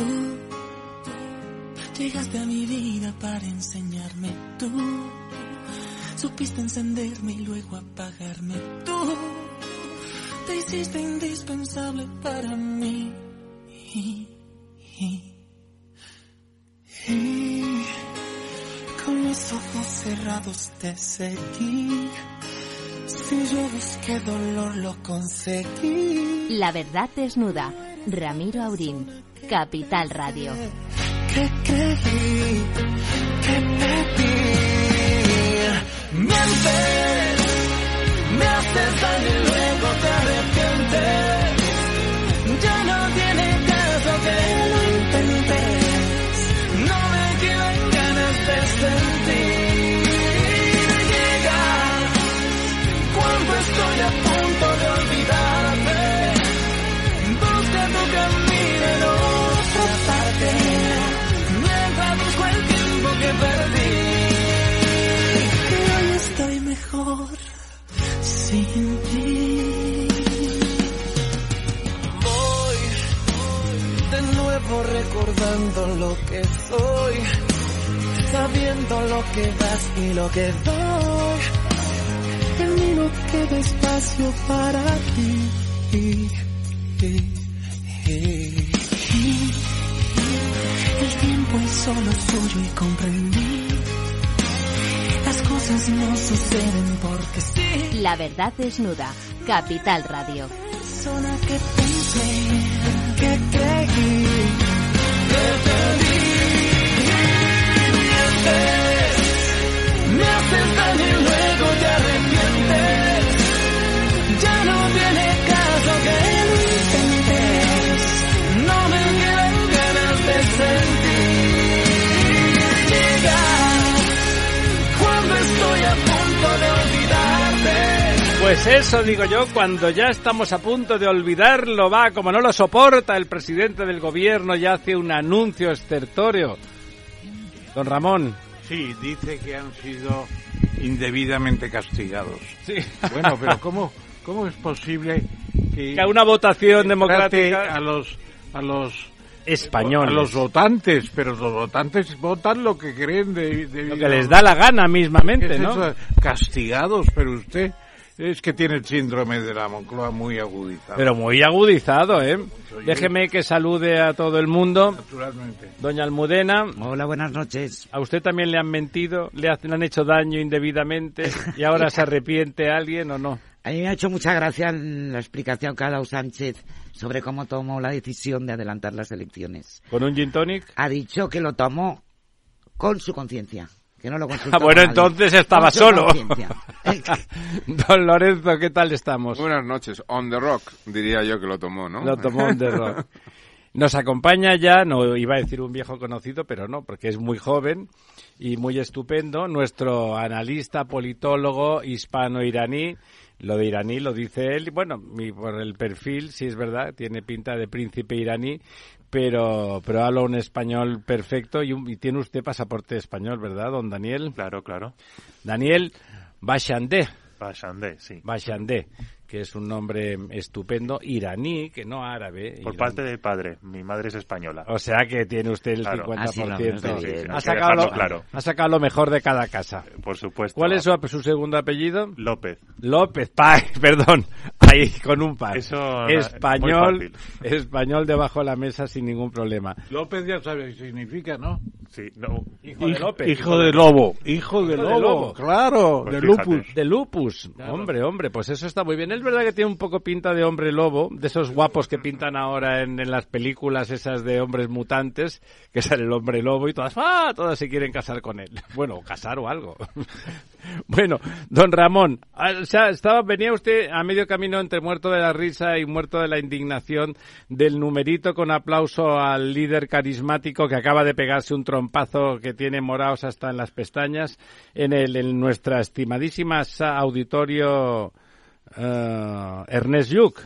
Tú llegaste a mi vida para enseñarme. Tú supiste encenderme y luego apagarme. Tú te hiciste indispensable para mí. Con mis ojos cerrados te seguí. Si yo busqué dolor lo conseguí. La verdad desnuda. Ramiro Aurín. Capital Radio. Que creí, que pedí. Mientes, me haces daño y luego te arrepientes. Sin ti. Voy de nuevo recordando lo que soy. Sabiendo lo que das y lo que doy. Camino que despacio para ti. El tiempo es solo suyo y comprendí. Cosas no suceden porque sí. La verdad desnuda. Capital Radio. Persona que pensé, que creí, que. Mientes, me haces daño y luego te arrepientes. Ya no tiene Pues eso digo yo, cuando ya estamos a punto de olvidarlo, va, como no lo soporta el presidente del gobierno, ya hace un anuncio estertóreo. Don Ramón. Sí, dice que han sido indebidamente castigados. Sí. Bueno, pero ¿cómo, cómo es posible que, Que a una votación democrática a los a los españoles. a los votantes, pero los votantes votan lo que creen de, de- lo que les da la gana ¿Qué mismamente, ¿no? eso? Castigados, pero usted es que tiene el síndrome de la Moncloa muy agudizado. Pero muy agudizado, ¿eh? Soy yo. Déjeme que salude a todo el mundo. Naturalmente. Doña Almudena, Hola, buenas noches. ¿a usted también le han mentido? ¿Le, ha- le han hecho daño indebidamente? ¿Y ahora se arrepiente alguien o no? A mí me ha hecho mucha gracia la explicación que ha dado Sánchez sobre cómo tomó la decisión de adelantar las elecciones. ¿Con un gin tonic? Ha dicho que lo tomó con su conciencia, que no lo. Ah, bueno, entonces estaba solo. Don Lorenzo, ¿qué tal estamos? Buenas noches. On the rock, diría yo que lo tomó, ¿no? Lo tomó on the rock. Nos acompaña ya, no iba a decir un viejo conocido, pero no, porque es muy joven y muy estupendo, nuestro analista politólogo hispano-iraní. Lo de iraní lo dice él, y bueno, mi- por el perfil, sí es verdad, tiene pinta de príncipe iraní, pero, pero habla un español perfecto y, un- y tiene usted pasaporte español, ¿verdad, don Daniel? Claro, claro. Daniel Bachandé. Bachandé, sí. Bachandé, que es un nombre estupendo, iraní, que no árabe. Por iraní. parte del padre. Mi madre es española. O sea que tiene usted el Claro. 50%. Ah, sí, no, Sí, sí, ha, sacado lo, dejarlo claro. ha sacado lo mejor de cada casa. Por supuesto. ¿Cuál es su, su segundo apellido? López. López, pa, perdón, ahí con un par. Eso, español, español debajo de la mesa sin ningún problema. López ya sabe qué significa, ¿no? Sí, no. Hijo de López. Hijo de lobo. Hijo de Hijo de lobo. lobo. Claro, Pues de fíjate. lupus. De lupus, hombre, hombre, pues eso está muy bien. Es verdad que tiene un poco pinta de hombre lobo, de esos guapos que pintan ahora en, en las películas esas de hombres mutantes, que sale el hombre lobo y todas, ¡ah! Todas se quieren casar con él. Bueno, o casar o algo. bueno, don Ramón, ah, o sea, estaba, venía usted a medio camino entre muerto de la risa y muerto de la indignación del numerito con aplauso al líder carismático que acaba de pegarse un trompazo que tiene morados hasta en las pestañas en, el, en nuestra estimadísima auditorio eh, Ernest Lluch.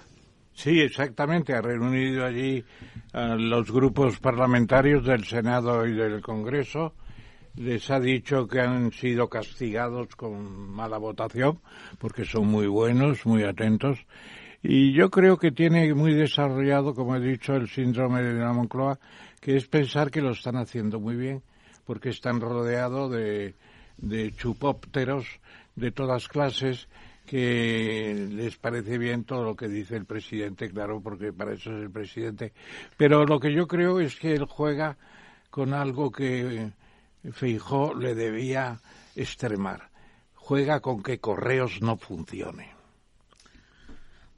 Sí, exactamente. Ha reunido allí a los grupos parlamentarios del Senado y del Congreso. Les ha dicho que han sido castigados con mala votación, porque son muy buenos, muy atentos. Y yo creo que tiene muy desarrollado, como he dicho, el síndrome de la Moncloa, que es pensar que lo están haciendo muy bien, porque están rodeados de, de chupópteros de todas clases que les parece bien todo lo que dice el presidente, claro, porque para eso es el presidente. Pero lo que yo creo es que él juega con algo que Feijó le debía extremar. Juega con que Correos no funcione.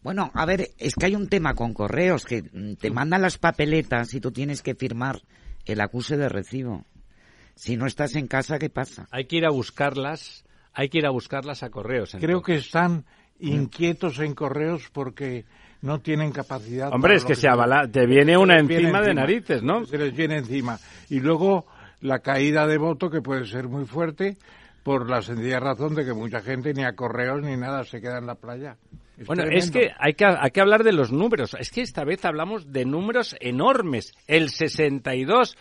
Bueno, a ver, es que hay un tema con correos que mm, te mandan las papeletas y tú tienes que firmar el acuse de recibo. Si no estás en casa, ¿qué pasa? Hay que ir a buscarlas, hay que ir a buscarlas a correos. Creo que están inquietos en Correos porque no tienen capacidad. Hombre, es que se avala, te viene una viene encima de narices, ¿no? Se les viene encima. Y luego la caída de voto que puede ser muy fuerte por la sencilla razón de que mucha gente ni a correos ni nada se queda en la playa. Es Bueno, es que hay, que hay que hablar de los números. Es que esta vez hablamos de números enormes. El 62%,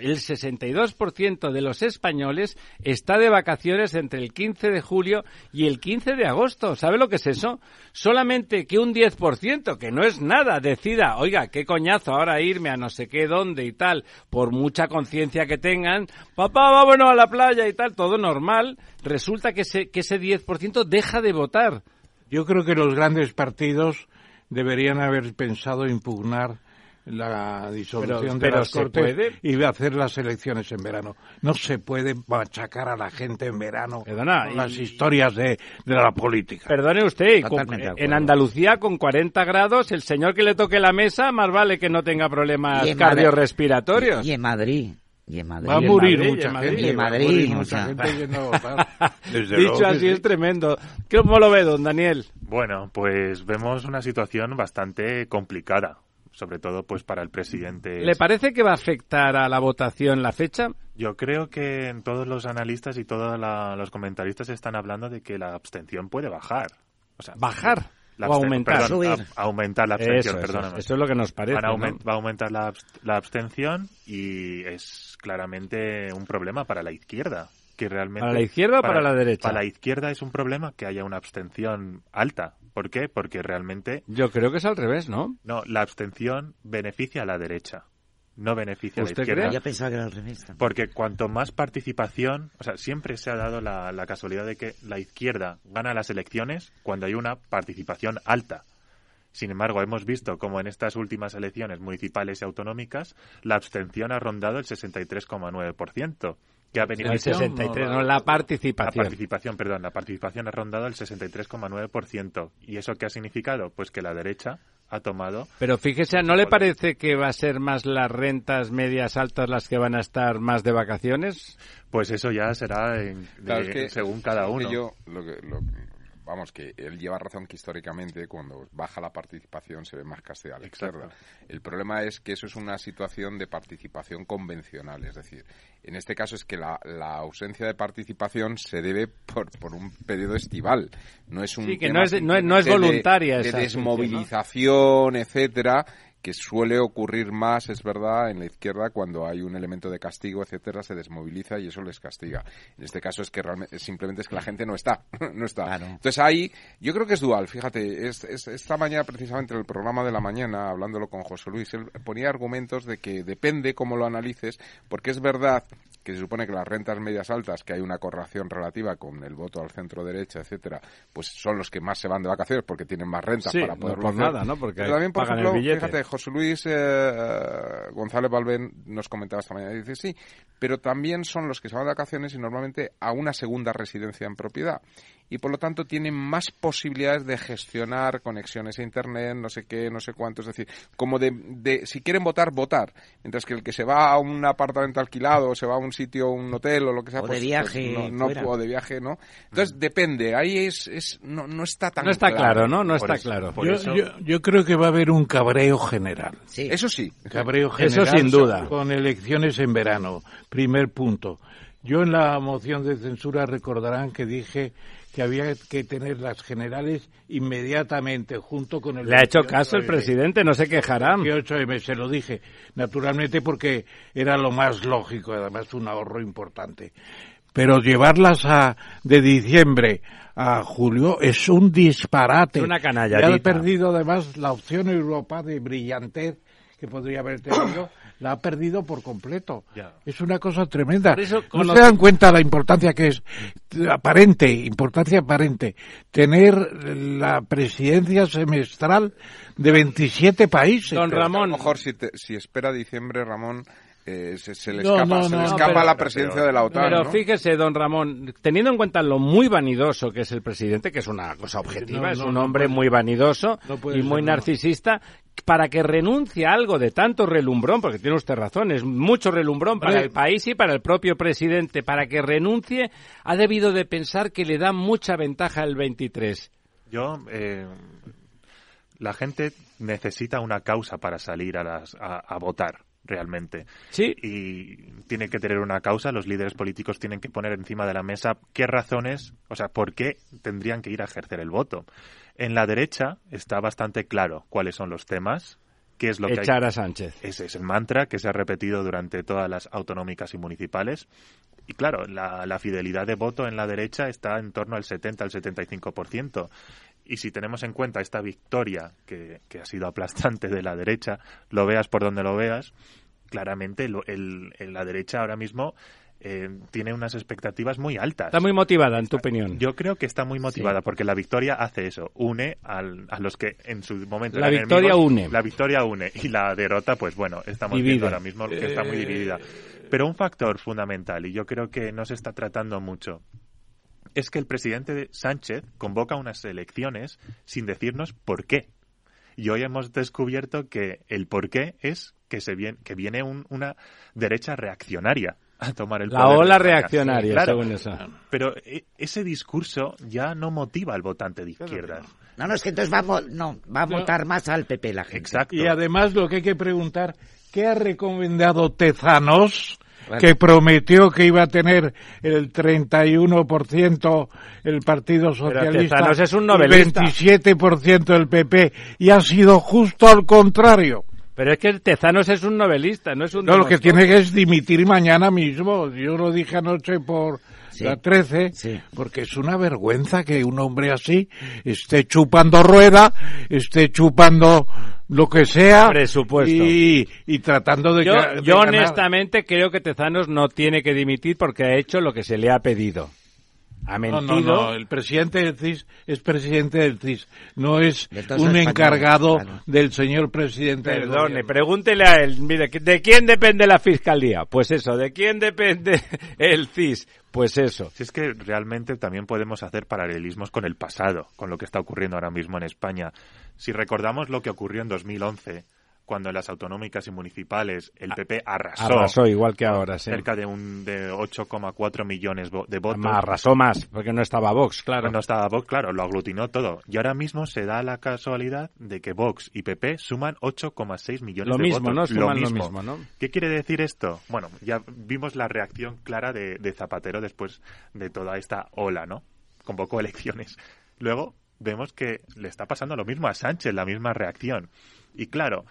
el 62% de los españoles está de vacaciones entre el 15 de julio y el 15 de agosto. ¿Sabe lo que es eso? Solamente que un 10%, que no es nada, decida, oiga, qué coñazo ahora irme a no sé qué dónde y tal, por mucha conciencia que tengan, papá, vámonos a la playa y tal, todo normal, resulta que ese, que ese 10% deja de votar. Yo creo que los grandes partidos deberían haber pensado impugnar la disolución Pero- de pero las ¿se Cortes puede? y hacer las elecciones en verano. No se puede machacar a la gente en verano Perdona, con y- las historias de, de la política. Perdone usted, con- en Andalucía con 40 grados, el señor que le toque la mesa, más vale que no tenga problemas cardiorrespiratorios. Y en Madrid. Y en Madrid. Va a morir Madrid, mucha gente. Y en Madrid, morir o mucha sea. gente yendo a votar. Desde Dicho luego así sí. es tremendo. ¿Cómo lo ve, don Daniel? Bueno, pues vemos una situación bastante complicada, sobre todo pues para el presidente. ¿Le parece que va a afectar a la votación la fecha? Yo creo que en todos los analistas y todos la- los comentaristas están hablando de que la abstención puede bajar. O sea, ¿Bajar la o aumentar? perdón, Subir. a- aumentar la abstención, Eso, eso, perdóname. eso es lo que nos parece. Van a ¿no? aument- Va a aumentar la, abst- la abstención y es claramente un problema para la izquierda. Que realmente, ¿Para la izquierda o para la derecha? Para la izquierda es un problema que haya una abstención alta. ¿Por qué? Porque realmente Yo creo que es al revés, ¿no? no, la abstención beneficia a la derecha, no beneficia a la ¿Usted izquierda. Yo pensaba que era al revés. también. Porque cuanto más participación, o sea, siempre se ha dado la, la casualidad de que la izquierda gana las elecciones cuando hay una participación alta. Sin embargo, hemos visto como en estas últimas elecciones municipales y autonómicas la abstención ha rondado el 63,9%, que ha venido El 63, no, la la participación. participación, perdón, la participación ha rondado el 63,9%. ¿Y eso qué ha significado? Pues que la derecha ha tomado Pero fíjese, ¿no le parece que va a ser más las rentas medias altas las que van a estar más de vacaciones? Pues eso ya será en- Claro, de- es que- según cada uno. yo, lo que- lo- vamos, que él lleva razón que históricamente cuando baja la participación se ve más castiga a la Exacto. izquierda. El problema es que eso es una situación de participación convencional, es decir, en este caso es que la, la ausencia de participación se debe por, por un periodo estival, no es un Sí, que tema no es- no es- no es de- voluntaria de, esa desmovilización, etcétera, que suele ocurrir más, es verdad, en la izquierda cuando hay un elemento de castigo, etcétera, se desmoviliza y eso les castiga. En este caso es que realmente simplemente es que la gente no está, no está. Claro. Entonces ahí, yo creo que es dual, fíjate, es, es- esta mañana precisamente en el programa de la mañana, hablándolo con José Luis, él ponía argumentos de que depende cómo lo analices, porque es verdad que se supone que las rentas medias altas, que hay una correlación relativa con el voto al centro derecha, etcétera, pues son los que más se van de vacaciones porque tienen más rentas Sí, para no poderlo por hacer. nada, ¿no? Porque Pero también, por ejemplo, fíjate, José Luis eh, González Balbén nos comentaba esta mañana, dice sí, pero también son los que se van de vacaciones y normalmente a una segunda residencia en propiedad. Y por lo tanto tienen más posibilidades de gestionar conexiones a internet, no sé qué, no sé cuánto, es decir, como de, de si quieren votar, votar. Mientras que el que se va a un apartamento alquilado, o se va a un sitio, un hotel o lo que sea, O de pues, viaje pues no, no o de viaje, ¿no? Entonces depende, ahí es, es no, no está tan No está claro, ¿no? No Por está eso, claro. Yo, eso- yo- yo creo que va a haber un cabreo general. Sí. Eso sí. Cabreo Eso general sin duda. con elecciones en verano. Primer punto. Yo en la moción de censura recordarán que dije que había que tener las generales inmediatamente junto con el Le ha hecho 28M. caso el presidente, no se quejará. 28M, se lo dije, naturalmente porque era lo más lógico, además un ahorro importante. pero llevarlas a de diciembre a julio es un disparate. Es una Y canalladita. ha perdido además la opción Europa de brillantez que podría haber tenido, la ha perdido por completo. Ya. Es una cosa tremenda. Por eso, ¿No se dan cuenta la importancia que es aparente, importancia aparente, tener la presidencia semestral de 27 países? Don Ramón. A lo mejor si, te- si espera diciembre, Ramón, eh, se, se le No, escapa, no, se le no, escapa pero- la presidencia de la OTAN. Pero ¿no? fíjese, don Ramón, teniendo en cuenta lo muy vanidoso que es el presidente, que es una cosa objetiva, No, es un no hombre puede- muy vanidoso y muy ser, no. narcisista, para que renuncie a algo de tanto relumbrón, porque tiene usted razón, es mucho relumbrón para el país y para el propio presidente, para que renuncie, ha debido de pensar que le da mucha ventaja el 23. Yo, eh, la gente necesita una causa para salir a, las, a, a votar realmente. Sí, Y tiene que tener una causa, los líderes políticos tienen que poner encima de la mesa qué razones, o sea, por qué tendrían que ir a ejercer el voto. En la derecha está bastante claro cuáles son los temas, qué es lo que echar a Sánchez. ese es el mantra que se ha repetido durante todas las autonómicas y municipales. Y claro, la, la fidelidad de voto en la derecha está en torno al 70 al 75%. Y si tenemos en cuenta esta victoria que, que ha sido aplastante de la derecha, lo veas por donde lo veas, claramente lo- el- el- la derecha ahora mismo eh, tiene unas expectativas muy altas. Está muy motivada, en tu opinión. Yo creo que está muy motivada porque la victoria hace eso, une al- a los que en su momento La victoria enemigos. une. La victoria une y la derrota, pues bueno, estamos Divide. viendo ahora mismo que está muy Eh, dividida. Pero un factor fundamental, y yo creo que no se está tratando mucho, es que el presidente de- Sánchez convoca unas elecciones sin decirnos por qué. Y hoy hemos descubierto que el por qué es que, se viene, que viene un- una derecha reaccionaria a tomar el La poder. ola reaccionaria, Claro, según eso. pero e- ese discurso ya no motiva al votante de izquierdas. No, no, es que entonces va a, no, va a votar más al PP la gente. Exacto. Y además lo que hay que preguntar, ¿qué ha recomendado Tezanos? Bueno. que prometió que iba a tener el 31% el Partido Socialista es un novelista. 27% el PP y ha sido justo al contrario. Pero es que Tezanos es un novelista, no es un... No, lo que tiene que es dimitir mañana mismo. Yo lo dije anoche por Sí. la 13, Sí. porque es una vergüenza que un hombre así esté chupando rueda, esté chupando lo que sea Presupuesto. y, y tratando de, Yo, de yo honestamente creo que Tezanos no tiene que dimitir porque ha hecho lo que se le ha pedido. Ha No, mentido. no, no, el presidente del CIS es presidente del CIS, no es un encargado claro. del señor presidente del Perdone, gobierno. pregúntele a él, mire, ¿de quién depende la fiscalía? Pues eso, ¿de quién depende el CIS? Pues eso. Si es que realmente también podemos hacer paralelismos con el pasado, con lo que está ocurriendo ahora mismo en España. Si recordamos lo que ocurrió en 2011, cuando en las autonómicas y municipales el PP arrasó, Arrasó igual que ahora, sí. cerca de un de 8,4 millones de votos. Arrasó más, porque no estaba Vox, claro. Cuando estaba Vox, claro, lo aglutinó todo. Y ahora mismo se da la casualidad de que Vox y PP suman 8,6 millones Lo de mismo, votos. ¿no? Suman lo mismo, ¿no? ¿Qué quiere decir esto? Bueno, ya vimos la reacción clara de, de Zapatero después de toda esta ola, ¿no? Convocó elecciones. Luego vemos que le está pasando lo mismo a Sánchez, la misma reacción. Y claro,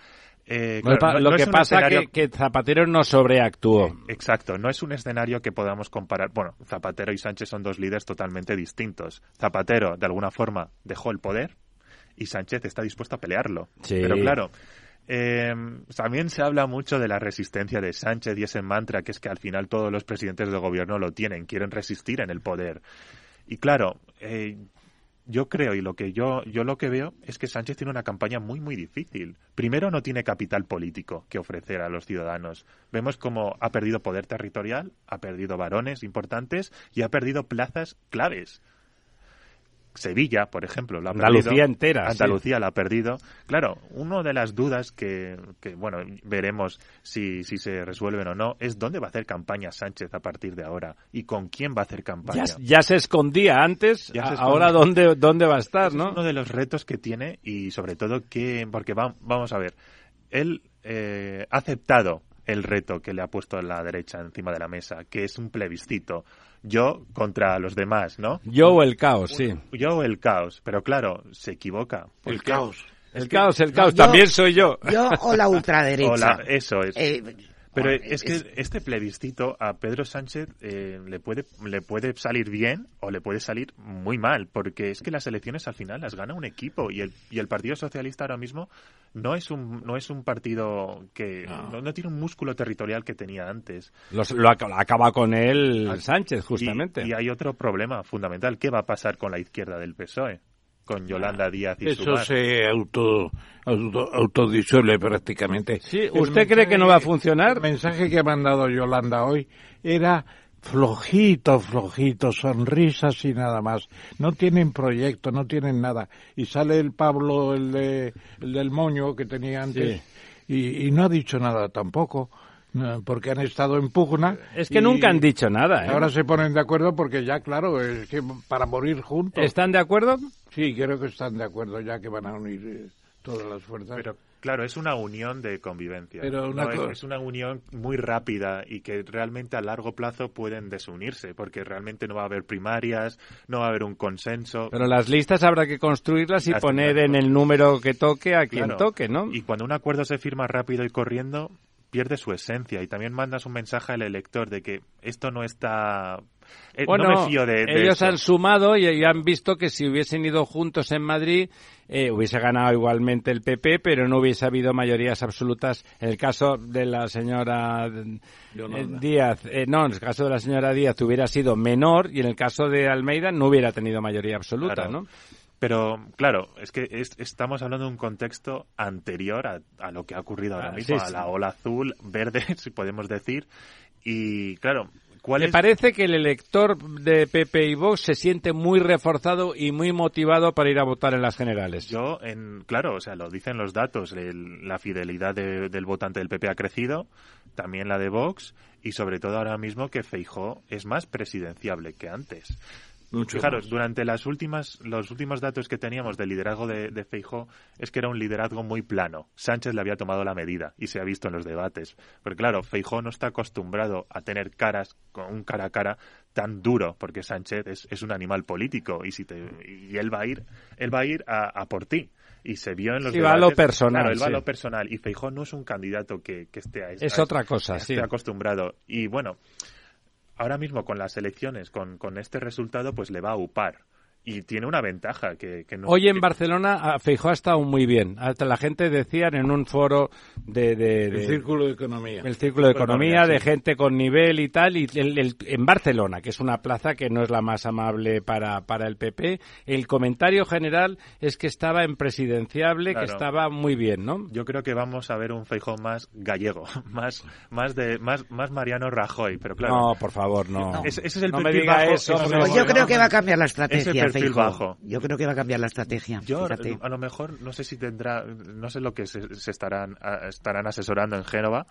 eh, Lo, claro, no- lo no que es pasa escenario- que, que Zapatero no sobreactuó. Exacto, no es un escenario que podamos comparar. Bueno, Zapatero y Sánchez son dos líderes totalmente distintos. Zapatero, de alguna forma, dejó el poder y Sánchez está dispuesto a pelearlo. Sí. Pero claro, eh, también se habla mucho de la resistencia de Sánchez y ese mantra que es que al final todos los presidentes de gobierno lo tienen, quieren resistir en el poder. Y claro, eh, yo creo y lo que yo yo lo que veo es que Sánchez tiene una campaña muy muy difícil. Primero no tiene capital político que ofrecer a los ciudadanos. Vemos como ha perdido poder territorial, ha perdido varones importantes y ha perdido plazas claves. Sevilla, por ejemplo, la ha Andalucía perdido. entera, sí. Andalucía la ha perdido. Claro, una de las dudas que, que, bueno, veremos si, si se resuelven o no es dónde va a hacer campaña Sánchez a partir de ahora y con quién va a hacer campaña. Ya, ya se escondía antes, Ya se a- ahora dónde, dónde va a estar, Ese ¿no? Es uno de los retos que tiene y sobre todo que, porque va- vamos a ver, él eh, ha aceptado el reto que le ha puesto la derecha encima de la mesa, que es un plebiscito. Yo contra los demás, ¿no? Yo o el caos, sí. Yo o el caos, pero claro, se equivoca. El caos. El caos, el caos, yo- también soy yo. Yo o la ultraderecha. o la- eso es. Eh, Pero es que es- este plebiscito a Pedro Sánchez eh, le puede le puede salir bien o le puede salir muy mal, porque es que las elecciones al final las gana un equipo y el y el Partido Socialista ahora mismo no es un no es un partido que no, no tiene un músculo territorial que tenía antes. Los- lo ac- acaba con él Sánchez, justamente. Y, y hay otro problema fundamental, ¿qué va a pasar con la izquierda del PSOE? Con Yolanda Díaz y Eso se auto, auto- autodisuelve prácticamente. Sí, ¿usted cree que no va a funcionar? El mensaje que ha mandado Yolanda hoy era flojito, flojito, sonrisas y nada más. No tienen proyecto, no tienen nada. Y sale el Pablo, el, de, el del moño que tenía antes, y, y no ha dicho nada tampoco, porque han estado en pugna. Es que nunca han dicho nada. ¿eh? Ahora se ponen de acuerdo porque ya, claro, es que para morir juntos. ¿Están de acuerdo? Sí, creo que están de acuerdo ya que van a unir eh, todas las fuerzas. Pero claro, es una unión de convivencia. Pero una No, es- una unión muy rápida y que realmente a largo plazo pueden desunirse, porque realmente no va a haber primarias, no va a haber un consenso. Pero las listas habrá que construirlas y Las poner en el número que toque a quien Claro. toque, ¿no? Y cuando un acuerdo se firma rápido y corriendo, pierde su esencia y también mandas un mensaje al elector de que esto no está... eh, Bueno, no me fío de, de ellos esto. han sumado y, y han visto que si hubiesen ido juntos en Madrid eh, hubiese ganado igualmente el PP, pero no hubiese habido mayorías absolutas. En el caso de la señora eh. Díaz, eh, no, en el caso de la señora Díaz hubiera sido menor y en el caso de Almeida no hubiera tenido mayoría absoluta, Claro. ¿no? Pero, claro, es que es- estamos hablando de un contexto anterior a, a lo que ha ocurrido ahora Ah, mismo, sí, a la ola azul, verde, si podemos decir. Y, claro, ¿cuál Me es...? parece que el elector de PP y Vox se siente muy reforzado y muy motivado para ir a votar en las generales. Yo, en, claro, o sea, lo dicen los datos, el- la fidelidad de- del votante del PP ha crecido, también la de Vox, y sobre todo ahora mismo que Feijó es más presidenciable que antes. Mucho Fijaros, más. durante las últimas, los últimos datos que teníamos del liderazgo de, de Feijó es que era un liderazgo muy plano. Sánchez le había tomado la medida y se ha visto en los debates. Porque claro, Feijó no está acostumbrado a tener caras con un cara a cara tan duro, porque Sánchez es, es un animal político y si te, y él va a ir, él va a ir a, a por ti. Y se vio en los Sí, va a debates. lo personal, Claro, él va a sí. lo personal. Y Feijó no es un candidato que, que esté a Es otra cosa, esté sí. acostumbrado. Y bueno, ahora mismo con las elecciones, con, con este resultado, pues le va a upar. Y tiene una ventaja que, que no... Hoy en que- Barcelona Feijó ha estado muy bien. Hasta la gente decía en un foro de, de- El de- círculo de economía. el círculo de economía, de gente con nivel y tal, y el- el- en Barcelona, que es una plaza que no es la más amable para, para el PP, el comentario general es que estaba en presidenciable, que estaba muy bien, ¿no? Yo creo que vamos a ver un Feijó más gallego, más, más, de, más, más Mariano Rajoy, pero claro... No, por favor, no. Ese, ese es el No me diga bajo, eso, el- yo creo que va a cambiar la estrategia, perfil bajo. Yo creo que va a cambiar la estrategia. Yo fíjate. a lo mejor no sé si tendrá, no sé lo que se, se estarán estarán asesorando en Génova,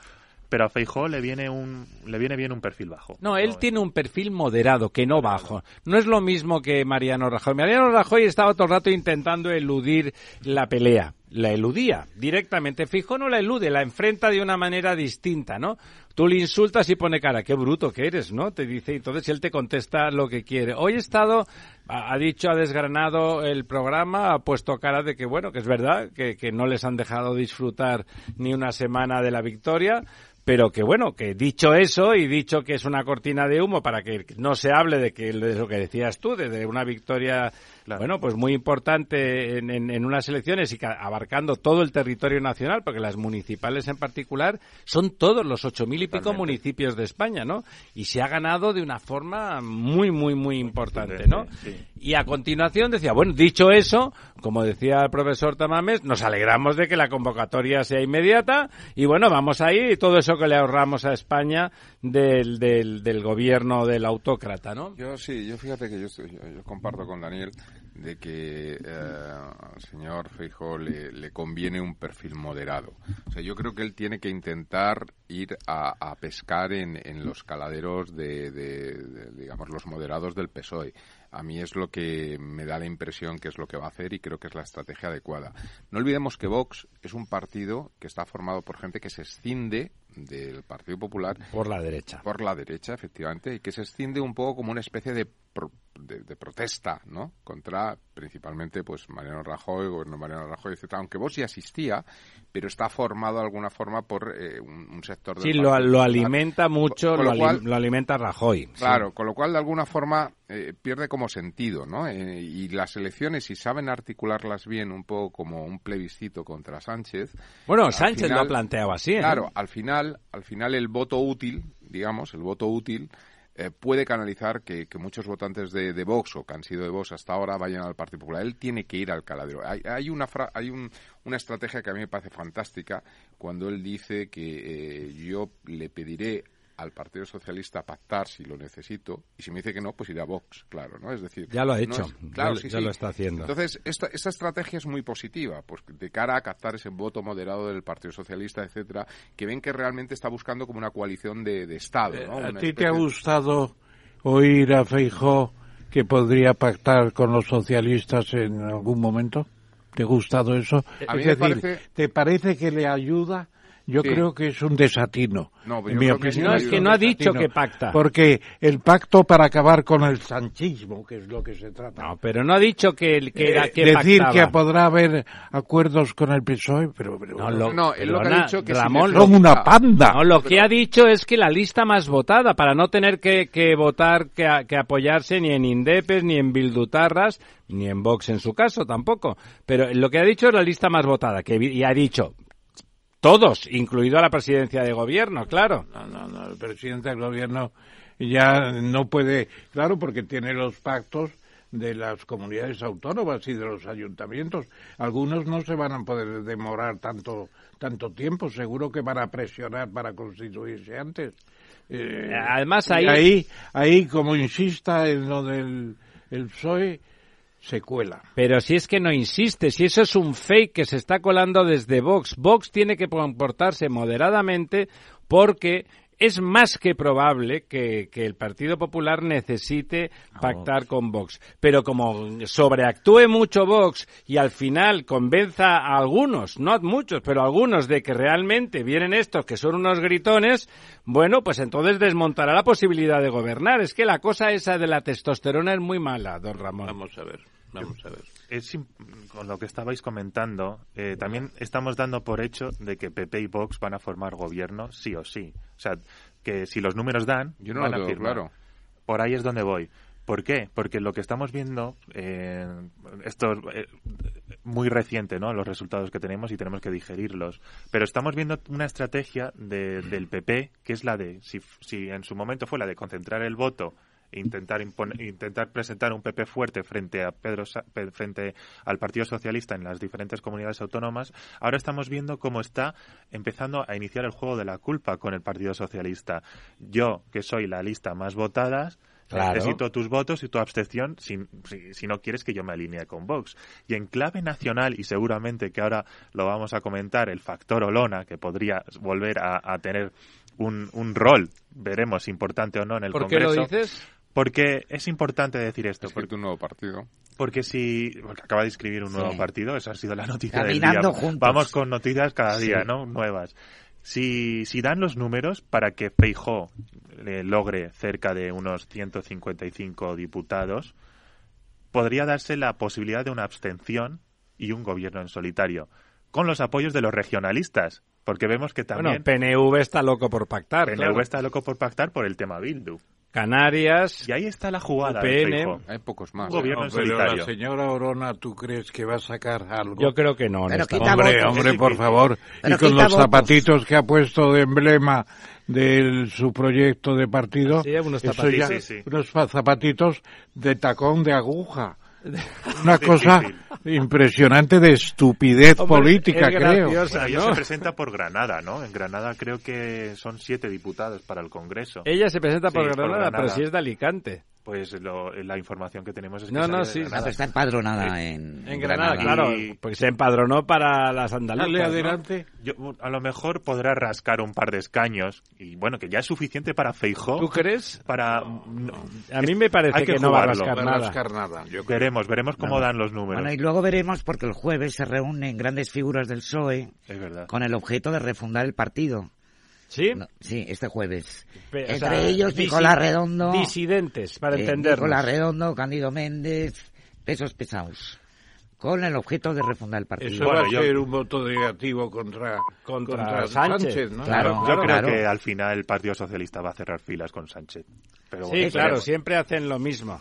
pero a Feijó le viene un le viene bien un perfil bajo. No, él tiene un perfil moderado, que no bajo. No es lo mismo que Mariano Rajoy. Mariano Rajoy estaba todo el rato intentando eludir la pelea. La eludía directamente. Fijo no la elude, la enfrenta de una manera distinta, ¿no? Tú le insultas y pone cara, qué bruto que eres, ¿no? Te dice, entonces él te contesta lo que quiere. Hoy he estado, ha dicho, ha desgranado el programa, ha puesto cara de que, bueno, que es verdad, que, que no les han dejado disfrutar ni una semana de la victoria, pero que bueno, que dicho eso y dicho que es una cortina de humo para que no se hable de que lo que decías tú, de una victoria, Claro. bueno, pues muy importante en, en- en unas elecciones y ca- abarcando todo el territorio nacional, porque las municipales en particular son todos los ocho mil y pico Totalmente. municipios de España, ¿no? Y se ha ganado de una forma muy, muy, muy importante, ¿no? Sí. Y a continuación decía, bueno, dicho eso, como decía el profesor Tamames, nos alegramos de que la convocatoria sea inmediata y bueno, vamos ahí y todo eso que le ahorramos a España del, del, del gobierno del autócrata, ¿no? Yo sí, yo fíjate que yo, estoy- yo, yo comparto con Daniel de que eh, al señor Feijóo le, le conviene un perfil moderado. O sea, yo creo que él tiene que intentar ir a, a pescar en, en los caladeros de, de- de, digamos, los moderados del PSOE. A mí es lo que me da la impresión que es lo que va a hacer y creo que es la estrategia adecuada. No olvidemos que Vox es un partido que está formado por gente que se escinde del Partido Popular Por la derecha. por la derecha, efectivamente, y que se extiende un poco como una especie de, pro- de, de protesta, ¿no? Contra principalmente pues Mariano Rajoy, gobierno de Mariano Rajoy, etcétera. Aunque Vox ya existía, pero está formado de alguna forma por eh, un, un sector del Sí, lo, lo alimenta mucho, Con lo, lo cual- ali- lo alimenta Rajoy. sí. Claro, con lo cual de alguna forma eh, pierde como sentido, ¿no? Eh, y las elecciones, si saben articularlas bien, un poco como un plebiscito contra Sánchez. Bueno, Sánchez lo ha planteado así, ¿eh? Claro, al final, al final el voto útil, digamos, el voto útil eh, puede canalizar que, que muchos votantes de, de Vox o que han sido de Vox hasta ahora vayan al Partido Popular. Él tiene que ir al caladero. Hay, hay una fra- hay un- una estrategia que a mí me parece fantástica cuando él dice que eh, yo le pediré al Partido Socialista pactar si lo necesito y si me dice que no, pues iré a Vox, claro, ¿no? Es decir, Ya lo ha no hecho, es- ya claro, lo- sí, ya sí. lo está haciendo. Entonces, esta, esta estrategia es muy positiva, pues de cara a captar ese voto moderado del Partido Socialista, etcétera, que ven que realmente está buscando como una coalición de, de Estado, ¿no? ¿A ti te ha gustado oír a Feijó que podría pactar con los socialistas en algún momento? ¿Te ha gustado eso? A mí es me decir, parece- ¿te parece que le ayuda? Yo Sí. creo que es un desatino. No, pero en mi opinión, No, es que no ha dicho que pacta. Porque el pacto para acabar con el sanchismo, que es lo que se trata. No, pero no ha dicho que, que era Eh, que decir pactaba. que podrá haber acuerdos con el PSOE, pero, pero No, lo, No, él lo que ha dicho que Ramón, son una panda. No, lo que ha dicho es que la lista más votada, para no tener que, que votar, que, apoyarse ni en Indepes, ni en Bildutarras, ni en Vox en su caso tampoco. Pero lo que ha dicho es la lista más votada, que y ha dicho todos, incluido a la presidencia de gobierno, claro. No, no, no, el presidente del gobierno ya no puede, claro, porque tiene los pactos de las comunidades autónomas y de los ayuntamientos. Algunos no se van a poder demorar tanto tanto tiempo, seguro que van a presionar para constituirse antes. Eh, Además, ahí- ahí, ahí, como insista en lo del el PSOE, se cuela. Pero si es que no insiste, si eso es un fake que se está colando desde Vox, Vox tiene que comportarse moderadamente porque es más que probable que, que el Partido Popular necesite pactar con Vox. Pero como sobreactúe mucho Vox y al final convenza a algunos, no a muchos, pero a algunos de que realmente vienen estos que son unos gritones, bueno, pues entonces desmontará la posibilidad de gobernar. Es que la cosa esa de la testosterona es muy mala, don Ramón. Vamos a ver, vamos a ver. Es con lo que estabais comentando, eh, también estamos dando por hecho de que PP y Vox van a formar gobierno sí o sí. O sea, que si los números dan, Yo no van lo a firmar. claro. Por ahí es donde voy. ¿Por qué? Porque lo que estamos viendo, eh, esto es eh, muy reciente, ¿no? Los resultados que tenemos y tenemos que digerirlos. Pero estamos viendo una estrategia de- del PP, que es la de, si, si en su momento fue la de concentrar el voto intentar intentar presentar un PP fuerte frente a Pedro Sa- frente al Partido Socialista en las diferentes comunidades autónomas ahora estamos viendo cómo está empezando a iniciar el juego de la culpa con el Partido Socialista yo que soy la lista más votada Claro. Necesito tus votos y tu abstención si, si, si no quieres que yo me alinee con Vox. Y en clave nacional, y seguramente que ahora lo vamos a comentar, el factor Olona, que podría volver a, a tener un, un rol, veremos, importante o no en el ¿Por qué Congreso. lo dices? Porque es importante decir esto. Es que Porque, un nuevo partido. porque si. Porque acaba de inscribir un Sí. nuevo partido, esa ha sido la noticia del Caminando día. juntos. Vamos con noticias cada día, Sí. ¿no? Nuevas. Si, si dan los números para que Feijó eh, logre cerca de unos 155 diputados, podría darse la posibilidad de una abstención y un gobierno en solitario, con los apoyos de los regionalistas, porque vemos que también Bueno, PNV está loco por pactar. PNV claro. está loco por pactar por el tema Bildu. Canarias. Y ahí está la jugada UPN. Hay pocos más. Un gobierno No, en pero la señora Orona, ¿tú crees que va a sacar algo? Yo creo que no. Pero Hombre, votos. hombre, por favor. Pero y con los votos. zapatitos que ha puesto de emblema de su proyecto de partido. Sí, unos zapatitos. ya- Sí, sí. Unos zapatitos de tacón de aguja. Una cosa Difícil. impresionante de estupidez Hombre, política, es creo. graciosa, Bueno, ella ¿no? se presenta por Granada, ¿no? En Granada creo que son siete diputados para el Congreso. Ella se presenta por Sí, por Granada, pero si es de Alicante. Pues lo- la información que tenemos es que No, sí, Granada. Está empadronada en, En Granada, Granada. claro. Y- Porque se empadronó para las andaluzas. ¿no? adelante. Yo, a lo mejor podrá rascar un par de escaños y bueno, que ya es suficiente para Feijó. ¿Tú crees? Para A mí me parece Hay que, que no va a rascar No va a nada. rascar nada, yo creo. veremos, veremos cómo dan los números. Bueno, y luego veremos porque el jueves se reúnen grandes figuras del PSOE Es verdad. con el objeto de refundar el partido. ¿Sí? No, sí, este jueves. Pe- o Entre sea, ellos, Nicolás Redondo. Disidentes, para eh, entendernos. Nicolás Redondo, Cándido Méndez, pesos pesados. Con el objeto de refundar el partido. Eso Bueno, va a yo- ser un voto negativo contra, Contra Sánchez. ¿no? Claro. Yo creo claro. que al final el Partido Socialista va a cerrar filas con Sánchez. Pero Sí, bueno, claro, siempre hacen lo mismo.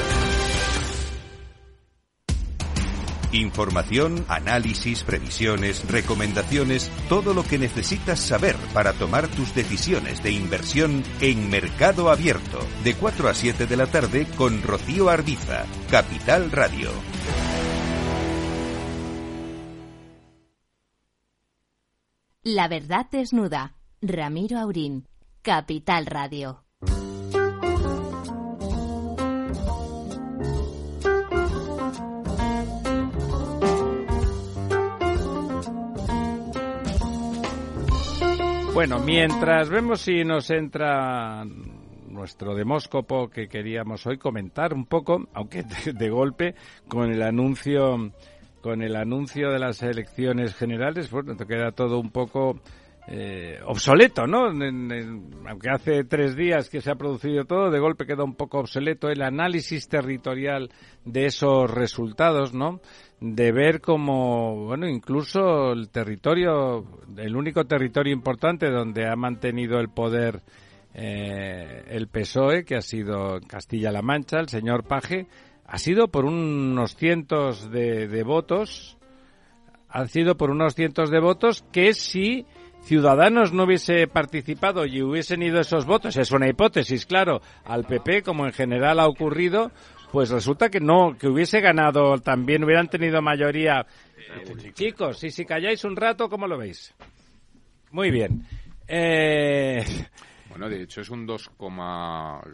Información, análisis, previsiones, recomendaciones, todo lo que necesitas saber para tomar tus decisiones de inversión en Mercado Abierto, de 4 a 7 de la tarde con Rocío Arbiza, Capital Radio. La verdad desnuda. Ramiro Aurín. Capital Radio. Bueno, mientras vemos si nos entra nuestro demóscopo que queríamos hoy comentar un poco, aunque de, golpe, con el anuncio con el anuncio de las elecciones generales, bueno, te queda todo un poco eh, obsoleto, ¿no? En- aunque hace tres días que se ha producido todo, de golpe queda un poco obsoleto el análisis territorial de esos resultados, ¿no? De ver como, bueno, incluso el territorio, el único territorio importante donde ha mantenido el poder eh, el PSOE, que ha sido Castilla-La Mancha, el señor Paje, ha sido por unos cientos de, de votos, ha sido por unos cientos de votos que si Ciudadanos no hubiese participado y hubiesen ido esos votos, es una hipótesis, claro, al PP, como en general ha ocurrido, pues resulta que no, que hubiese ganado también, hubieran tenido mayoría. Chicos, si si calláis un rato, ¿cómo lo veis? Muy bien. Eh, Bueno, de hecho es un 2,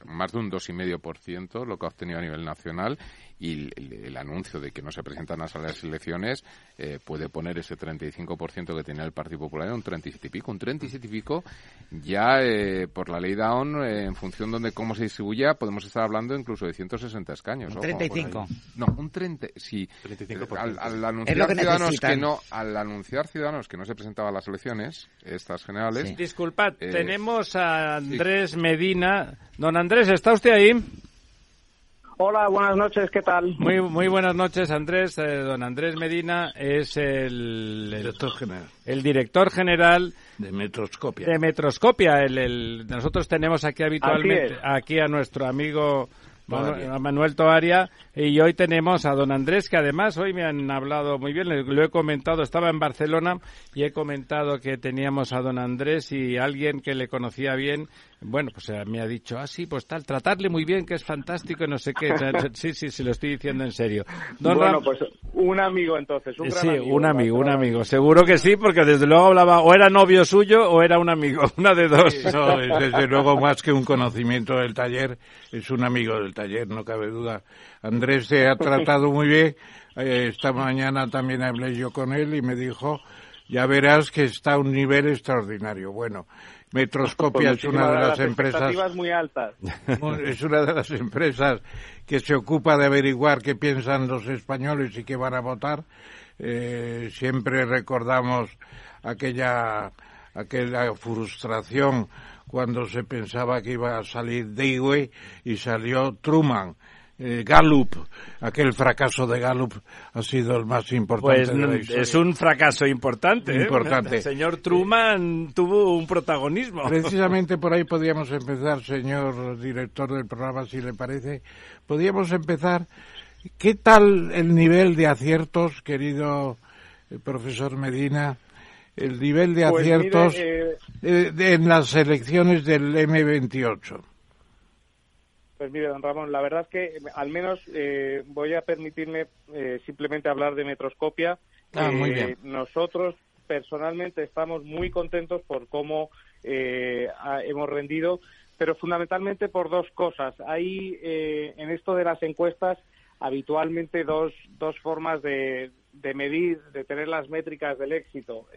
más de un 2,5% lo que ha obtenido a nivel nacional y el, el anuncio de que no se presentan a las elecciones eh, puede poner ese 35% que tenía el Partido Popular en un 37 y pico. Un 37 y pico ya eh, por la ley Down, eh, en función de cómo se distribuya, podemos estar hablando incluso de 160 escaños. Un ojo, por ahí. 35. No, un 30, sí. 35%. Al, al Es lo anunciar que ciudadanos necesitan. que no, al anunciar ciudadanos que no se presentaban a las elecciones, estas generales, Sí. disculpad, Eh, tenemos a Andrés Medina. Don Andrés, ¿está usted ahí? Hola, buenas noches, ¿qué tal? Muy, muy buenas noches, Andrés. Eh, don Andrés Medina es el, el, Director general el director general de Metroscopia. de Metroscopia. El, el- nosotros tenemos aquí habitualmente aquí a nuestro amigo Manu- Toaria. a Manuel Toaria y hoy tenemos a don Andrés que además hoy me han hablado muy bien, le- lo he comentado, estaba en Barcelona y he comentado que teníamos a don Andrés y alguien que le conocía bien Bueno, pues eh, me ha dicho, ah, sí, pues tal, tratarle muy bien, que es fantástico y no sé qué. Sí, sí, sí, lo estoy diciendo en serio. Don bueno, pues un amigo entonces, un gran Sí, un amigo, un amigo. Seguro que sí, porque desde luego hablaba, o era novio suyo o era un amigo, una de dos. desde luego, más que un conocimiento del taller, es un amigo del taller, no cabe duda. Andrés se ha tratado muy bien. Eh, esta mañana también hablé yo con él y me dijo, ya verás que está a un nivel extraordinario. Bueno, Metroscopia es una de las empresas muy altas. Es una de las empresas que se ocupa de averiguar qué piensan los españoles y qué van a votar. Eh, siempre recordamos aquella aquella frustración cuando se pensaba que iba a salir Dewey y salió Truman eh, Gallup, aquel fracaso de Gallup ha sido el más importante. Pues es un fracaso importante. ¿eh? importante. El señor Truman tuvo un protagonismo. Precisamente por ahí podríamos empezar, señor director del programa, si le parece. Podríamos empezar. ¿Qué tal el nivel de aciertos, querido eh, profesor Medina? El nivel de pues aciertos en las elecciones del M28. Pues mire, don Ramón, la verdad es que al menos eh, voy a permitirme eh, simplemente hablar de Metroscopia. Ah, muy bien. Eh, nosotros personalmente estamos muy contentos por cómo hemos rendido, pero fundamentalmente por dos cosas. Hay en esto de las encuestas habitualmente dos, dos formas de, de medir, de tener las métricas del éxito.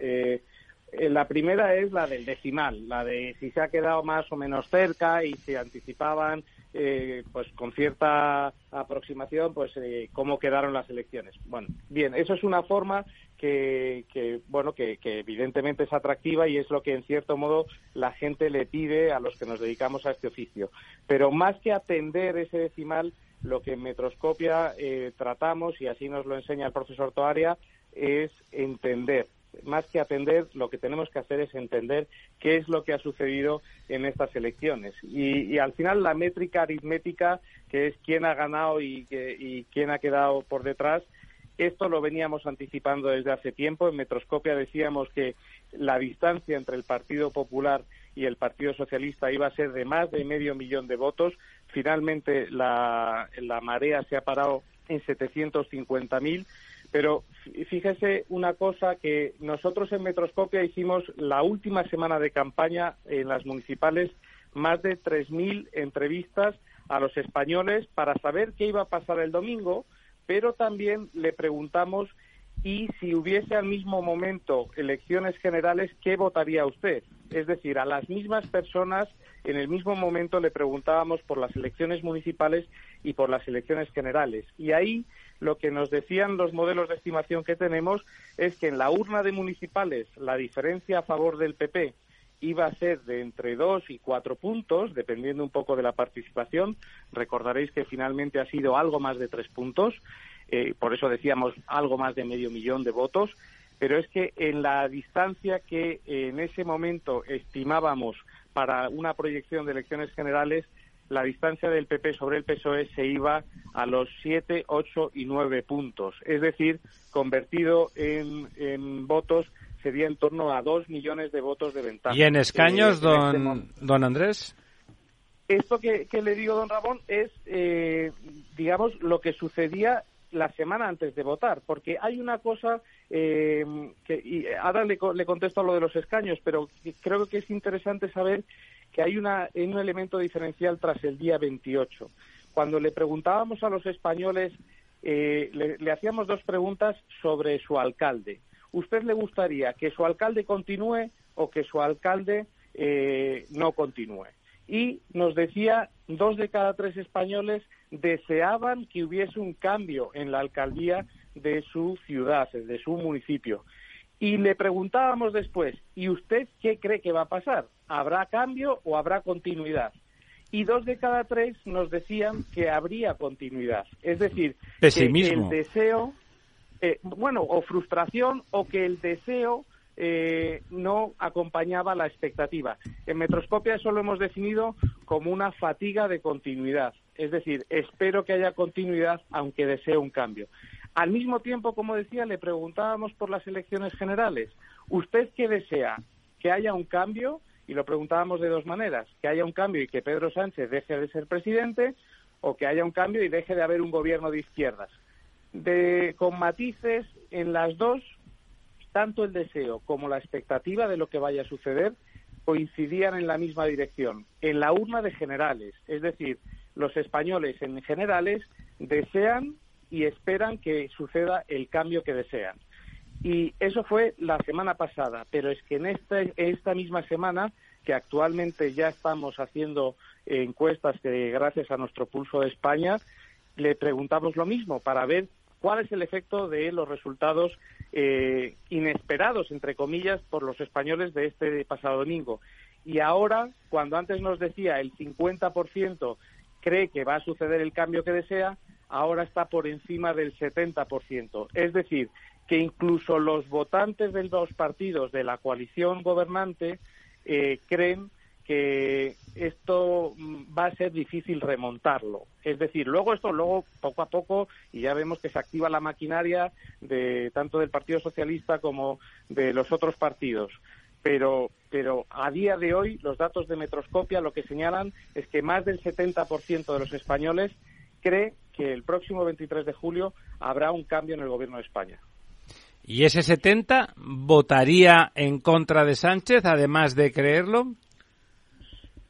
la primera es la del decimal, la de si se ha quedado más o menos cerca y se anticipaban eh, pues con cierta aproximación, pues eh, cómo quedaron las elecciones. Bueno, bien, eso es una forma que, bueno, que, evidentemente es atractiva y es lo que en cierto modo la gente le pide a los que nos dedicamos a este oficio. Pero más que atender ese decimal, lo que en Metroscopia eh, tratamos, y así nos lo enseña el profesor Toaria, es entender más que atender, lo que tenemos que hacer es entender qué es lo que ha sucedido en estas elecciones. Y, al final la métrica aritmética, que es quién ha ganado y, y quién ha quedado por detrás, esto lo veníamos anticipando desde hace tiempo. En Metroscopia decíamos que la distancia entre el Partido Popular y el Partido Socialista iba a ser de más de medio millón de votos. Finalmente la, la marea se ha parado en 750.000 pero fíjese una cosa que nosotros en Metroscopia hicimos la última semana de campaña en las municipales más de 3.000 entrevistas a los españoles para saber qué iba a pasar el domingo, pero también le preguntamos y si hubiese al mismo momento elecciones generales, ¿qué votaría usted? Es decir, a las mismas personas en el mismo momento le preguntábamos por las elecciones municipales y por las elecciones generales. Y ahí lo que nos decían los modelos de estimación que tenemos es que en la urna de municipales la diferencia a favor del PP iba a ser de entre dos y cuatro puntos, dependiendo un poco de la participación. Recordaréis que finalmente ha sido algo más de tres puntos, eh, por eso decíamos algo más de medio millón de votos, pero es que en la distancia que en ese momento estimábamos para una proyección de elecciones generales, la distancia del PP sobre el PSOE se iba a los 7, 8 y 9 puntos. Es decir, convertido en, votos sería en torno a 2 millones de votos de ventaja. ¿Y en escaños, eh, don, este don Andrés? Esto que, le digo, don Ramón, es, eh, digamos, lo que sucedía la semana antes de votar, porque hay una cosa eh, que y ahora le, le contesto a lo de los escaños, pero creo que es interesante saber que hay una, un elemento diferencial tras el día 28. Cuando le preguntábamos a los españoles, eh, le, hacíamos dos preguntas sobre su alcalde. ¿Usted le gustaría que su alcalde continúe o que su alcalde eh, no continúe? Y nos decía, dos de cada tres españoles deseaban que hubiese un cambio en la alcaldía de su ciudad, de su municipio. Y le preguntábamos después, ¿y usted qué cree que va a pasar? ¿Habrá cambio o habrá continuidad? Y dos de cada tres nos decían que habría continuidad. Es decir, que el deseo, eh, bueno, o frustración o que el deseo eh, no acompañaba la expectativa. En Metroscopia eso lo hemos definido como una fatiga de continuidad. Es decir, espero que haya continuidad aunque desee un cambio. Al mismo tiempo, como decía, le preguntábamos por las elecciones generales. ¿Usted qué desea? ¿Que haya un cambio? y lo preguntábamos de dos maneras, que haya un cambio y que Pedro Sánchez deje de ser presidente o que haya un cambio y deje de haber un gobierno de izquierdas. De, con matices en las dos, tanto el deseo como la expectativa de lo que vaya a suceder coincidían en la misma dirección, en la urna de generales. Es decir, los españoles en generales desean y esperan que suceda el cambio que desean. Y eso fue la semana pasada, pero es que en esta, esta misma semana, que actualmente ya estamos haciendo encuestas que gracias a nuestro pulso de España, le preguntamos lo mismo para ver cuál es el efecto de los resultados eh, inesperados, entre comillas, por los españoles de este pasado domingo. Y ahora, cuando antes nos decía el 50% cree que va a suceder el cambio que desea, ahora está por encima del 70%. Es decir, que incluso los votantes de los partidos de la coalición gobernante eh, creen que esto mm, va a ser difícil remontarlo. Es decir, luego esto, luego poco a poco, y ya vemos que se activa la maquinaria de tanto del Partido Socialista como de los otros partidos. Pero, pero a día de hoy los datos de Metroscopia lo que señalan es que más del 70% de los españoles cree que el próximo 23 de julio habrá un cambio en el gobierno de España. ¿Y ese 70 votaría en contra de Sánchez, además de creerlo?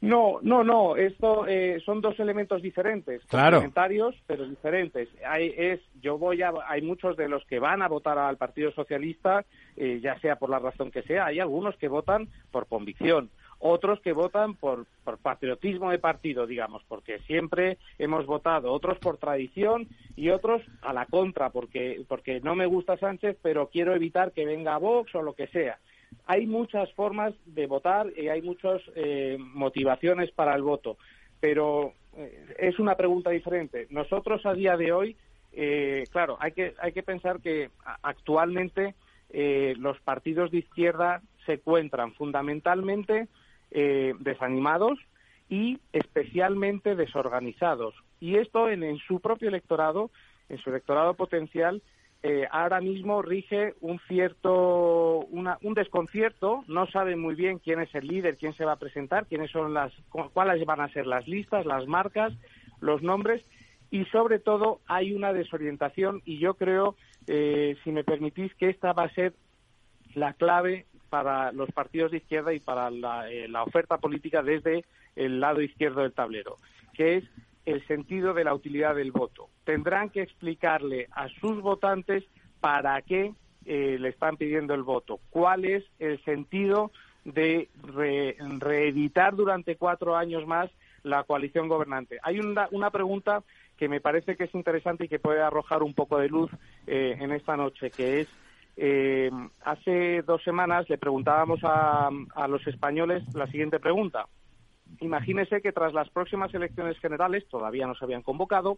No, no, no. Esto eh, son dos elementos diferentes, claro. complementarios, pero diferentes. Hay, es, yo voy a, hay muchos de los que van a votar al Partido Socialista, eh, ya sea por la razón que sea. Hay algunos que votan por convicción, otros que votan por, por patriotismo de partido, digamos, porque siempre hemos votado, otros por tradición y otros a la contra, porque, porque no me gusta Sánchez, pero quiero evitar que venga Vox o lo que sea hay muchas formas de votar y hay muchas eh, motivaciones para el voto, pero eh, es una pregunta diferente. Nosotros a día de hoy, eh, claro, hay que, hay que pensar que actualmente los partidos de izquierda se encuentran fundamentalmente desanimados y especialmente desorganizados. Y esto en su propio electorado, en su electorado potencial, eh, ahora mismo rige un cierto un desconcierto no sabe muy bien quién es el líder quién se va a presentar quiénes son las cuáles van a ser las listas las marcas los nombres y sobre todo hay una desorientación y yo creo eh, si me permitís que esta va a ser la clave para los partidos de izquierda y para la, eh, la oferta política desde el lado izquierdo del tablero que es el sentido de la utilidad del voto. Tendrán que explicarle a sus votantes para qué eh, le están pidiendo el voto, cuál es el sentido de reeditar durante cuatro años más la coalición gobernante. Hay una, una, pregunta que me parece que es interesante y que puede arrojar un poco de luz eh, en esta noche, que es eh, hace dos semanas le preguntábamos a, a los españoles la siguiente pregunta imagínese que tras las próximas elecciones generales, todavía no se habían convocado,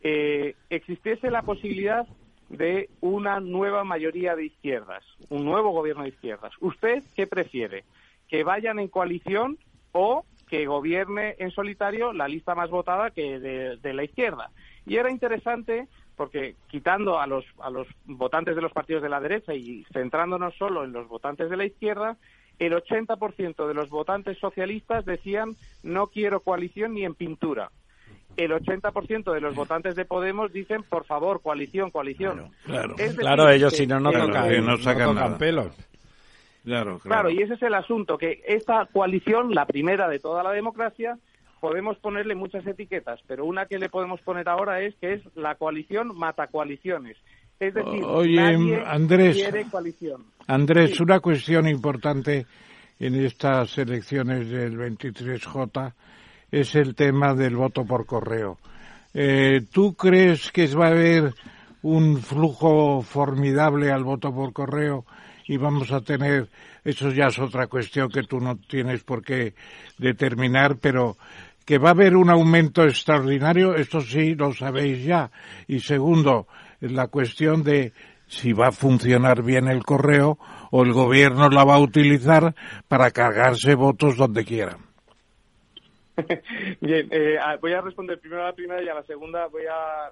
eh, existiese la posibilidad de una nueva mayoría de izquierdas, un nuevo gobierno de izquierdas. ¿Usted qué prefiere? ¿Que vayan en coalición o que gobierne en solitario la lista más votada que de, la izquierda? Y era interesante porque quitando a los, a los votantes de los partidos de la derecha y centrándonos solo en los votantes de la izquierda, el 80% de los votantes socialistas decían no quiero coalición ni en pintura. El 80% de los votantes de Podemos dicen, por favor, coalición, coalición. Claro, claro, ellos si no, no tocan, no sacan pelos. Claro, claro. claro, y ese es el asunto, que esta coalición, la primera de toda la democracia, podemos ponerle muchas etiquetas, pero una que le podemos poner ahora es que es la coalición mata coaliciones. Es decir, Oye, Andrés, quiere coalición. Andrés, una cuestión importante en estas elecciones del 23J es el tema del voto por correo. Eh, ¿Tú crees que va a haber un flujo formidable al voto por correo y vamos a tener, eso ya es otra cuestión que tú no tienes por qué determinar, pero que va a haber un aumento extraordinario, esto sí lo sabéis ya. Y segundo, la cuestión de si va a funcionar bien el correo o el gobierno la va a utilizar para cargarse votos donde quiera. Bien, eh, voy a responder primero a la primera y a la segunda voy a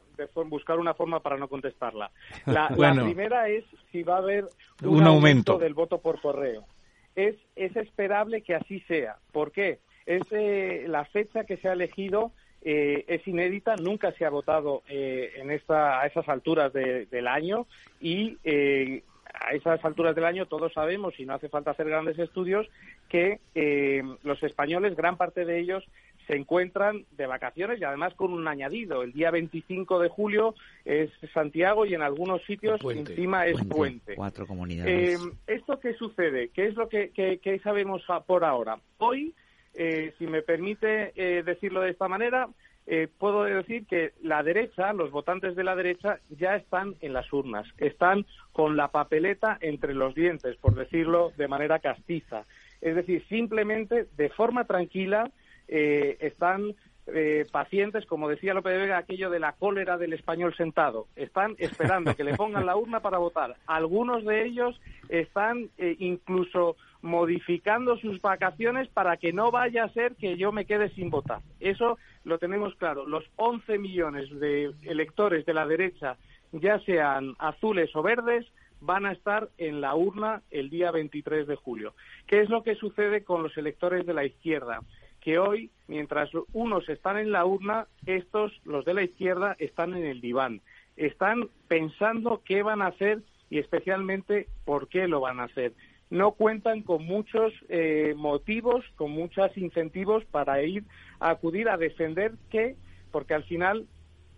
buscar una forma para no contestarla. La, primera es si va a haber un, aumento. del voto por correo. es, es esperable que así sea. ¿Por qué? Es eh, la fecha que se ha elegido eh, es inédita, nunca se ha votado eh, en esta, a esas alturas de- del año y eh, a esas alturas del año todos sabemos, y no hace falta hacer grandes estudios, que eh, los españoles, gran parte de ellos, se encuentran de vacaciones y además con un añadido. El día 25 de julio es Santiago y en algunos sitios Puente. encima es Puente. Cuatro Eh, comunidades. ¿Esto qué sucede? ¿Qué es lo que, que- que sabemos por ahora? Hoy, eh, si me permite eh, decirlo de esta manera, eh, puedo decir que la derecha, los votantes de la derecha, ya están en las urnas, están con la papeleta entre los dientes, por decirlo de manera castiza. Es decir, simplemente, de forma tranquila, eh, están eh, pacientes, como decía López de Vega, aquello de la cólera del español sentado. Están esperando que le pongan la urna para votar. Algunos de ellos están eh, incluso modificando sus vacaciones para que no vaya a ser que yo me quede sin votar. Eso lo tenemos claro. Los 11 millones de electores de la derecha, ya sean azules o verdes, van a estar en la urna el día 23 de julio. ¿Qué es lo que sucede con los electores de la izquierda? Que hoy, mientras unos están en la urna, estos, los de la izquierda, están en el diván. Están pensando qué van a hacer y especialmente por qué lo van a hacer. No cuentan con muchos eh, motivos, con muchos incentivos para ir a acudir a defender qué, porque al final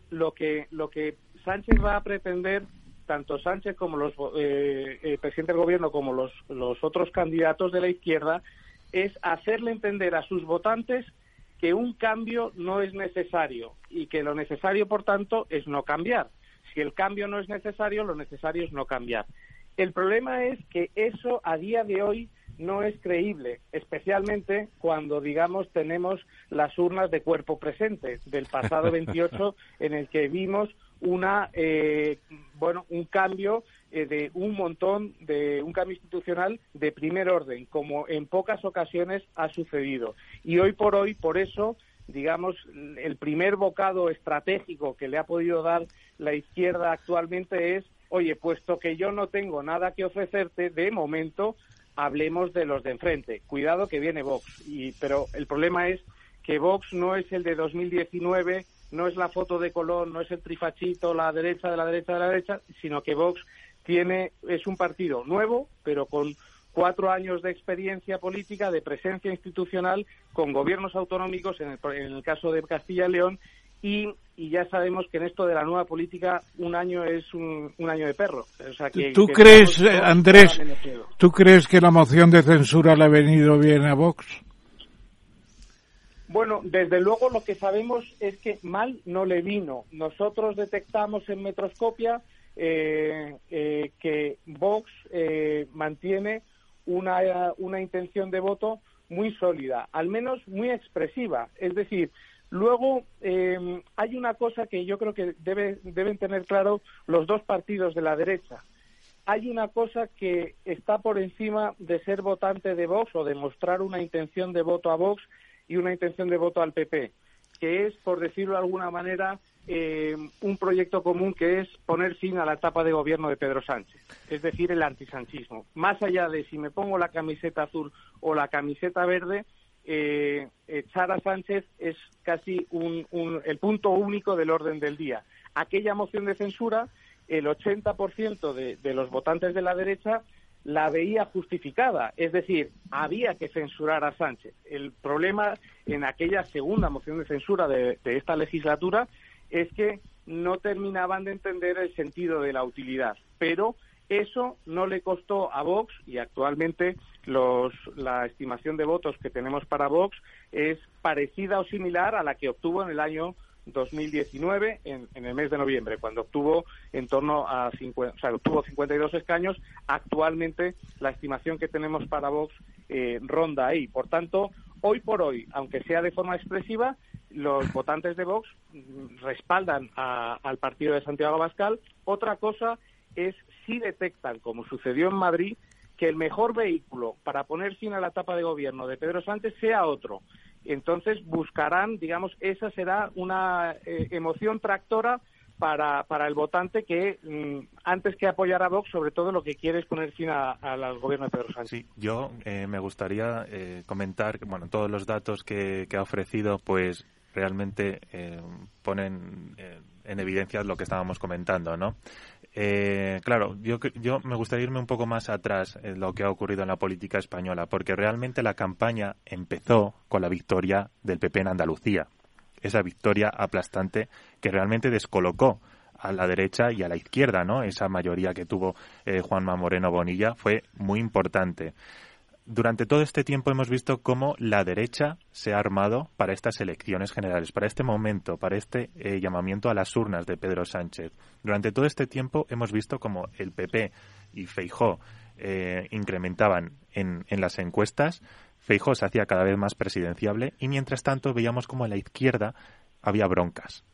lo que, lo que Sánchez va a pretender, tanto Sánchez como los eh, el presidente del gobierno como los, los otros candidatos de la izquierda, es hacerle entender a sus votantes que un cambio no es necesario y que lo necesario, por tanto, es no cambiar. Si el cambio no es necesario, lo necesario es no cambiar. El problema es que eso a día de hoy no es creíble, especialmente cuando, digamos, tenemos las urnas de cuerpo presente del pasado 28 en el que vimos una, eh, bueno, un cambio eh, de un montón, de un cambio institucional de primer orden, como en pocas ocasiones ha sucedido. Y hoy por hoy, por eso, digamos, el primer bocado estratégico que le ha podido dar la izquierda actualmente es, oye, puesto que yo no tengo nada que ofrecerte, de momento, hablemos de los de enfrente. Cuidado que viene Vox. Y, pero el problema es que Vox no es el de 2019, no es la foto de Colón, no es el trifachito, la derecha de la derecha de la derecha, sino que Vox tiene, es un partido nuevo, pero con cuatro años de experiencia política, de presencia institucional, con gobiernos autonómicos, en el, en el caso de Castilla y León, y, y, ya sabemos que en esto de la nueva política un año es un, un año de perro. O sea, que, ¿Tú que crees, todos Andrés, tú crees que la moción de censura le ha venido bien a Vox? Bueno, desde luego lo que sabemos es que mal no le vino. Nosotros detectamos en Metroscopia eh, eh, que Vox eh, mantiene una, una intención de voto muy sólida, al menos muy expresiva. Es decir, luego eh, hay una cosa que yo creo que debe, deben tener claro los dos partidos de la derecha. Hay una cosa que está por encima de ser votante de Vox o de mostrar una intención de voto a Vox y una intención de voto al PP, que es, por decirlo de alguna manera, eh, un proyecto común que es poner fin a la etapa de gobierno de Pedro Sánchez, es decir, el antisanchismo. Más allá de si me pongo la camiseta azul o la camiseta verde, eh, echar a Sánchez es casi un, un, el punto único del orden del día. Aquella moción de censura, el 80% de, de los votantes de la derecha la veía justificada, es decir, había que censurar a Sánchez. El problema en aquella segunda moción de censura de, de esta legislatura es que no terminaban de entender el sentido de la utilidad. Pero eso no le costó a Vox y actualmente los, la estimación de votos que tenemos para Vox es parecida o similar a la que obtuvo en el año 2019, en, en el mes de noviembre, cuando obtuvo en torno a 50, o sea, obtuvo 52 escaños. Actualmente la estimación que tenemos para Vox eh, ronda ahí. Por tanto, hoy por hoy, aunque sea de forma expresiva, los votantes de Vox respaldan a, al partido de Santiago Abascal. Otra cosa es si detectan, como sucedió en Madrid, que el mejor vehículo para poner fin a la etapa de gobierno de Pedro Sánchez sea otro. Entonces buscarán, digamos, esa será una eh, emoción tractora para, para el votante que mm, antes que apoyar a Vox, sobre todo lo que quiere es poner fin al gobierno de Pedro Sánchez. Sí, yo eh, me gustaría eh, comentar, bueno, todos los datos que, que ha ofrecido, pues realmente eh, ponen en evidencia lo que estábamos comentando, ¿no? Claro, yo, yo me gustaría irme un poco más atrás en lo que ha ocurrido en la política española, porque realmente la campaña empezó con la victoria del PP en Andalucía esa victoria aplastante que realmente descolocó a la derecha y a la izquierda, ¿no? Esa mayoría que tuvo eh, Juanma Moreno Bonilla fue muy importante. Durante todo este tiempo hemos visto cómo la derecha se ha armado para estas elecciones generales, para este momento, para este eh, llamamiento a las urnas de Pedro Sánchez. Durante todo este tiempo hemos visto cómo el PP y Feijó eh, incrementaban en, en las encuestas Feijó se hacía cada vez más presidenciable y mientras tanto veíamos como a la izquierda había broncas,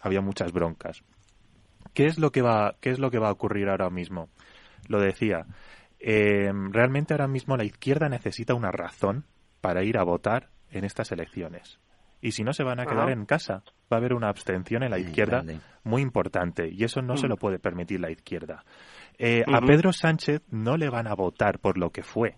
había muchas broncas. ¿Qué es lo que va, qué es lo que va a ocurrir ahora mismo? Lo decía, eh, realmente ahora mismo la izquierda necesita una razón para ir a votar en estas elecciones. Y si no se van a quedar en casa, va a haber una abstención en la izquierda muy importante y eso no se mm. lo puede permitir la izquierda. Eh, a Pedro Sánchez no le van a votar por lo que fue,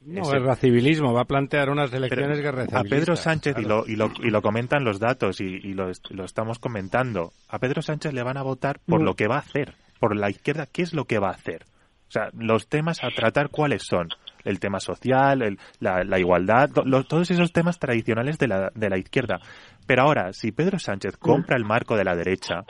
no, el civilismo va a plantear unas elecciones A Pedro Sánchez, y, lo, y, lo, y, lo, comentan los datos y, lo, lo, estamos comentando, a Pedro Sánchez le van a votar por mm. lo que va a hacer, por la izquierda, ¿qué es lo que va a hacer? O sea, los temas a tratar, ¿cuáles son? El tema social, el, la, la, igualdad, todos esos temas tradicionales de la, de la izquierda. Pero ahora, si Pedro Sánchez compra el marco de la derecha,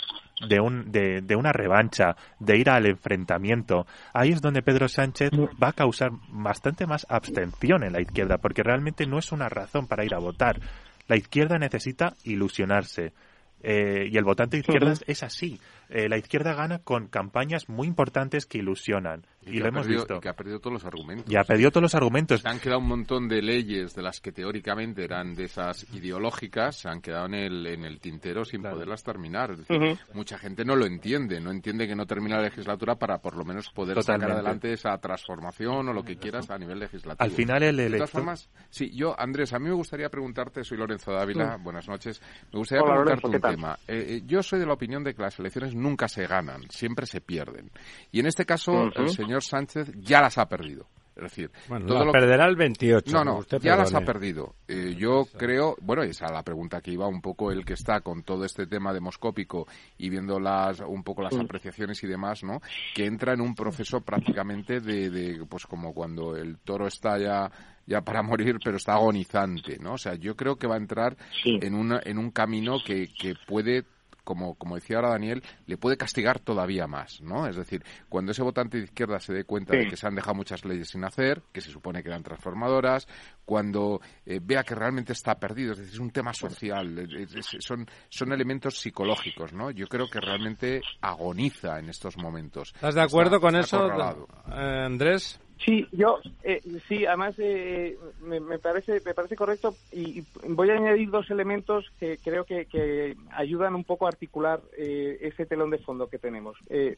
de, un, de, de, una revancha, de ir al enfrentamiento, ahí es donde Pedro Sánchez va a causar bastante más abstención en la izquierda, porque realmente no es una razón para ir a votar. La izquierda necesita ilusionarse. Eh, y el votante de izquierda es así. Eh, la izquierda gana con campañas muy importantes que ilusionan. Y, lo hemos visto. Y que ha perdido todos los argumentos. Y ha perdido todos los argumentos. Se han quedado un montón de leyes de las que teóricamente eran de esas ideológicas, se han quedado en el, en el tintero sin poderlas terminar. Mucha gente no lo entiende, no entiende que no termina la legislatura para por lo menos poder sacar adelante esa transformación o lo que quieras a nivel legislativo. Al final el elector... De todas formas, sí, yo, Andrés, a mí me gustaría preguntarte, soy Lorenzo Dávila, buenas noches, me gustaría preguntarte un tema. Eh, eh, yo soy de la opinión de que las elecciones nunca se ganan, siempre se pierden. Y en este caso, el señor Sánchez ya las ha perdido. Es decir, todo lo perderá el 28. No, no, ya las ha perdido. Eh, yo creo, bueno, esa es la pregunta que iba un poco el que está con todo este tema demoscópico y viendo las, un poco las apreciaciones y demás, ¿no? Que entra en un proceso prácticamente de, de pues como cuando el toro está ya ya para morir, pero está agonizante, ¿no? O sea, yo creo que va a entrar en, una, en un camino que, que puede como, como decía ahora Daniel, le puede castigar todavía más, ¿no? Es decir, cuando ese votante de izquierda se dé cuenta de que se han dejado muchas leyes sin hacer, que se supone que eran transformadoras, cuando eh, vea que realmente está perdido, es decir, es un tema social, son, son elementos psicológicos, ¿no? Yo creo que realmente agoniza en estos momentos. ¿Estás de acuerdo con eso, eh, Andrés? Sí, yo eh, sí, además eh, me, parece me parece correcto y, voy a añadir dos elementos que creo que, ayudan un poco a articular eh, ese telón de fondo que tenemos. Eh,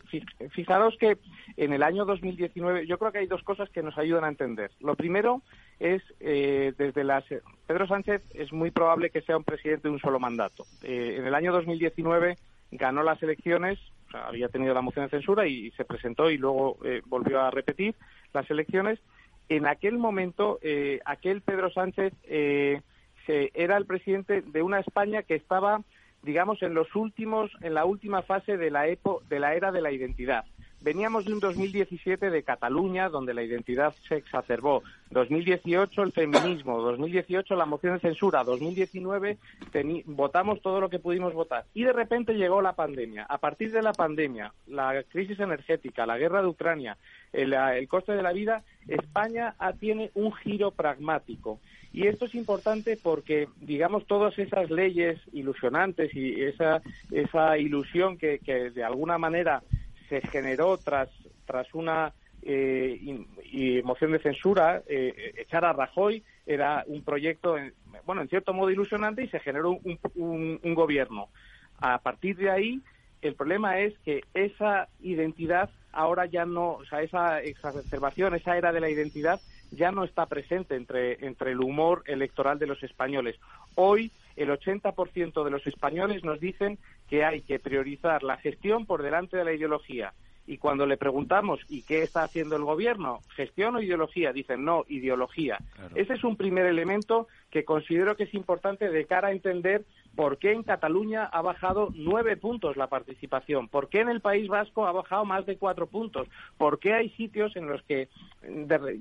fijaros que en el año 2019 yo creo que hay dos cosas que nos ayudan a entender. Lo primero es desde las Pedro Sánchez es muy probable que sea un presidente de un solo mandato. en el año 2019 ganó las elecciones, había tenido la moción de censura y se presentó y luego volvió a repetir las elecciones, en aquel momento eh, aquel Pedro Sánchez eh, era el presidente de una España que estaba, digamos, en los últimos, en la última fase de la, epo, de la era de la identidad. Veníamos de un 2017 de Cataluña, donde la identidad se exacerbó. 2018 el feminismo, 2018 la moción de censura, 2019 votamos todo lo que pudimos votar. Y de repente llegó la pandemia. A partir de la pandemia, la crisis energética, la guerra de Ucrania, el, el coste de la vida, España tiene un giro pragmático. Y esto es importante porque, digamos, todas esas leyes ilusionantes y esa, esa ilusión que, que de alguna manera se generó tras, tras una eh, moción de censura, eh, echar a Rajoy era un proyecto, bueno, en cierto modo ilusionante y se generó un, un, gobierno. A partir de ahí, el problema es que esa identidad ahora ya no, o sea, esa exacerbación, esa era de la identidad ya no está presente entre, entre el humor electoral de los españoles. Hoy el 80% de los españoles nos dicen que hay que priorizar la gestión por delante de la ideología. Y cuando le preguntamos, ¿y qué está haciendo el gobierno? ¿Gestión o ideología? Dicen, no, ideología. Ese es un primer elemento que considero que es importante de cara a entender por qué en Cataluña ha bajado nueve puntos la participación, por qué en el País Vasco ha bajado más de cuatro puntos, por qué hay sitios en los que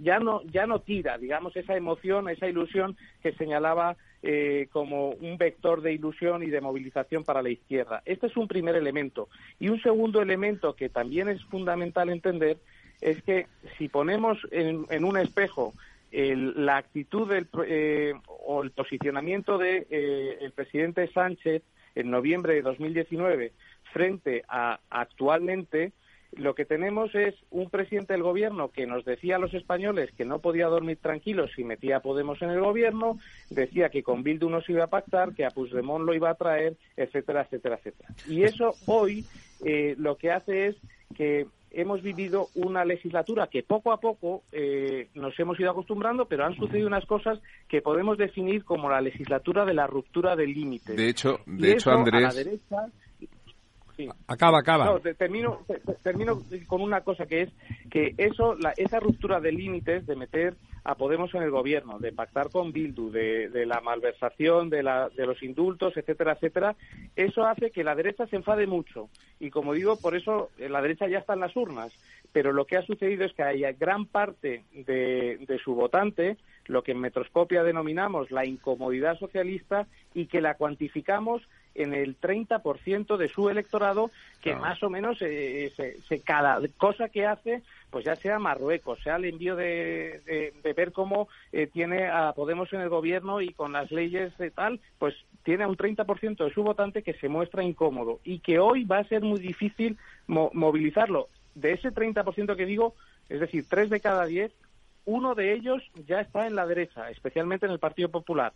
ya no, ya no tira, digamos, esa emoción, esa ilusión que señalaba eh, como un vector de ilusión y de movilización para la izquierda. Este es un primer elemento. Y un segundo elemento que también es fundamental entender es que si ponemos en, un espejo la actitud eh, o el posicionamiento del de, eh, presidente Sánchez en noviembre de 2019 frente a actualmente, lo que tenemos es un presidente del gobierno que nos decía a los españoles que no podía dormir tranquilos si metía a Podemos en el gobierno, decía que con Bildu no se iba a pactar, que a Puigdemont lo iba a traer, etcétera, etcétera, etcétera. Y eso hoy eh, lo que hace es que hemos vivido una legislatura que poco a poco eh, nos hemos ido acostumbrando, pero han sucedido unas cosas que podemos definir como la legislatura de la ruptura del límite. De hecho, de hecho, Andrés. Acaba, acaba. termino, termino con una cosa que es que eso, la, esa ruptura de límites de meter a Podemos en el gobierno, de pactar con Bildu, de, de la malversación, de, la, de los indultos, etcétera, etcétera, eso hace que la derecha se enfade mucho. Y como digo, por eso eh, la derecha ya está en las urnas. Pero lo que ha sucedido es que hay gran parte de, de su votante lo que en Metroscopia denominamos la incomodidad socialista y que la cuantificamos en el 30% de su electorado que más o menos eh, se, cada cosa que hace, pues ya sea Marruecos, sea el envío de, de, ver cómo eh, tiene a Podemos en el gobierno y con las leyes de tal, pues tiene un 30% de su votante que se muestra incómodo y que hoy va a ser muy difícil movilizarlo. De ese 30% que digo, es decir, tres de cada diez, uno de ellos ya está en la derecha, especialmente en el Partido Popular.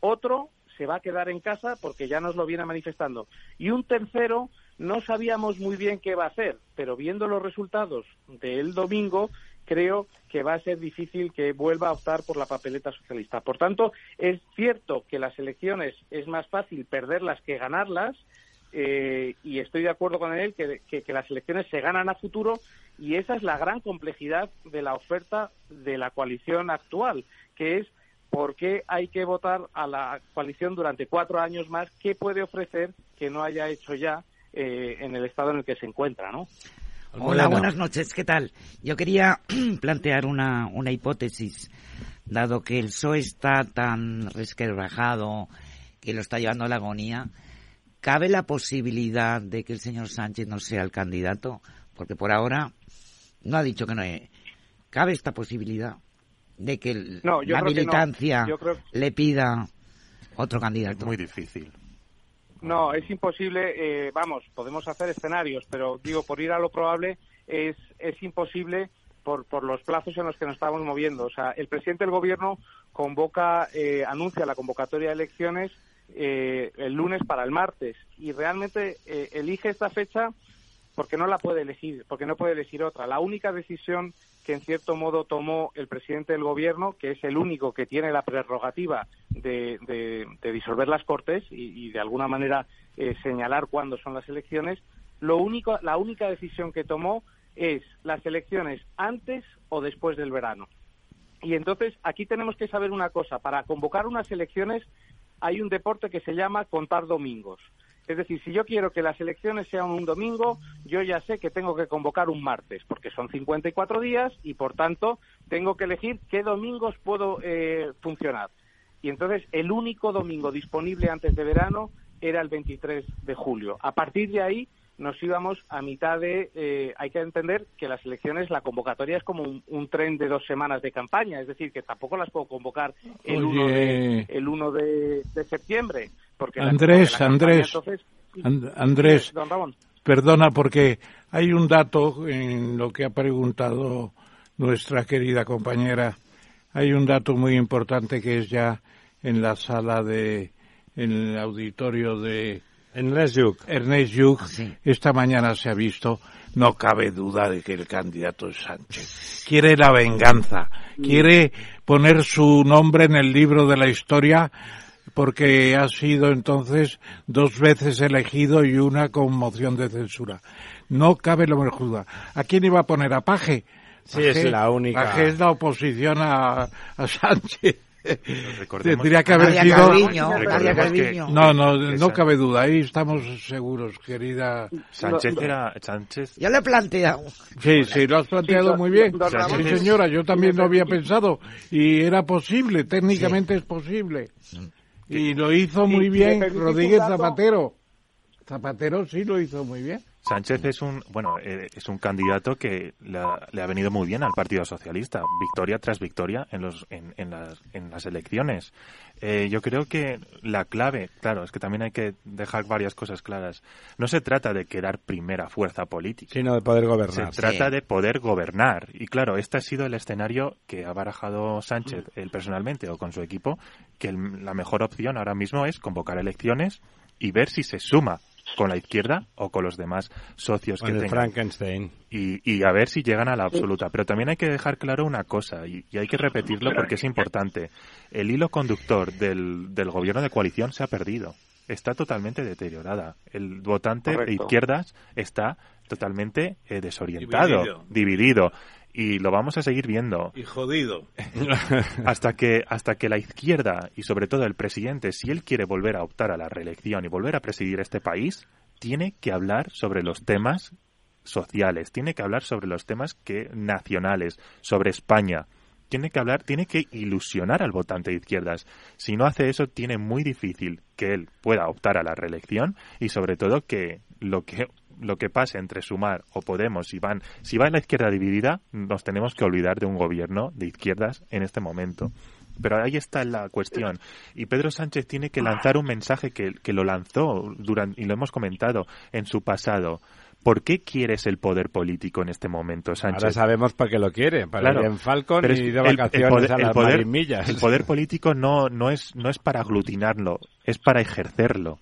Otro se va a quedar en casa porque ya nos lo viene manifestando. Y un tercero no sabíamos muy bien qué va a hacer, pero viendo los resultados del domingo, creo que va a ser difícil que vuelva a optar por la papeleta socialista. Por tanto, es cierto que las elecciones es más fácil perderlas que ganarlas, eh, y estoy de acuerdo con él que, que, las elecciones se ganan a futuro y esa es la gran complejidad de la oferta de la coalición actual, que es por qué hay que votar a la coalición durante cuatro años más, qué puede ofrecer que no haya hecho ya eh, en el estado en el que se encuentra, ¿no? Hola, buenas noches, ¿qué tal? Yo quería plantear una, una hipótesis, dado que el PSOE está tan resquebrajado, que lo está llevando a la agonía, ¿cabe la posibilidad de que el señor Sánchez no sea el candidato? Porque por ahora no ha dicho que no. ¿Cabe esta posibilidad? de que la militancia le pida otro candidato. Muy difícil. No, es imposible. Eh, vamos, podemos hacer escenarios, pero digo, por ir a lo probable, es, es imposible por, por los plazos en los que nos estamos moviendo. O sea, el presidente del gobierno convoca, eh, anuncia la convocatoria de elecciones eh, el lunes para el martes y realmente elige esta fecha porque no la puede elegir, porque no puede elegir otra. La única decisión que en cierto modo tomó el presidente del gobierno, que es el único que tiene la prerrogativa de, disolver las Cortes y, de alguna manera eh, señalar cuándo son las elecciones, lo único, la única decisión que tomó es las elecciones antes o después del verano. Y entonces aquí tenemos que saber una cosa, para convocar unas elecciones hay un deporte que se llama contar domingos. Es decir, si yo quiero que las elecciones sean un domingo, yo ya sé que tengo que convocar un martes, porque son 54 días y, por tanto, tengo que elegir qué domingos puedo eh, funcionar. Y entonces, el único domingo disponible antes de verano era el 23 de julio. A partir de ahí, nos íbamos a mitad de... Eh, hay que entender que las elecciones, la convocatoria es como un, tren de dos semanas de campaña, es decir, que tampoco las puedo convocar el 1 de, el 1 de septiembre. Andrés, Andrés, Andrés, perdona porque hay un dato en lo que ha preguntado nuestra querida compañera. Hay un dato muy importante que es ya en la sala de, en el auditorio de Ernest Lluch. Ernest Lluch. Esta mañana se ha visto, no cabe duda de que el candidato es Sánchez. Quiere la venganza, quiere poner su nombre en el libro de la historia porque ha sido entonces dos veces elegido y una con moción de censura. No cabe la menor duda. ¿A quién iba a poner? ¿A Paje? Sí, es la única. Paje es la oposición a, a Sánchez. Tendría que haber sido... Calviño. No, no, no cabe duda. Ahí estamos seguros, querida. Sánchez era Sánchez Yo le he planteado. Sí, sí, lo has planteado Sí, muy bien. Sí, señora, yo también lo había pensado y era posible, técnicamente es posible. Y lo hizo muy bien Rodríguez Zapatero. Zapatero sí lo hizo muy bien. Sánchez es un bueno eh, es un candidato que le ha, le ha venido muy bien al Partido Socialista victoria tras victoria en los en, en las en las elecciones Eh, yo creo que la clave claro es que también hay que dejar varias cosas claras no se trata de quedar primera fuerza política Sino de poder se gobernar. trata Sí. de poder gobernar. Y claro, este ha sido el escenario que ha barajado Sánchez, él personalmente o con su equipo, que el- la mejor opción ahora mismo es convocar elecciones y ver si se suma con la izquierda o con los demás socios Con que el tengan. Frankenstein. Y, y a ver si llegan a la absoluta. Pero también hay que dejar claro una cosa, y, y hay que repetirlo porque es importante. El hilo conductor del, del gobierno de coalición se ha perdido. Está totalmente deteriorada. El votante de izquierdas está totalmente eh, desorientado, Dividido. dividido. Y lo vamos a seguir viendo Y jodido. hasta que hasta que la izquierda y sobre todo el presidente, si él quiere volver a optar a la reelección y volver a presidir este país, tiene que hablar sobre los temas sociales, tiene que hablar sobre los temas que nacionales, sobre España. Tiene que hablar, tiene que ilusionar al votante de izquierdas. Si no hace eso, tiene muy difícil que él pueda optar a la reelección y sobre todo que lo que lo que pase entre Sumar o Podemos, si van, si va en la izquierda dividida, nos tenemos que olvidar de un gobierno de izquierdas en este momento. Pero ahí está la cuestión. Y Pedro Sánchez tiene que lanzar un mensaje que, que lo lanzó durante, y lo hemos comentado en su pasado. ¿Por qué quieres el poder político en este momento, Sánchez? Ahora sabemos para qué lo quiere, para Claro, ir en Falcon pero y de el- el vacaciones poder- a el las poder- marimillas. El poder político no, no, es, no es para aglutinarlo, es para ejercerlo.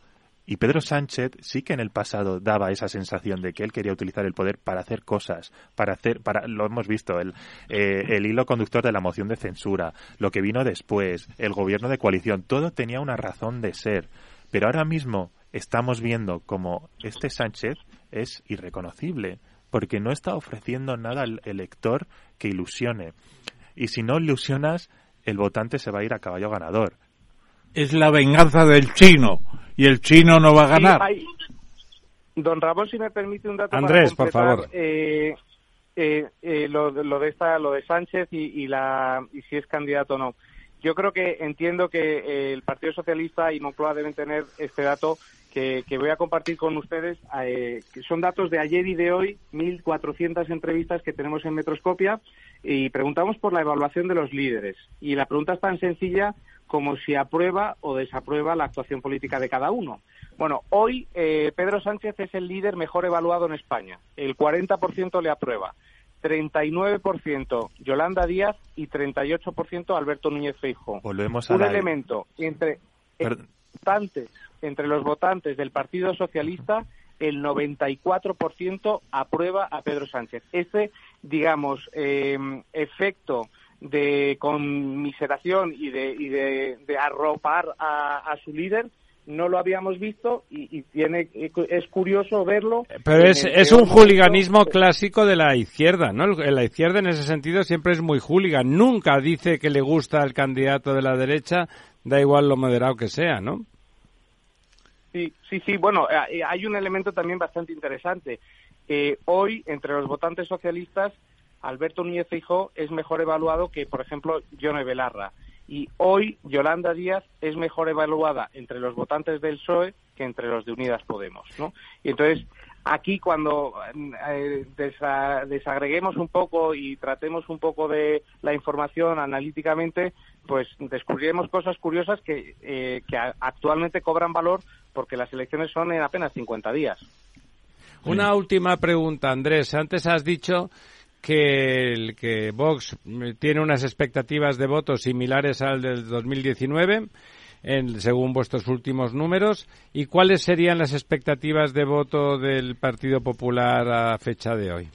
Y Pedro Sánchez sí que en el pasado daba esa sensación de que él quería utilizar el poder para hacer cosas, para hacer, para, lo hemos visto, el, eh, el hilo conductor de la moción de censura, lo que vino después, el gobierno de coalición, todo tenía una razón de ser. Pero ahora mismo estamos viendo como este Sánchez es irreconocible, porque no está ofreciendo nada al elector que ilusione. Y si no ilusionas, el votante se va a ir a caballo ganador. Es la venganza del chino. Y el chino no va a ganar. Sí, hay- Don Ramón, si me permite un dato Andrés, para por favor. eh, eh, eh, lo, lo de esta, lo de Sánchez y, y la y si es candidato o no. Yo creo que entiendo que eh, el Partido Socialista y Moncloa deben tener este dato que, que voy a compartir con ustedes, eh, que son datos de ayer y de hoy, 1.400 entrevistas que tenemos en Metroscopia, y preguntamos por la evaluación de los líderes. Y la pregunta es tan sencilla como si aprueba o desaprueba la actuación política de cada uno. Bueno, hoy eh, Pedro Sánchez es el líder mejor evaluado en España. El 40% le aprueba. 39% Yolanda Díaz y 38% Alberto Núñez Feijóo. Volvemos a Un la- elemento entre Perdón. Entre los votantes del Partido Socialista, el 94% aprueba a Pedro Sánchez. Ese, digamos, eh, efecto de conmiseración y de, y de arropar a, a su líder no lo habíamos visto y, y tiene es curioso verlo. Pero en es, es un hooliganismo momento- clásico de la izquierda, ¿no? La izquierda en ese sentido siempre es muy hooligan. Nunca dice que le gusta al candidato de la derecha, da igual lo moderado que sea, ¿no? Sí, sí, sí. Bueno, eh, hay un elemento también bastante interesante. Eh, hoy, entre los votantes socialistas, Alberto Núñez Feijóo es mejor evaluado que, por ejemplo, Yone Belarra. Y hoy Yolanda Díaz es mejor evaluada entre los votantes del PSOE que entre los de Unidas Podemos, ¿no? Y entonces, aquí cuando eh, desa- desagreguemos un poco y tratemos un poco de la información analíticamente, pues descubriremos cosas curiosas que, eh, que actualmente cobran valor porque las elecciones son en apenas 50 días. Una última pregunta, Andrés. Antes has dicho que, el, que Vox mm, tiene unas expectativas de votos similares al del 2019, en, según vuestros últimos números. ¿Y cuáles serían las expectativas de voto del Partido Popular a fecha de hoy?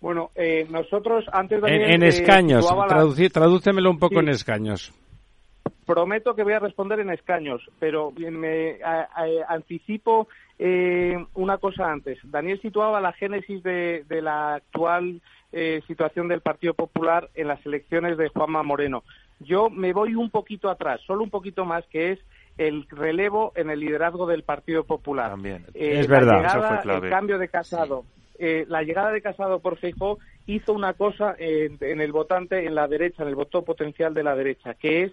Bueno, eh, nosotros antes En, también, en eh, escaños, tradúcemelo un poco Sí. en escaños. prometo que voy a responder en escaños, pero me a- a- anticipo eh, una cosa antes. Daniel situaba la génesis de, de la actual eh, situación del Partido Popular en las elecciones de Juanma Moreno. Yo me voy un poquito atrás, solo un poquito más, que es el relevo en el liderazgo del Partido Popular. También. Eh, Es la verdad. llegada, Eso fue clave. El cambio de Casado. eh, la llegada de Casado por Feijóo hizo una cosa en, en el votante, en la derecha, en el voto potencial de la derecha, que es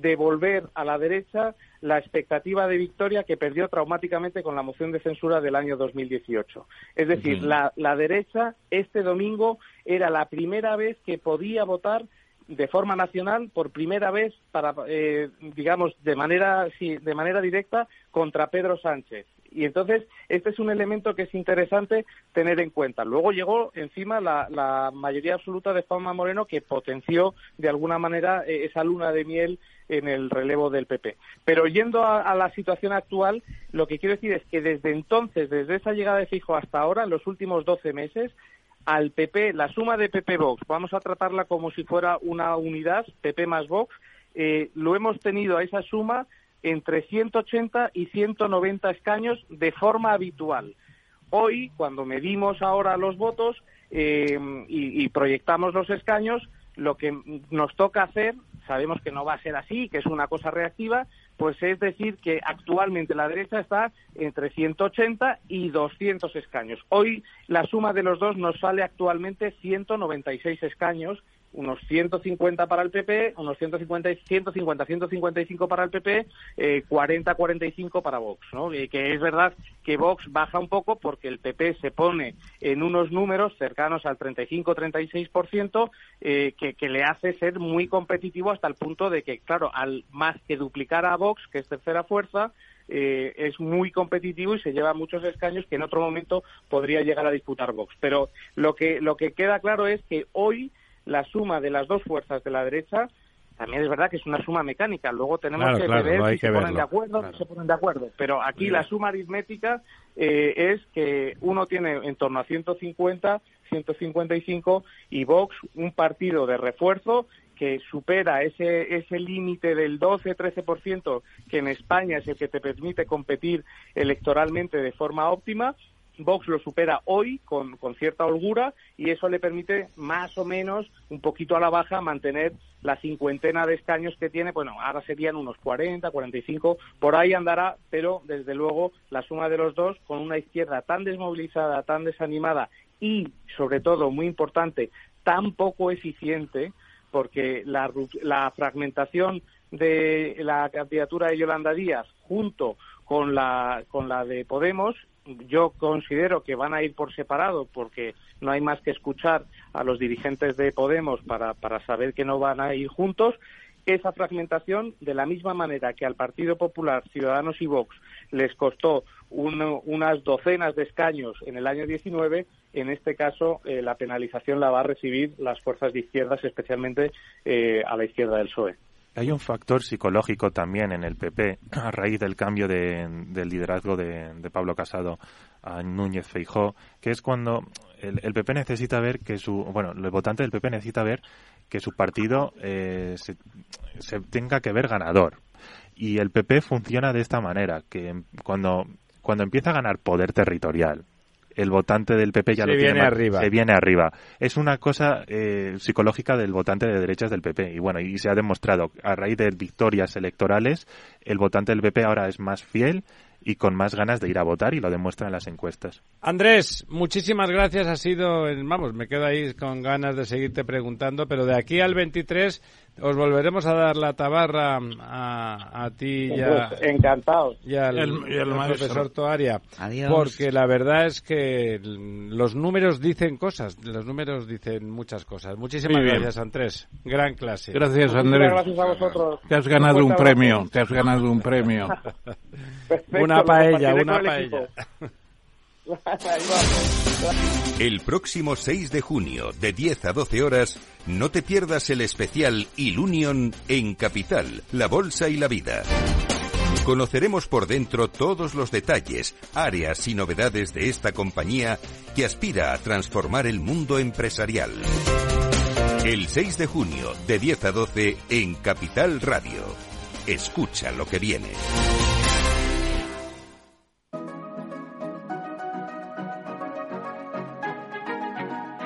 devolver a la derecha la expectativa de victoria que perdió traumáticamente con la moción de censura del año 2018. Es decir, la, la derecha este domingo era la primera vez que podía votar de forma nacional por primera vez para eh, digamos de manera sí, de manera directa contra Pedro Sánchez y entonces este es un elemento que es interesante tener en cuenta. Luego llegó encima la, la mayoría absoluta de Juanma Moreno que potenció de alguna manera eh, esa luna de miel en el relevo del PP pero yendo a, a la situación actual lo que quiero decir es que desde entonces desde esa llegada de Fijo hasta ahora en los últimos 12 meses al PP, la suma de PP Vox, vamos a tratarla como si fuera una unidad, PP más Vox, eh, lo hemos tenido a esa suma entre 180 y 190 escaños de forma habitual. Hoy, cuando medimos ahora los votos eh, y, y proyectamos los escaños, lo que nos toca hacer, sabemos que no va a ser así, que es una cosa reactiva, pues es decir que actualmente la derecha está entre 180 y 200 escaños. Hoy la suma de los dos nos sale actualmente 196 escaños, unos 150 para el PP, unos 150, 150 155 para el PP, eh, 40, 45 para Vox, ¿no? Eh, que es verdad que Vox baja un poco porque el PP se pone en unos números cercanos al 35-36%, eh, que, que le hace ser muy competitivo hasta el punto de que, claro, al más que duplicar a Vox, que es tercera fuerza, eh, es muy competitivo y se lleva muchos escaños que en otro momento podría llegar a disputar Vox. Pero lo que, lo que queda claro es que hoy la suma de las dos fuerzas de la derecha también es verdad que es una suma mecánica. Luego tenemos Claro, que claro, ver si que se ponen de acuerdo o claro. no se ponen de acuerdo. Pero aquí la suma aritmética eh, es que uno tiene en torno a 150, 155 y Vox un partido de refuerzo que supera ese, ese límite del 12-13% que en España es el que te permite competir electoralmente de forma óptima. Vox lo supera hoy con, con cierta holgura y eso le permite más o menos, un poquito a la baja, mantener la cincuentena de escaños que tiene. Bueno, ahora serían unos 40, 45, por ahí andará, pero desde luego la suma de los dos con una izquierda tan desmovilizada, tan desanimada y, sobre todo, muy importante, tan poco eficiente, porque la, la fragmentación de la candidatura de Yolanda Díaz junto con la, con la de Podemos, yo considero que van a ir por separado porque no hay más que escuchar a los dirigentes de Podemos para, para saber que no van a ir juntos. Esa fragmentación, de la misma manera que al Partido Popular, Ciudadanos y Vox les costó unas docenas de escaños en el año 19, en este caso eh, la penalización la va a recibir las fuerzas de izquierdas, especialmente eh, a la izquierda del PSOE. Hay un factor psicológico también en el PP a raíz del cambio de- del liderazgo de, Pablo Casado a Núñez Feijó, que es cuando el, PP necesita ver que su, bueno, el votante del PP necesita ver que su partido eh, se, se tenga que ver ganador. Y el PP funciona de esta manera, que cuando, cuando empieza a ganar poder territorial, el votante del PP ya Se lo tiene viene más- arriba. se viene arriba. Es una cosa eh, psicológica del votante de derechas del PP. Y bueno, y se ha demostrado a raíz de victorias electorales, el votante del PP ahora es más fiel y con más ganas de ir a votar y lo demuestran las encuestas. Andrés, muchísimas gracias. Ha sido, vamos, me quedo ahí con ganas de seguirte preguntando, pero de aquí al 23 os volveremos a dar la tabarra a, a ti y, a- Pues, encantados. y al, El- y el al maestro. profesor Toaria. Adiós. Porque la verdad es que los números dicen cosas, los números dicen muchas cosas. Muchísimas gracias, Andrés. Gran clase. Gracias, Andrés. gracias a vosotros. Te has ganado Un premio, te has ganado un premio. Perfecto, Una paella, una paella. El próximo 6 de junio, de 10 a 12 horas, no te pierdas el especial Ilunion en Capital, la Bolsa y la Vida. Conoceremos por dentro todos los detalles, áreas y novedades de esta compañía que aspira a transformar el mundo empresarial. El 6 de junio, de 10 a 12, en Capital Radio. Escucha lo que viene.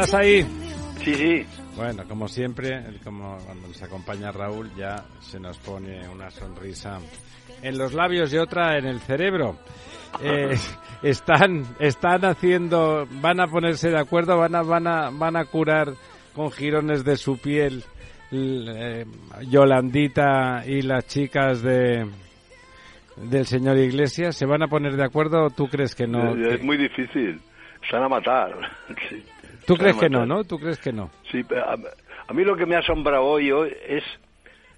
¿Estás ahí? Sí, sí. Bueno, como siempre, como cuando nos acompaña Raúl, ya se nos pone una sonrisa en los labios y otra en el cerebro. Eh, están, están haciendo, van a ponerse de acuerdo, van a, van a, van a curar con jirones de su piel eh, Yolandita y las chicas de del señor Iglesias. ¿Se van a poner de acuerdo o tú crees que no? Es muy difícil. Se van a matar. Sí. ¿Tú crees a que no, no? ¿Tú crees que no? Sí, a, a mí lo que me ha asombrado hoy, hoy es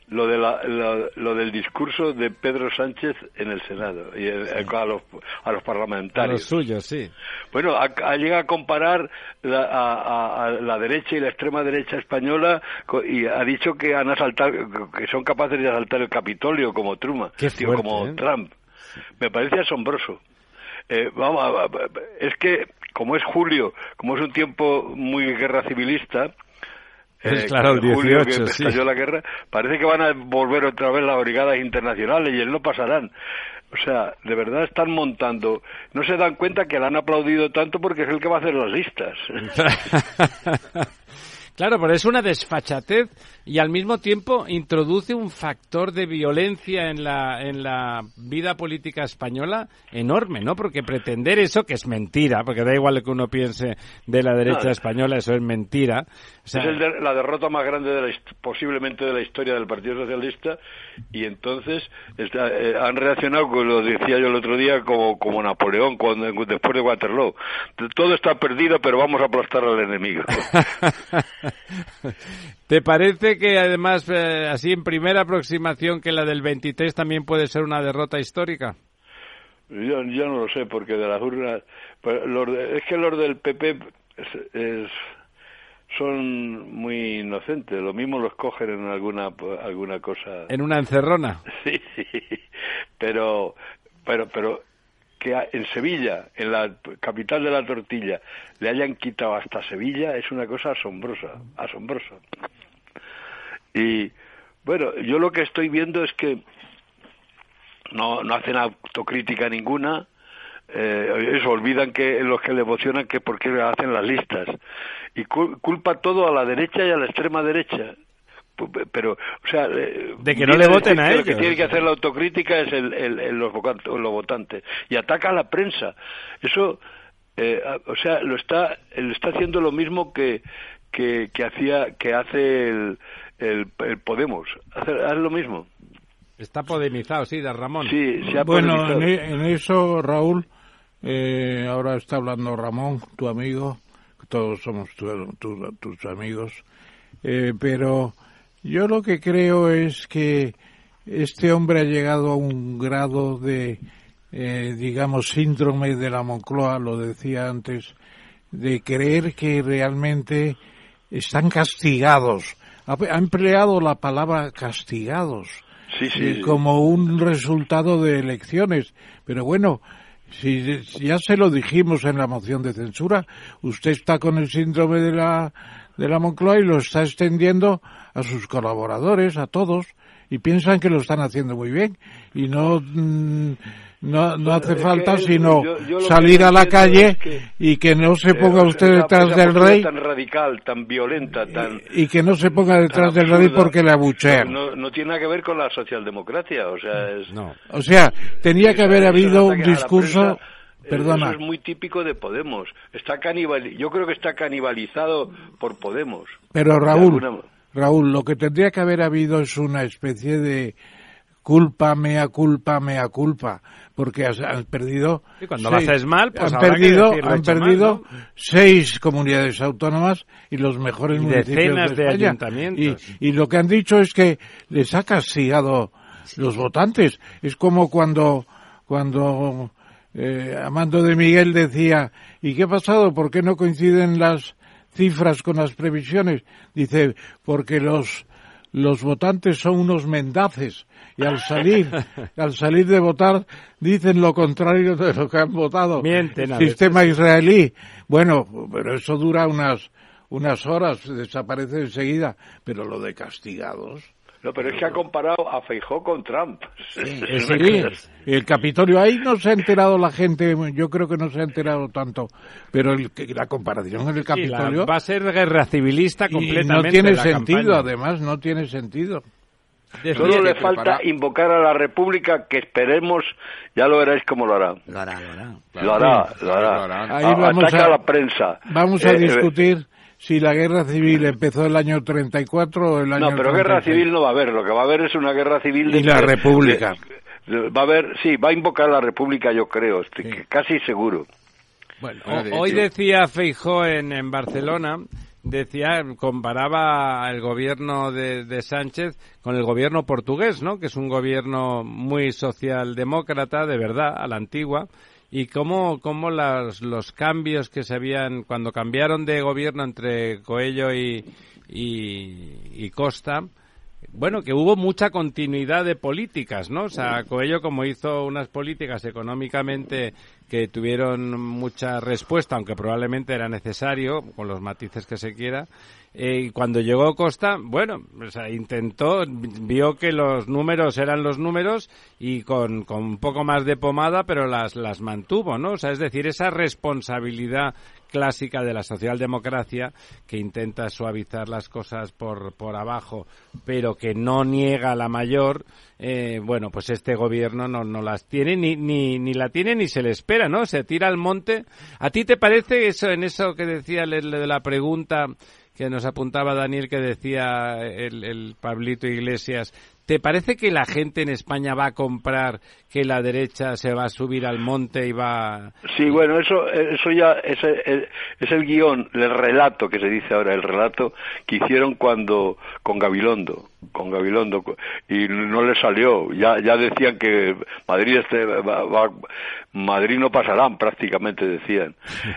lo, de la- lo, lo del discurso de Pedro Sánchez en el Senado y el- a, los, a los A parlamentarios. los suyos, sí. Bueno, ha, ha llegado a comparar la, a, a- a la derecha y la extrema derecha española y ha dicho que han asaltado, que son capaces de asaltar el Capitolio como Truman, como ¿eh? Trump. Me parece asombroso. Eh, vamos, a- a- es que como es julio, como es un tiempo muy guerra civilista, Es claro, el en julio 18, que sí. estalló la guerra, parece que van a volver otra vez las brigadas internacionales y él no pasarán. O sea, de verdad están montando. No se dan cuenta que le han aplaudido tanto porque es el que va a hacer las listas. Claro, pero es una desfachatez y al mismo tiempo introduce un factor de violencia en la, en la vida política española enorme, ¿no? Porque pretender eso, que es mentira, porque da igual lo que uno piense de la derecha española, eso es mentira. O sea, es de- la derrota más grande de la posiblemente de la historia del Partido Socialista y entonces está- eh, han reaccionado, como lo decía yo el otro día, como, como Napoleón cuando, después de Waterloo. Todo está perdido, pero vamos a aplastar al enemigo. ¿Te parece que además, eh, así en primera aproximación, que la del 23 también puede ser una derrota histórica? Yo, yo no lo sé, porque de las urnas. los de- es que los del PP es- es- son muy inocentes. Lo mismo los cogen en alguna, alguna cosa. En una encerrona. Sí, pero, pero, pero que en Sevilla, en la capital de la tortilla, le hayan quitado hasta Sevilla es una cosa asombrosa, asombrosa. Y bueno, yo lo que estoy viendo es que no, no hacen autocrítica ninguna, eh, olvidan que los que le emocionan que por qué hacen las listas y cul- culpa todo a la derecha y a la extrema derecha pero o sea eh, De que no le voten a que lo que ellos. tiene que hacer la autocrítica es el, el- el- los, los votantes. Y ataca a la prensa. Eso eh, o sea lo está lo está haciendo lo mismo que que, que hacía que hace el, el, el Podemos. Hace, hace lo mismo. Está podemizado, sí, de Ramón. sí se ha Bueno, en, e- en eso, Raúl, eh, ahora está hablando Ramón, tu amigo, todos somos tu- tu- tus amigos, eh, pero yo lo que creo es que este hombre ha llegado a un grado de, eh, digamos, síndrome de la Moncloa, lo decía antes, de creer que realmente están castigados. Ha, ha empleado la palabra castigados Sí, sí, eh, sí. como un resultado de elecciones. Pero bueno, Si, si ya se lo dijimos en la moción de censura, usted está con el síndrome de la, de la Moncloa y lo está extendiendo a sus colaboradores, a todos, y piensan que lo están haciendo muy bien. Y no, mm, no, no hace Es falta es- sino yo- yo salir a la calle es que- y que no se ponga usted detrás del rey tan radical, tan violenta, tan y que no se ponga detrás del rey porque le abuchean. No, no tiene nada que ver con la socialdemocracia, o sea, es, No. O sea, tenía que haber habido un discurso, eh, perdona, Eso es muy típico de Podemos. Está canibal, yo creo que está canibalizado por Podemos. pero Raúl, alguna- Raúl, lo que tendría que haber habido es una especie de culpa, mea culpa, mea culpa, porque has- han perdido. Y cuando lo haces mal, pues han que perdido, han mal, perdido ¿no? seis comunidades autónomas y los mejores Y municipios decenas de de España. ayuntamientos. Y, y lo que han dicho es que les ha castigado los votantes. Es como cuando, cuando eh, Amando de Miguel decía, ¿y qué ha pasado? ¿Por qué no coinciden las cifras con las previsiones? Dice, porque los, los votantes son unos mendaces y al salir, al salir de votar dicen lo contrario de lo que han votado. Mienten a Sistema israelí. Bueno, pero eso dura unas, unas horas, desaparece enseguida. Pero lo de castigados. No, pero es que ha comparado a Feijó con Trump. Es Sí, el Capitolio, ahí no se ha enterado la gente, yo creo que no se ha enterado tanto, pero el, que- la comparación en el Sí, la- Capitolio va a ser guerra civilista y completamente. no tiene la sentido, campaña. además, no tiene sentido. Solo le falta invocar a la República, que esperemos, ya lo veréis cómo lo hará. Lo hará, lo hará. Lo hará, Sí, lo hará. Ahí A- vamos ataca a- a la prensa. Vamos a Eh, eh, discutir si la guerra civil empezó el año 34 o el año No, pero guerra 36. civil no va a haber. Lo que va a haber es una guerra civil. Y la República. de- va a haber, sí, va a invocar la República, yo creo, estoy Sí. casi seguro. Bueno, Bueno, de ho- hoy decía Feijó en, en Barcelona, decía, comparaba el gobierno de, de Sánchez con el gobierno portugués, ¿no? Que es un gobierno muy socialdemócrata, de verdad, a la antigua. Y cómo, cómo las, los cambios que se habían, cuando cambiaron de gobierno entre Coello y, y, y Costa, bueno, que hubo mucha continuidad de políticas, ¿no? O sea, Coello como hizo unas políticas económicamente que tuvieron mucha respuesta, aunque probablemente era necesario, con los matices que se quiera, eh, cuando llegó Costa, bueno, o sea, intentó, vio que los números eran los números y con, con un poco más de pomada, pero las, las mantuvo, ¿no? O sea, es decir, esa responsabilidad clásica de la socialdemocracia que intenta suavizar las cosas por, por abajo, pero que no niega la mayor, eh, bueno, pues este gobierno no, no las tiene, ni, ni, ni la tiene ni se le espera, ¿no? Se tira al monte. ¿A ti te parece eso, en eso que decía de la pregunta que nos apuntaba Daniel, que decía el, el Pablito Iglesias, ¿te parece que la gente en España va a comprar que la derecha se va a subir al monte y va... Sí, bueno, eso, eso ya es, el- es el guion, el relato que se dice ahora, el relato que hicieron cuando con Gabilondo, con Gabilondo y no le salió. Ya, ya decían que Madrid este va- Madrid no pasarán prácticamente decían.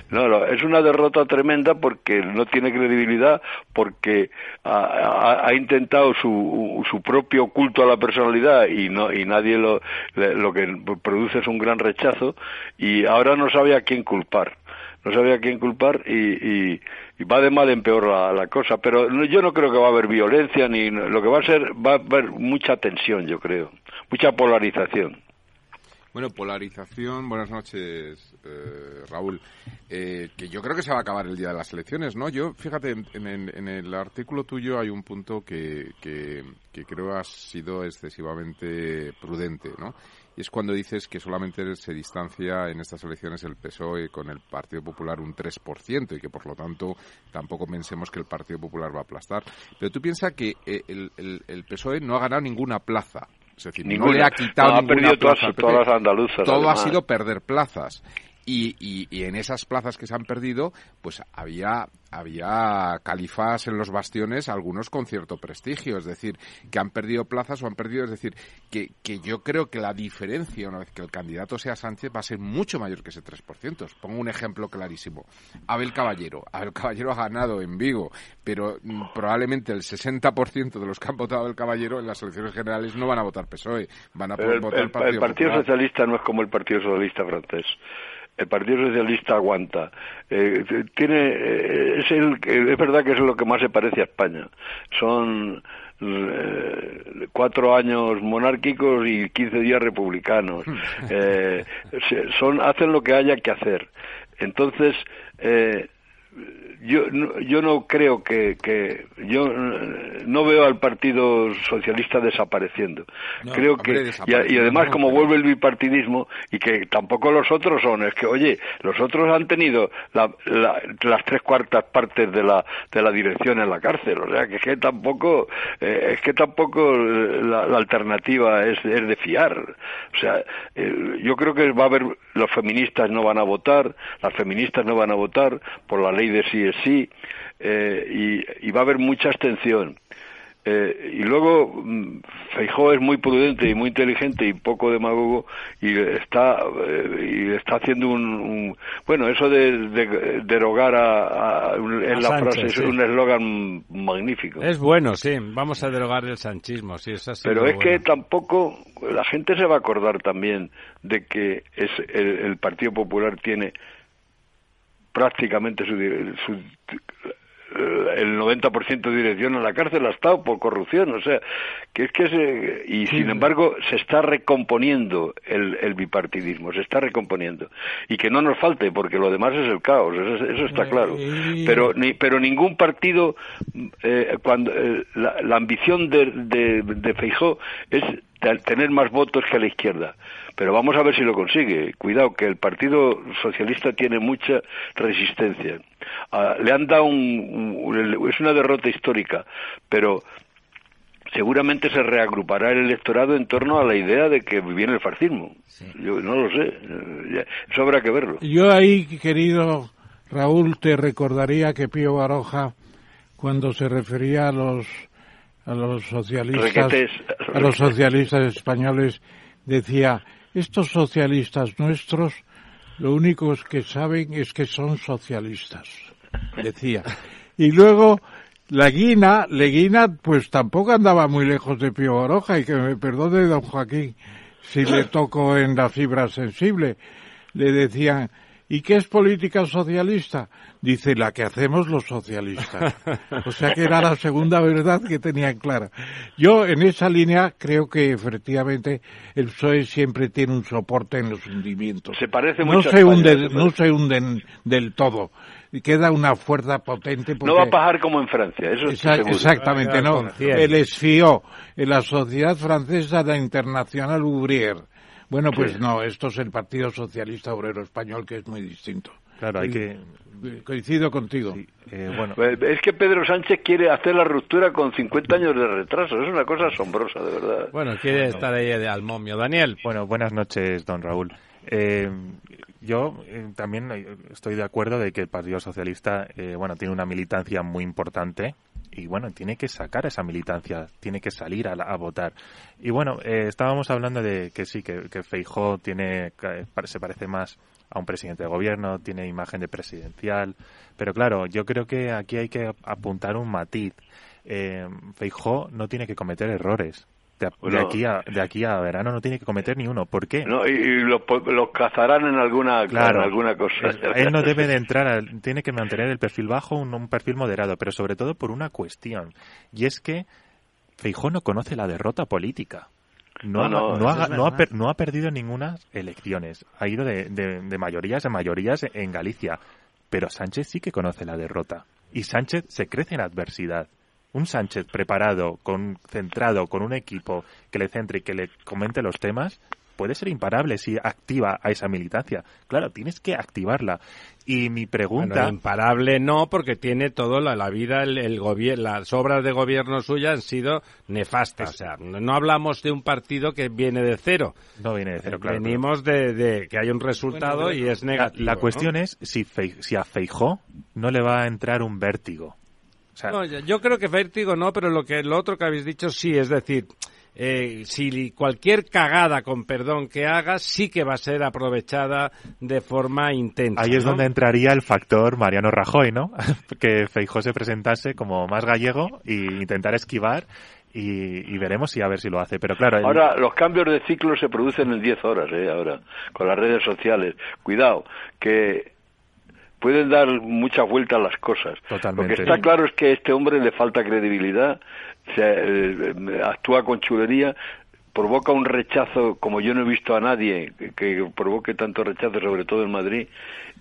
No, no, es una derrota tremenda porque no tiene credibilidad porque ha, ha- intentado su, su propio culto a la personalidad y no y nadie lo lo que produce es un gran rechazo y ahora no sabe a quién culpar no sabe a quién culpar y, y, y va de mal en peor la, la cosa pero no- yo no creo que va a haber violencia ni lo que va a ser va a haber mucha tensión yo creo mucha polarización Bueno, polarización. Buenas noches, eh, Raúl. Eh, que yo creo que se va a acabar el día de las elecciones, ¿no? Yo, fíjate, en, en el, en el artículo tuyo hay un punto que, que, que creo ha sido excesivamente prudente, ¿no? Y es cuando dices que solamente se distancia en estas elecciones el PSOE E con el Partido Popular un 3% y que por lo tanto tampoco pensemos que el Partido Popular va a aplastar. Pero tú piensas que eh, el, el, el PSOE E no ha ganado ninguna plaza. Es decir, no le ha quitado No, ha ninguna perdido todas- plaza todas PP. las andaluzas, Todo además. ha sido perder plazas. Y, y, y en esas plazas que se han perdido, pues había había califas en los bastiones, algunos con cierto prestigio, es decir, que han perdido plazas o han perdido, es decir, que, que yo creo que la diferencia, una vez que el candidato sea Sánchez, va a ser mucho mayor que ese 3%. Pongo un ejemplo clarísimo. Abel Caballero. Abel Caballero ha ganado en Vigo, pero mm, probablemente el 60% de los que han votado a Abel Caballero en las elecciones generales no van a votar PSOE, van a el, votar el- Partido el Partido Popular. Socialista no es como el Partido Socialista francés. El Partido Socialista aguanta. Eh, tiene, eh, es, el, es verdad que es lo que más se parece a España. Son eh, cuatro años monárquicos y 15 días republicanos. Eh, se- son, hacen lo que haya que hacer. Entonces, eh, yo no, yo no creo que, que yo eh, no veo al Partido Socialista desapareciendo. No, creo que y, además como vuelve el bipartidismo y que tampoco los otros son es que oye los otros han tenido la- la- las tres cuartas partes de la de la dirección en la cárcel o sea que es que tampoco eh, es que tampoco la, la alternativa es, es de fiar o sea eh, yo creo que va a haber los feministas no van a votar las feministas no van a votar por la ley de sí es sí eh, y, y va a haber mucha abstención eh, y luego mm, Feijó es muy prudente y muy inteligente y poco demagogo y está eh, y está haciendo un, un- bueno eso de, de- derogar a, a- un- en A la Sánchez, frase es sí. un eslogan magnífico Es bueno, sí. Vamos a derogar el sanchismo, sí, pero es que tampoco la gente se va a acordar también de que es el, el Partido Popular tiene prácticamente su, su- el 90% de dirección en la cárcel ha estado por corrupción, o sea, que es que se, y sin embargo se está recomponiendo el, el bipartidismo, se está recomponiendo y que no nos falte porque lo demás es el caos, eso, eso está claro. y- Pero ni, pero ningún partido eh, cuando eh, la, la ambición de, de, de Feijó es tener más votos que la izquierda. Pero vamos a ver si lo consigue. Cuidado, que el Partido Socialista tiene mucha resistencia. Ah, le han dado un, un- es una derrota histórica, pero seguramente se reagrupará el electorado en torno a la idea de que viene el fascismo. Yo no lo sé. Eso habrá que verlo. Yo ahí, querido Raúl, te recordaría que Pío Baroja, cuando se refería a los a los socialistas, a los socialistas españoles, decía: estos socialistas nuestros, lo único que saben es que son socialistas, decía. Y luego la Guina, Leguina, pues tampoco andaba muy lejos de Pío Baroja, y que me perdone don Joaquín si le toco en la fibra sensible. Le decían, ¿y qué es política socialista? Dice, la que hacemos los socialistas. O sea que era la segunda verdad que tenían clara. Yo en esa línea creo que efectivamente el PSOE siempre tiene un soporte en los hundimientos. Se parece no mucho a se, hunden, se no se hunden del todo. Y queda una fuerza potente porque... No va a bajar como en Francia, eso Exa- seguro. exactamente, no. El esfió en la Sociedad Francesa de Internacional Ouvrier. Bueno, pues Sí. no, esto es el Partido Socialista Obrero Español, que es muy distinto. Claro, hay Y- que... Coincido contigo. sí, eh, bueno, Eh, Es que Pedro Sánchez quiere hacer la ruptura con 50 años de retraso. Es una cosa asombrosa, de verdad. Bueno, quiere estar ahí de al momio. Daniel, Bueno, buenas noches, don Raúl. Eh, yo eh, también estoy de acuerdo de que el Partido Socialista, eh, bueno, tiene una militancia muy importante y bueno, tiene que sacar esa militancia, tiene que salir a, la- a votar. Y bueno, eh, estábamos hablando de que sí, que, que Feijó tiene, se parece más a un presidente de gobierno, tiene imagen de presidencial, pero claro, yo creo que aquí hay que apuntar un matiz. Eh, Feijó no tiene que cometer errores. De, aquí a, de aquí a verano no tiene que cometer ni uno. ¿Por qué? No, y, y los, los cazarán en alguna, Claro. en alguna cosa. Él, él no debe de entrar, tiene que mantener el perfil bajo, un, un perfil moderado, pero sobre todo por una cuestión, y es que Feijó no conoce la derrota política. No, No, ha, no, ha- no ha per- no ha perdido ninguna elecciones. Ha ido de, de- de mayorías en mayorías en Galicia. Pero Sánchez sí que conoce la derrota. Y Sánchez se crece en adversidad. Un Sánchez preparado, con, centrado, con un equipo que le centre y que le comente los temas, puede ser imparable si activa a esa militancia. Claro, tienes que activarla. Y mi pregunta... Bueno, imparable no, porque tiene todo la, la vida, el, el gobierno, las obras de gobierno suya han sido nefastas. O sea, no, no hablamos de un partido que viene de cero. No viene de cero, claro. Venimos de, de que hay un resultado y es La, negativo. la ¿no? cuestión es si, Fei- si a Feijó no le va a entrar un vértigo. O sea, No, yo- creo que vértigo no, pero lo que lo otro que habéis dicho sí, es decir, eh, si cualquier cagada, con perdón, que haga, sí que va a ser aprovechada de forma intensa. Ahí es ¿no? donde entraría el factor Mariano Rajoy, ¿no? que Feijó se presentase como más gallego y intentar esquivar y, y veremos si a ver si lo hace. Pero claro, el- Ahora, los cambios de ciclo se producen en 10 horas, ¿eh? Ahora, con las redes sociales. Cuidado, que pueden dar muchas vueltas las cosas. Totalmente. Lo que está claro es que a este hombre le falta credibilidad, se, eh, actúa con chulería, provoca un rechazo como yo no he visto a nadie que, que provoque tanto rechazo, sobre todo en Madrid,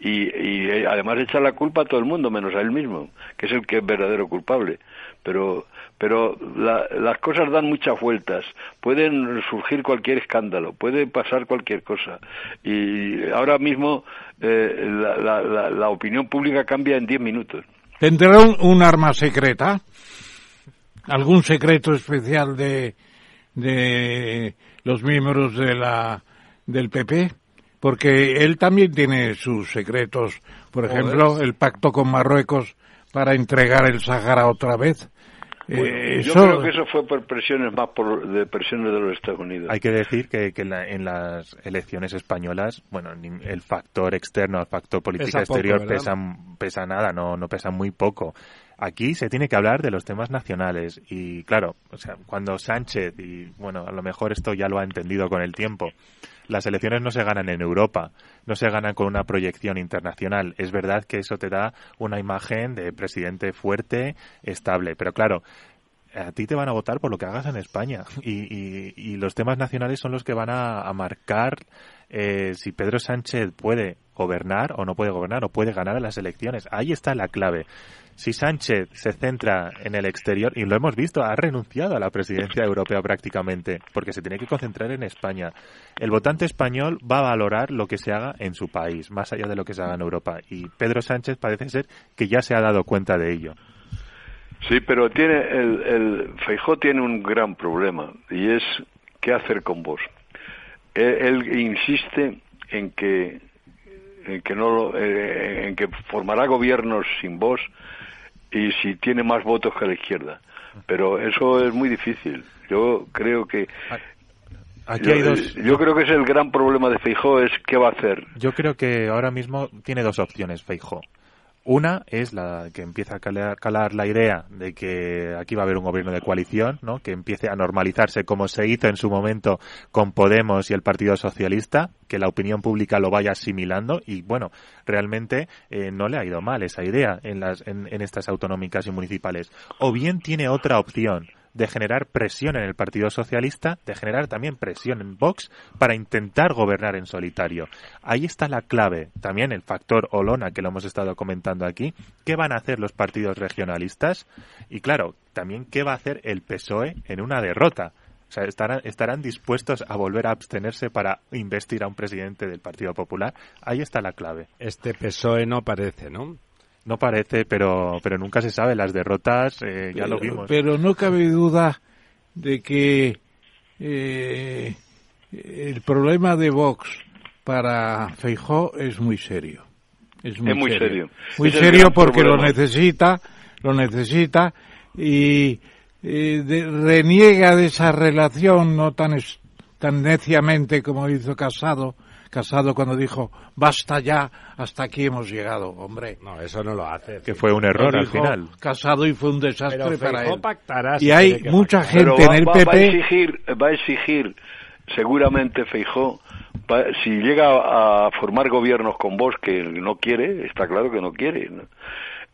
y, y, eh, además echa la culpa a todo el mundo, menos a él mismo, que es el que es verdadero culpable. Pero, pero la- las cosas dan muchas vueltas, pueden surgir cualquier escándalo, puede pasar cualquier cosa. Y ahora mismo eh, la, la- la- la opinión pública cambia en 10 minutos. ¿Tendrá un, un arma secreta? ¿Algún secreto especial de, de los miembros de la, del PP? Porque él también tiene sus secretos. Por ejemplo, el pacto con Marruecos para entregar el Sahara otra vez. Bueno, Eh, yo eso- creo que eso fue por presiones más por, de presiones de los Estados Unidos. hay que decir que, que en, la- en las elecciones españolas, bueno, ni- el factor externo, el factor política Pesa poco, exterior ¿verdad? pesa, pesa nada, no, no pesa muy poco. Aquí se tiene que hablar de los temas nacionales y claro, o sea, cuando Sánchez y bueno, a lo mejor esto ya lo ha entendido con el tiempo. Las elecciones no se ganan en Europa, no se ganan con una proyección internacional. Es verdad que eso te da una imagen de presidente fuerte, estable, pero claro, a ti te van a votar por lo que hagas en España y, y- y los temas nacionales son los que van a, a marcar eh, si Pedro Sánchez puede gobernar o no puede gobernar o puede ganar las elecciones. Ahí está la clave. Si Sánchez se centra en el exterior, y lo hemos visto, ha renunciado a la presidencia europea prácticamente, porque se tiene que concentrar en España. El votante español va a valorar lo que se haga en su país, más allá de lo que se haga en Europa. Y Pedro Sánchez parece ser que ya se ha dado cuenta de ello. Sí, pero tiene el, el Feijó tiene un gran problema y es qué hacer con vos. Él, él insiste en que en que no eh, en que formará gobiernos sin vos y si tiene más votos que la izquierda. Pero eso es muy difícil. Yo creo que Aquí yo, hay dos. yo creo que es el gran problema de Feijó es qué va a hacer. Yo creo que ahora mismo tiene dos opciones, Feijo. Una es la que empieza a calar, la idea de que aquí va a haber un gobierno de coalición, ¿no? Que empiece a normalizarse como se hizo en su momento con Podemos y el Partido Socialista, que la opinión pública lo vaya asimilando y bueno, realmente eh, no le ha ido mal esa idea en las en, en estas autonómicas y municipales. O bien tiene otra opción de generar presión en el Partido Socialista, de generar también presión en Vox para intentar gobernar en solitario. Ahí está la clave, también el factor Olona que lo hemos estado comentando aquí. ¿Qué van a hacer los partidos regionalistas? Y claro, también qué va a hacer el PSOE en una derrota. O sea, estarán, estarán dispuestos a volver a abstenerse para investir a un presidente del Partido Popular. Ahí está la clave. Este PSOE no parece, ¿no? No parece, pero, pero nunca se sabe. Las derrotas eh, ya lo Pero- vimos. Pero no cabe duda de que eh, el problema de Vox para Feijó es muy serio. Es muy, Es muy serio. Muy Es serio porque lo necesita, lo necesita y eh, de- reniega de esa relación no tan es- tan neciamente como hizo Casado. Casado cuando dijo basta ya, hasta aquí hemos llegado, hombre. No, eso no lo hace. que fue un error al final. Casado y fue un desastre Pero para él. pactará si Y hay mucha pactar. gente Pero va, en el va- va a PP exigir, va a exigir seguramente Feijó, va- si llega a formar gobiernos con vos que no quiere, está claro que no quiere, ¿no?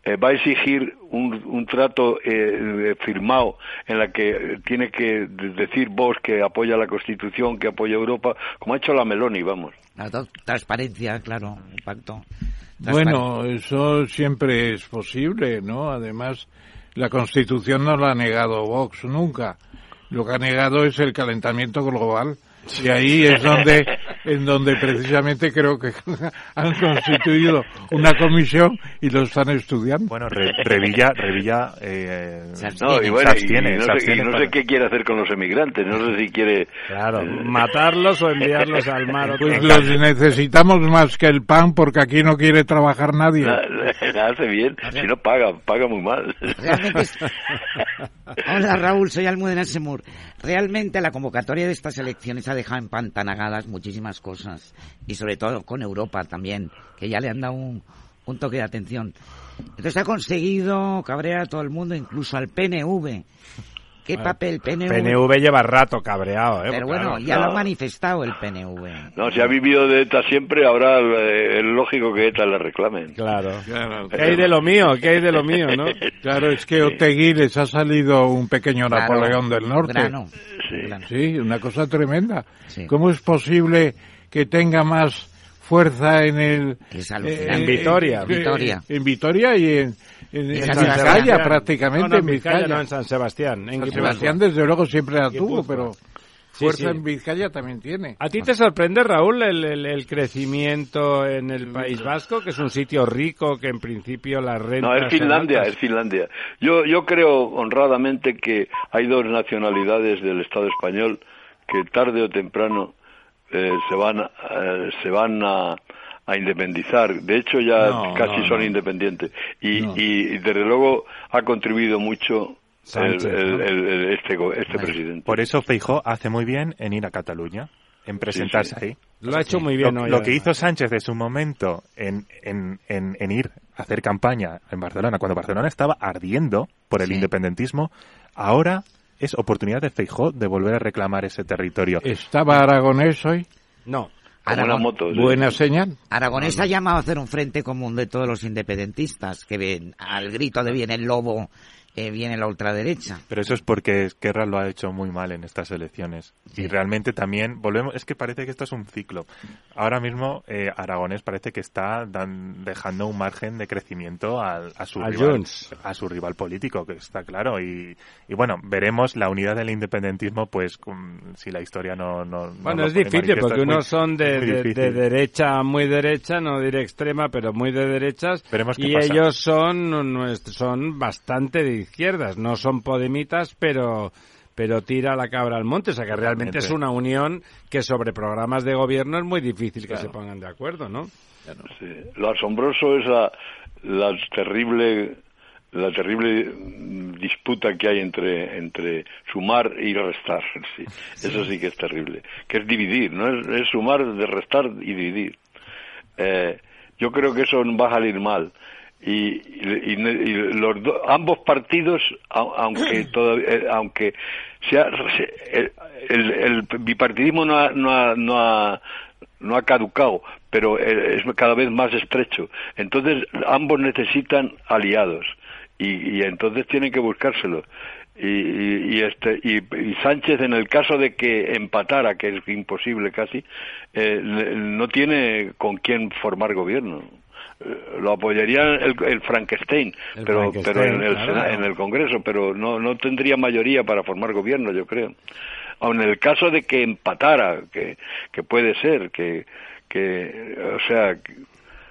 Eh, va a exigir un, un trato eh, firmado en la que tiene que de- decir vos que apoya la Constitución, que apoya Europa, como ha hecho la Meloni, vamos. La transparencia, claro, el pacto. Bueno, eso siempre es posible, ¿no? Además, la Constitución no la ha negado Vox nunca. Lo que ha negado es el calentamiento global Y ahí es donde, en donde precisamente creo que han constituido una comisión y lo están estudiando. Bueno, Re- Revilla, Revilla eh, No, y se bueno, y abstiene, no se sé, abstiene y no para- sé qué quiere hacer con los emigrantes, no sé si quiere... Claro, eh, matarlos o enviarlos al mar. Pues vez. los necesitamos más que el pan porque aquí no quiere trabajar nadie. La, la- la hace bien, si no paga, paga muy mal. Realmente Hola Raúl, soy Almudena Semur. Realmente la convocatoria de estas elecciones ha dejado empantanagadas muchísimas cosas y sobre todo con Europa también, que ya le han dado un, toque de atención. Entonces ha conseguido cabrear a todo el mundo, incluso al PNV. ¿Qué Bueno, papel PNV? PNV lleva rato cabreado, ¿eh? Pero Claro. bueno, ya lo No. ha manifestado el PNV. No, si ha vivido de ETA siempre, habrá eh, es lógico que ETA le reclamen. Claro. Claro, ¿Qué hay de lo mío? ¿Qué hay de lo mío, no? Claro, es que Otegui les ha salido un pequeño Claro, Napoleón del Norte. grano, Sí. grano. Sí, una cosa tremenda. Sí. ¿Cómo es posible que tenga más fuerza en el... Es alucinante. En Vitoria. eh, Vitoria. En Vitoria y en, en, en San Vizcaya Sebastián. prácticamente. No, no, en en Vizcaya, no, en San Sebastián. En San. Sebastián desde luego siempre la tuvo, pero Sí, fuerza sí. en Vizcaya también tiene. ¿A ti te sorprende, Raúl, el, el- el crecimiento en el País Vasco, que es un sitio rico, que en principio las rentas... No, es Finlandia, es Finlandia. Yo, yo creo honradamente que hay dos nacionalidades del Estado español que tarde o temprano eh, se van, a- eh, se van a, a independizar. De hecho, ya No, casi no, son no. independientes. Y, No. y, desde luego ha contribuido mucho el, Sánchez, el- ¿no? el- el- este, go- este presidente. Por eso Feijó hace muy bien en ir a Cataluña, en presentarse Sí, sí. ahí. Lo ha hecho muy bien lo, hoy, lo que hizo Sánchez en su momento en, en, en, en ir a hacer campaña en Barcelona, cuando Barcelona estaba ardiendo por el Sí. independentismo, ahora es oportunidad de Feijó de volver a reclamar ese territorio. ¿Estaba Aragonés hoy? No. Una moto. sí. Buena señal. Aragonés ha llamado a hacer un frente común de todos los independentistas, que ven, al grito de viene el lobo, eh, viene la ultraderecha. Pero eso es porque Esquerra lo ha hecho muy mal en estas elecciones. Sí. Y realmente también volvemos, es que parece que esto es un ciclo. Ahora mismo eh, Aragonés parece que está dan- dejando un margen de crecimiento al- a, su A rival, a su rival político, que está claro. Y, y bueno, veremos la unidad del independentismo, pues con- si la historia no. no no Bueno, es difícil porque muy- unos son de, derecha, muy derecha, no diré extrema, pero muy de derechas. Veremos qué y pasa. ellos son, son bastante de izquierdas, no son podemitas, pero pero tira la cabra al monte, o sea que realmente es una unión que sobre programas de gobierno es muy difícil que Claro. se pongan de acuerdo, ¿no? Sí. Lo asombroso es la, la terrible la terrible disputa que hay entre entre sumar y restar. Sí. eso sí que es terrible. Que es dividir no es, es sumar de restar y dividir. Eh, yo creo que eso va a salir mal y, y- y- los do- ambos partidos au- aunque todavía eh, aunque sea se- el, el- el bipartidismo no ha, no ha, no ha no ha caducado, pero eh, es cada vez más estrecho. Entonces, ambos necesitan aliados y, y entonces tienen que buscárselos. Y, y, y este y, y Sánchez en el caso de que empatara que es imposible casi eh, no tiene con quién formar gobierno lo apoyaría el, el Frankenstein El pero Frankenstein, pero en el claro. En el Congreso pero no no tendría mayoría para formar gobierno yo creo aun en el caso de que empatara que que puede ser que que o sea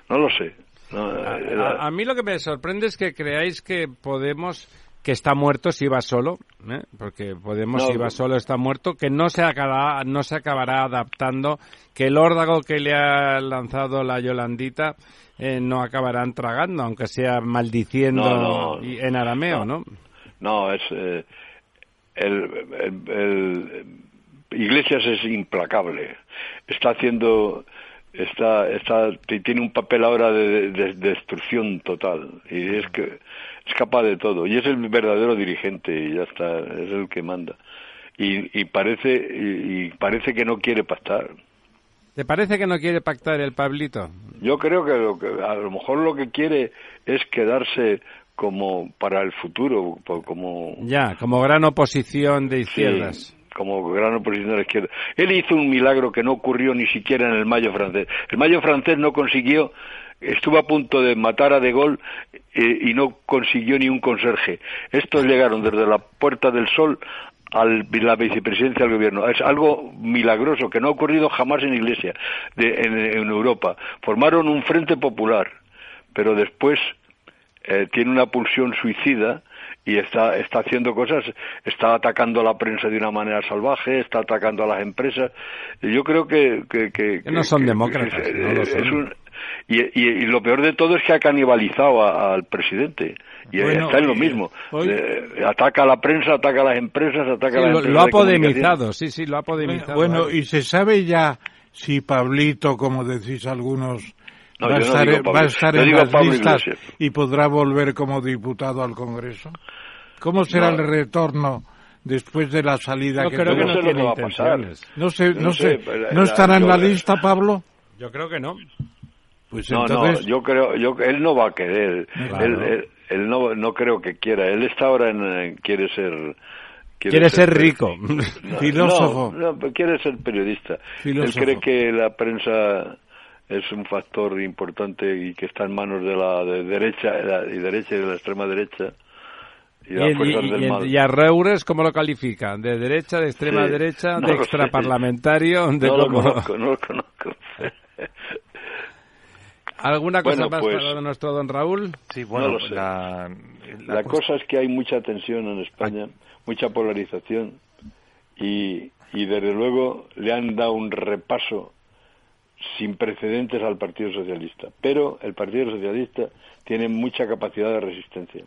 no lo sé No, eh, A, a mí lo que me sorprende es que creáis que Podemos que está muerto si va solo, ¿eh? porque Podemos No, si va solo está muerto, que no se acabará, no se acabará adaptando, que el órdago que le ha lanzado la Yolandita eh, no acabarán tragando, aunque sea maldiciendo No, no. y- en arameo, ¿no? No, es eh, el, el- el- Iglesias es implacable. Está haciendo está está tiene un papel ahora de, de- de destrucción total y es que es capaz de todo y es el verdadero dirigente y ya está es el que manda y, y parece y, y parece que no quiere pactar ¿Te parece que no quiere pactar el Pablito? yo creo que, lo que a lo mejor lo que quiere es quedarse como para el futuro como Ya, como gran oposición de izquierdas. Sí, como gran oposición de la izquierda. Él hizo un milagro que no ocurrió ni siquiera en el Mayo francés. El Mayo francés no consiguió, estuvo a punto de matar a De Gaulle eh, y no consiguió ni un conserje. Estos llegaron desde la Puerta del Sol a la vicepresidencia del gobierno. Es algo milagroso que no ha ocurrido jamás en Iglesia, de, en, Europa. Formaron un frente popular, pero después eh, tiene una pulsión suicida y está, está haciendo cosas, está atacando a la prensa de una manera salvaje, está atacando a las empresas. Yo creo que... que, no son demócratas. Y, y, lo peor de todo es que ha canibalizado al presidente. Y está en lo mismo. ataca a la prensa, ataca a las empresas, ataca a las lo, empresas. Lo ha podemizado, sí, sí, lo ha podemizado. Bueno, y se sabe ya si Pablito, como decís algunos, va, a estar, va, a estar, en las listas y podrá volver como diputado al Congreso. ¿Cómo será el retorno después de la salida que creo que no, tiene intenciones. No sé, no, sé, ¿no estará en la lista, Pablo? Yo creo que no. Pues no, entonces... no, yo creo, yo, él no va a querer. Él, él, no, no creo que quiera. Él está ahora en, quiere ser Quiere, ser, rico, filósofo. No, quiere ser periodista. Él cree que la prensa es un factor importante y que está en manos de la derecha y derecha y de la extrema derecha. Y, a Reures cómo lo califica? ¿De derecha, de extrema derecha, de extraparlamentario? De no, lo conozco, no lo conozco. ¿Alguna cosa más pues, para nuestro don Raúl? Sí, bueno, La, la, cosa es que hay mucha tensión en España, mucha polarización y, y desde luego le han dado un repaso sin precedentes al Partido Socialista. Pero el Partido Socialista tiene mucha capacidad de resistencia.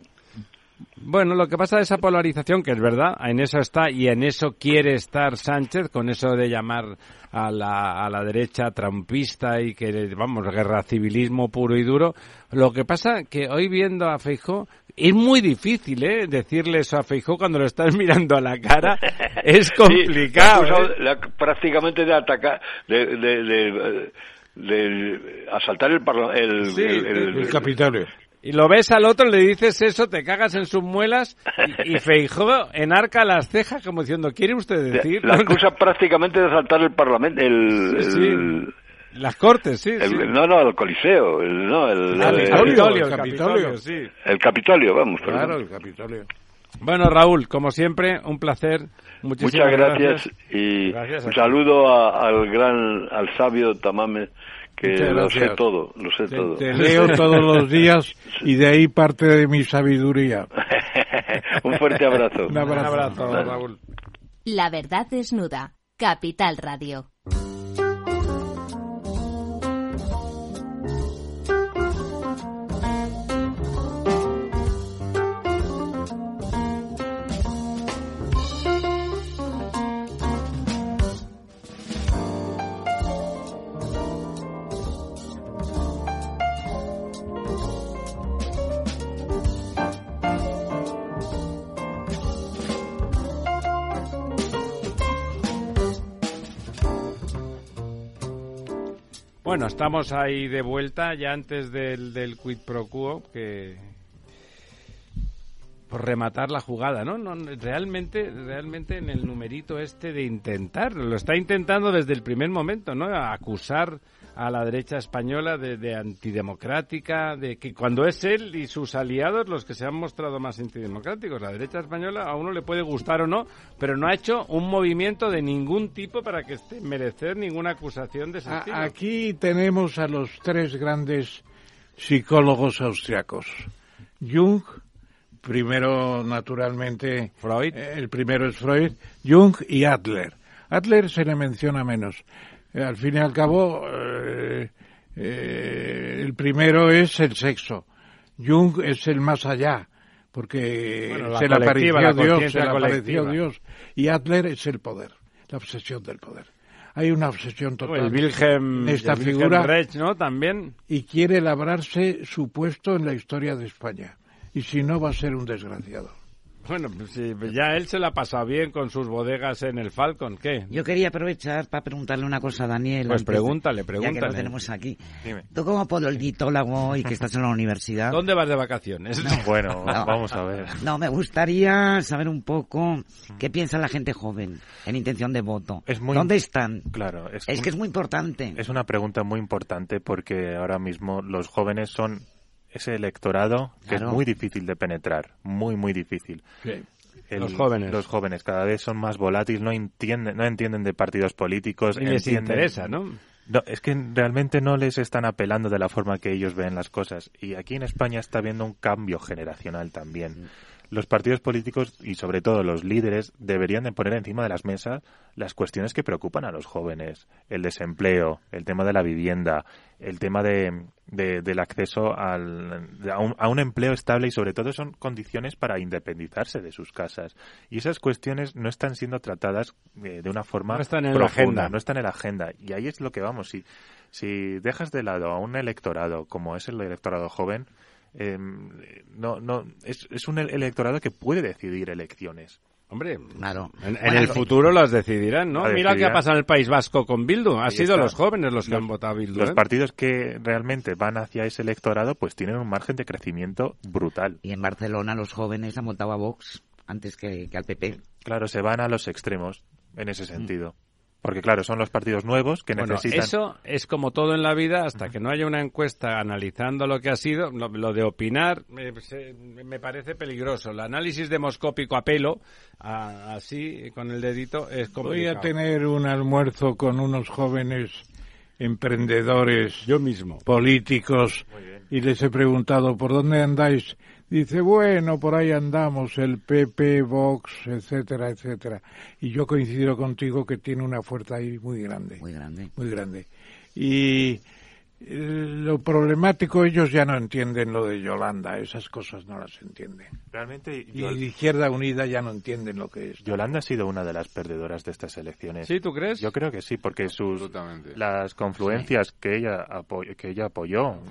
Bueno, lo que pasa de esa polarización, que es verdad, en eso está y en eso quiere estar Sánchez, con eso de llamar a la, a la derecha trumpista y que, vamos, guerra civilismo puro y duro. Lo que pasa que hoy viendo a Feijó, es muy difícil, ¿eh? Decirle eso a Feijó cuando lo estás mirando a la cara. Es complicado. ¿eh? prácticamente de atacar, de, de, de, asaltar el, el, el, el, Capitolio. Y lo ves al otro, le dices eso, te cagas en sus muelas y, Feijó enarca las cejas como diciendo, ¿quiere usted decir? La acusa prácticamente de asaltar el Parlamento, el, Las cortes, sí, No, no, el Coliseo, el, no, el, el, Capitolio, el, Capitolio, sí. El Capitolio, vamos. Claro, el Capitolio. Bueno, Raúl, como siempre, un placer. Muchísimas Muchas gracias, y un saludo al gran, al sabio Tamame que lo sé todo, lo sé todo. Te leo todos los días y de ahí parte de mi sabiduría. Un fuerte abrazo. Un abrazo, Raúl. La verdad desnuda. Capital Radio. Bueno, estamos ahí de vuelta ya antes del, del quid pro quo que por rematar la jugada, ¿no? no realmente, realmente en el numerito este de intentar, lo está intentando desde el primer momento, ¿no? Acusar a la derecha española de, antidemocrática, de que cuando es él y sus aliados los que se han mostrado más antidemocráticos. La derecha española a uno le puede gustar o no, pero no ha hecho un movimiento de ningún tipo para que esté, merecer ninguna acusación de ese estilo. Aquí tenemos a los tres grandes psicólogos austriacos. Jung, primero naturalmente Freud, eh, el primero es Freud, Jung y Adler. Adler se le menciona menos. Eh, al fin y al cabo, eh, el primero es el sexo. Jung es el más allá, porque se le apareció Dios, se le apareció Dios. Y Adler es el poder, la obsesión del poder. Hay una obsesión total. El Wilhelm, esta figura, ¿no? También. Y quiere labrarse su puesto en la historia de España. Y si no, va a ser un desgraciado. Bueno, pues ya él se la pasa bien con sus bodegas en el Falcon, ¿qué? Yo quería aprovechar para preguntarle una cosa a Daniel. Pues pregúntale, pregúntale. Ya que lo tenemos aquí. Tú como politólogo y que estás en la universidad... ¿Dónde vas de vacaciones? bueno, vamos a ver. No, me gustaría saber un poco qué piensa la gente joven en intención de voto. ¿Dónde están? Claro. Es, que es muy importante. Es una pregunta muy importante porque ahora mismo los jóvenes son ese electorado que es muy difícil de penetrar, muy, muy difícil. el- Los jóvenes. los jóvenes cada vez son más volátiles, no entienden, no entienden de partidos políticos. Ni les entienden- interesa, ¿no? No, es que realmente no les están apelando de la forma que ellos ven las cosas. Y aquí en España está habiendo un cambio generacional también. Los partidos políticos y sobre todo los líderes deberían de poner encima de las mesas las cuestiones que preocupan a los jóvenes. El desempleo, el tema de la vivienda, el tema de, de- del acceso al, a, un, a un empleo estable y sobre todo son condiciones para independizarse de sus casas. Y esas cuestiones no están siendo tratadas eh, de una forma No están en la profunda, agenda. no están en la agenda. Y ahí es lo que vamos. Si, si dejas de lado a un electorado como es el electorado joven, eh, no, no, es, es un electorado que puede decidir elecciones. Hombre, Claro. en, en Bueno, el futuro las decidirán, ¿no? La Mira qué ha pasado en el País Vasco con Bildu. Ha Ahí sido está. los jóvenes los que Los- han votado a Bildu. Los ¿eh? partidos que realmente van hacia ese electorado pues tienen un margen de crecimiento brutal. Y en Barcelona los jóvenes han votado a Vox antes que, que al PP. Claro, se van a los extremos en ese sentido. Porque claro, son los partidos nuevos que Bueno, necesitan... eso es como todo en la vida, hasta que no haya una encuesta analizando lo que ha sido, lo, lo de opinar eh, se- me parece peligroso. El análisis demoscópico a pelo, a- así, con el dedito, es Voy complicado. a tener un almuerzo con unos jóvenes emprendedores, Yo mismo. políticos, y les he preguntado, ¿por dónde andáis? Dice, bueno, por ahí andamos, el PP, Vox, etcétera, etcétera. Y yo coincido contigo que tiene una fuerza ahí muy grande. Muy grande. muy grande. Y lo problemático, ellos ya no entienden lo de Yolanda, esas cosas no las entienden. Realmente Y Yol- Izquierda Unida ya no entienden lo que es. Yolanda ha sido una de las perdedoras de estas elecciones. ¿Sí, tú crees? Yo creo que sí, porque sus las confluencias que ella que ella apoyó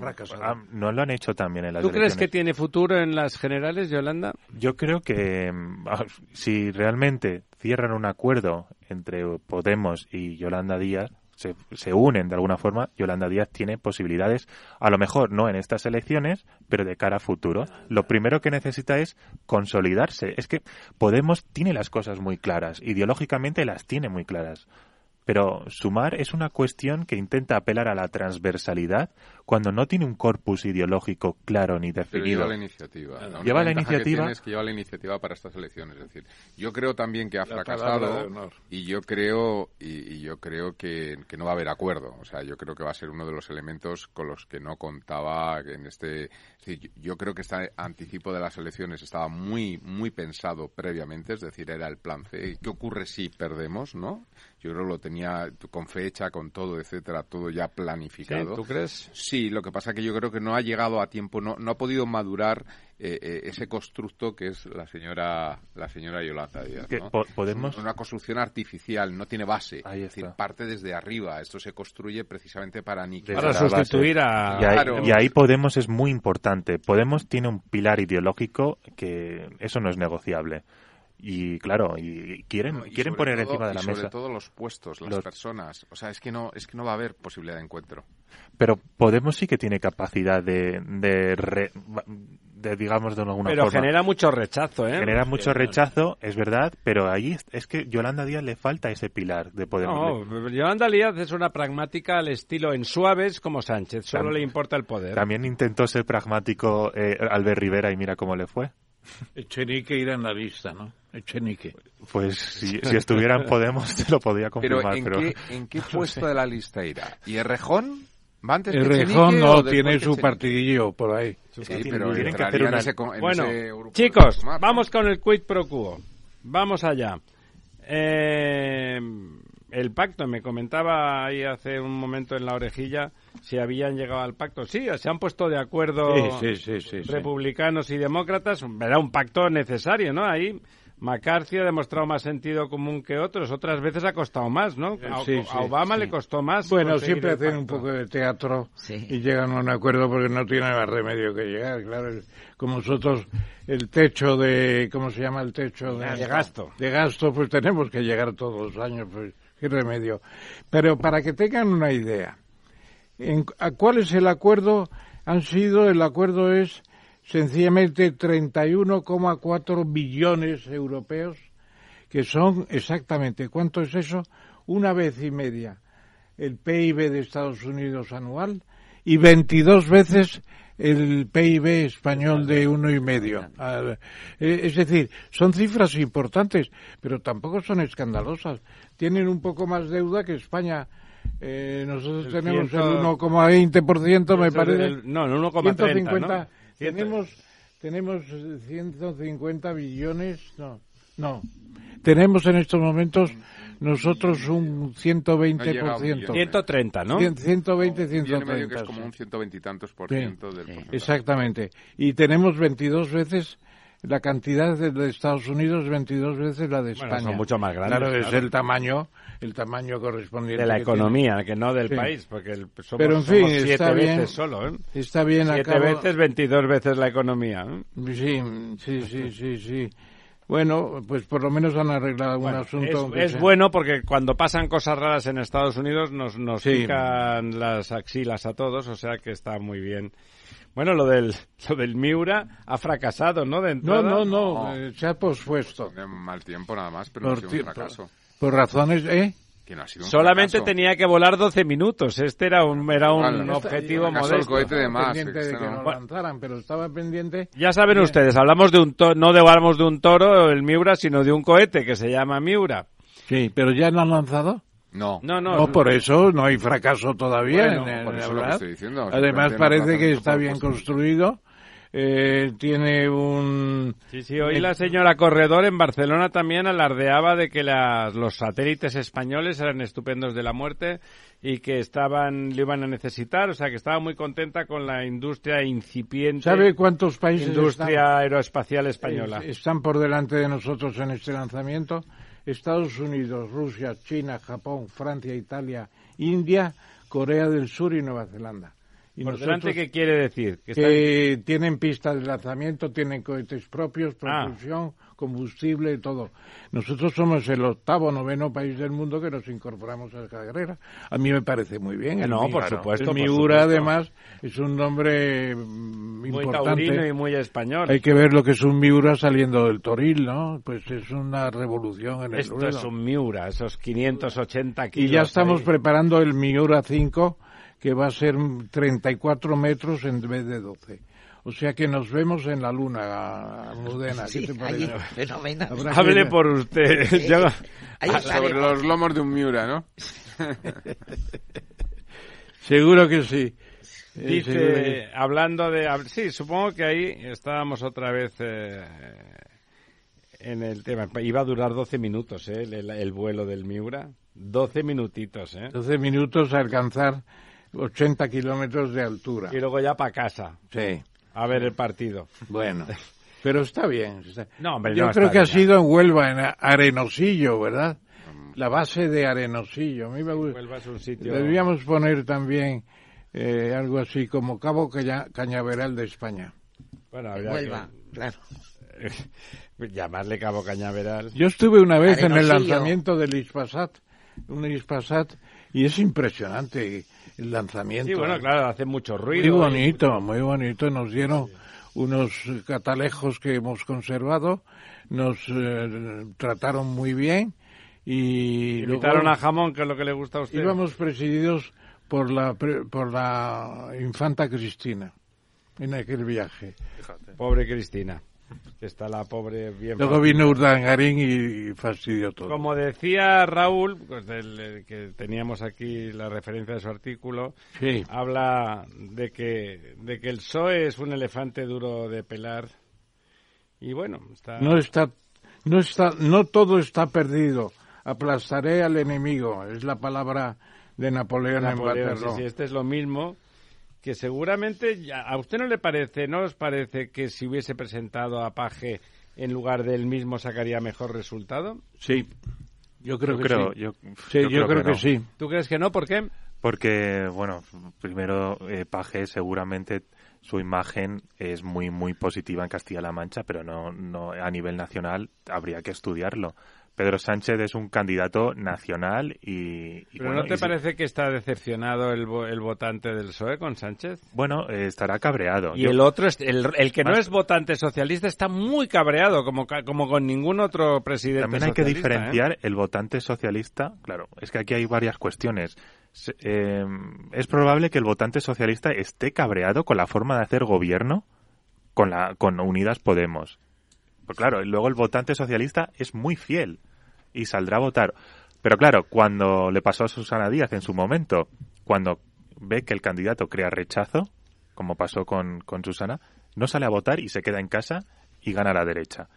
ah, no lo han hecho también en las ¿Tú crees que tiene futuro en las generales, Yolanda? Yo creo que ah, si realmente cierran un acuerdo entre Podemos y Yolanda Díaz, se, unen de alguna forma, Yolanda Díaz tiene posibilidades, a lo mejor no en estas elecciones, pero de cara a futuro. Lo primero que necesita es consolidarse. Es que Podemos tiene las cosas muy claras, ideológicamente las tiene muy claras. Pero sumar es una cuestión que intenta apelar a la transversalidad cuando no tiene un corpus ideológico claro ni Pero definido. lleva la iniciativa. La única Lleva la que iniciativa. tiene es que lleva la iniciativa para estas elecciones. Es decir, yo creo también que ha La fracasado y yo creo y, y yo creo que, que no va a haber acuerdo. O sea, yo creo que va a ser uno de los elementos con los que no contaba en este. es decir, yo- yo creo que este anticipo de las elecciones estaba muy muy pensado previamente. Es decir, era el plan C. ¿Qué ocurre si perdemos? ¿No? Yo creo que lo tenía con fecha, con todo, etcétera, todo ya ¿Sí? planificado. ¿Tú crees? Sí, lo que pasa que yo creo que no ha llegado a tiempo, no, no ha podido madurar eh, eh, ese constructo que es la señora la señora Yolanda Díaz. Que ¿no? po- podemos- Una construcción artificial, no tiene base. Ahí Es decir, está. parte desde arriba. Esto se construye precisamente para aniquilar. Para sustituir a... Y ahí, Claro. y ahí Podemos es muy importante. Podemos tiene un pilar ideológico que eso no es negociable. Y claro, y quieren, No, y quieren poner todo- encima de y la sobre mesa. todo los puestos, las Los- personas. O sea, es que no es que no va a haber posibilidad de encuentro. Pero Podemos sí que tiene capacidad de, de, re- de, digamos, de alguna Pero forma. genera mucho rechazo, ¿eh? Genera mucho rechazo, es verdad, pero ahí es, es que Yolanda Díaz le falta ese pilar de Podemos. No, Yolanda Díaz es una pragmática al estilo en suaves como Sánchez. Solo le importa el poder. También intentó ser pragmático eh, Albert Rivera y mira cómo le fue. Echenique ir en la lista, ¿no? Echenique. Pues si, si estuviera en Podemos te lo podría Pero confirmar. ¿en, Pero, qué, ¿en qué puesto de la lista irá? ¿Y Errejón? ¿Va antes El Rejón no, tiene su partidillo por ahí. Sí, tienen- pero tienen que hacer en una- ese Bueno, ese grupo de chicos, Sumar, ¿no? vamos con el quid pro quo. Vamos allá. Eh, el pacto, me comentaba ahí hace un momento en la orejilla si habían llegado al pacto. Sí, se han puesto de acuerdo Sí, sí, sí, sí, sí. republicanos y demócratas. Era un pacto necesario, ¿no? Ahí McCarthy ha demostrado más sentido común que otros. Otras veces ha costado más, ¿no? A, Sí, a sí, Obama sí. le costó más. Bueno, siempre hacen un poco de teatro Sí. y llegan a un acuerdo porque no tienen más remedio que llegar, claro. Como nosotros, el techo de, ¿cómo se llama el techo? De, De gasto. De gasto, pues tenemos que llegar todos los años, pues qué remedio. Pero para que tengan una idea, en, ¿a cuál es el acuerdo? Han sido, el acuerdo es sencillamente 31,4 billones europeos, que son exactamente, ¿cuánto es eso? Una vez y media el PIB de Estados Unidos anual y 22 veces el PIB español de uno y medio. Ah, eh, Es decir, son cifras importantes, pero tampoco son escandalosas. Tienen un poco más deuda que España. Eh, nosotros El tenemos ciento- el 1,20%, me parece. del- no, el 1,30, 150, ¿no? Tenemos, tenemos eh, 150 billones, no, no. Tenemos en estos momentos nosotros un 120%. No llega a un billón. 130, ¿no? Cien- 120, Un billón y medio que 130. es como sí. un ciento veintitantos por Sí. ciento del porcentaje. Exactamente. Y tenemos 22 veces la cantidad de, de Estados Unidos, 22 veces la de Bueno, España. son mucho más grandes, Claro, es claro. el tamaño, el tamaño correspondiente. De la que economía, que no del Sí. país, porque el, somos, Pero, en fin, somos siete está bien. veces solo, ¿eh? tiene. Está bien, Siete acabo- veces, 22 veces la economía. ¿eh? Sí, sí, sí, sí, sí. Bueno, pues por lo menos han arreglado algún Bueno, asunto. es, bueno porque cuando pasan cosas raras en Estados Unidos nos, nos Sí. pican las axilas a todos, o sea que está muy bien. Bueno, lo del, lo del Miura ha fracasado, ¿no? De No, entrada. no, no, No. eh, se ha pospuesto. De mal tiempo nada más, pero no Por, ha sido ti- un fracaso. por razones, ¿eh? Que no ha sido un Solamente fracaso. tenía que volar 12 minutos. Este era un, era un objetivo el modesto. cohete de Estaba más, pendiente de este que no. lanzaran, pero estaba pendiente. Ya saben Bien. ustedes, hablamos de un to- no de hablamos de un toro, el Miura, sino de un cohete que se llama Miura. Sí, pero ya no han lanzado. No. No, no, No, por eso no hay fracaso todavía. Bueno, en- en por eso es lo que hablar. estoy diciendo, Además parece que está bien construido. Eh, tiene un... Sí, sí, hoy la señora Corredor en Barcelona también alardeaba de que las- los satélites españoles eran estupendos de la muerte y que estaban, lo iban a necesitar, o sea que estaba muy contenta con la industria incipiente. ¿Sabe cuántos países Industria están, aeroespacial española. eh, están por delante de nosotros en este lanzamiento? Estados Unidos, Rusia, China, Japón, Francia, Italia, India, Corea del Sur y Nueva Zelanda. Y por nosotros- delante, ¿qué quiere decir? Que están- que tienen pistas de lanzamiento, tienen cohetes propios, Ah. propulsión, combustible, todo. Nosotros somos el octavo, noveno país del mundo que nos incorporamos a esa carrera. A mí me parece muy bien. No, por supuesto, El Miura, además, es un nombre mm, muy importante. y muy español. Hay que ver lo que es un Miura saliendo del Toril, ¿no? Pues es una revolución en el Esto ruedo. es un Miura, esos 580 Y kilos. ya estamos ahí. preparando el Miura 5, que va a ser 34 metros en vez de 12. O sea que nos vemos en la luna, Almudena. ¿Qué Sí, te allí, parece? fenomenal. Hable por usted. Sí, Yo- ahí Ah, sobre los lomos de un Miura, ¿no? Seguro que sí. Eh, Dice, que- hablando de... hab- Sí, supongo que ahí estábamos otra vez eh, en el tema. Iba a durar 12 minutos, ¿eh? El, el vuelo del Miura. 12 minutitos, ¿eh? 12 minutos a alcanzar 80 kilómetros de altura. Y luego ya para casa, Sí, a ver el partido. bueno. Pero está bien. está- No, hombre, Yo no creo está que ha bien. sido en Huelva, en Arenosillo, ¿verdad? La base de Arenosillo. A mí me gusta. Huelva es un sitio... Deberíamos poner también eh, algo así como Cabo Caña- Cañaveral de España. Bueno, habría Huelva, claro. que llamarle Cabo Cañaveral. Yo estuve una vez en el Arenosillo. lanzamiento del Ispasat, un Ispasat, y es impresionante el lanzamiento. Sí, bueno, claro, hace mucho Muy ruido. bonito, muy bonito. Nos dieron unos catalejos que hemos conservado, nos eh, trataron muy bien y Invitaron luego a jamón, que es lo que le gusta a usted. íbamos presididos por la por la infanta Cristina en aquel viaje. Pobre Cristina. Está la pobre bien. Luego vino Urdangarín y fastidió todo. Como decía Raúl, pues del, eh, que teníamos aquí la referencia de su artículo, Sí. habla de que, de que el PSOE es un elefante duro de pelar. Y bueno, está... No está, no está, no todo está perdido. Aplastaré al enemigo. Es la palabra de Napoleón, Napoleón, en sí, Waterloo. sí, este es lo mismo que seguramente ya- a usted no le parece, no os parece que si hubiese presentado a Paje en lugar del mismo sacaría mejor resultado? Sí, yo creo Yo que creo, sí. yo, Sí, yo, creo, que, no. sí. ¿Tú crees que no? ¿Por qué? Porque, bueno, primero, eh, Paje seguramente su imagen es muy, muy positiva en Castilla-La Mancha, pero no, no a nivel nacional habría que estudiarlo. Pedro Sánchez es un candidato nacional y... y ¿Pero bueno, no te y parece que está decepcionado el, el votante del PSOE con Sánchez? Bueno, eh, estará cabreado. Y Yo- el otro, es, el, el que no es votante socialista, está muy cabreado, como, como con ningún otro presidente También hay que ¿eh? diferenciar el votante socialista. Claro, es que aquí hay varias cuestiones. Se- eh, es probable que el votante socialista esté cabreado con la forma de hacer gobierno con, la, con Unidas Podemos. Pues claro, luego el votante socialista es muy fiel y saldrá a votar. Pero claro, cuando le pasó a Susana Díaz en su momento, cuando ve que el candidato crea rechazo, como pasó con, con Susana, no sale a votar y se queda en casa y gana la derecha.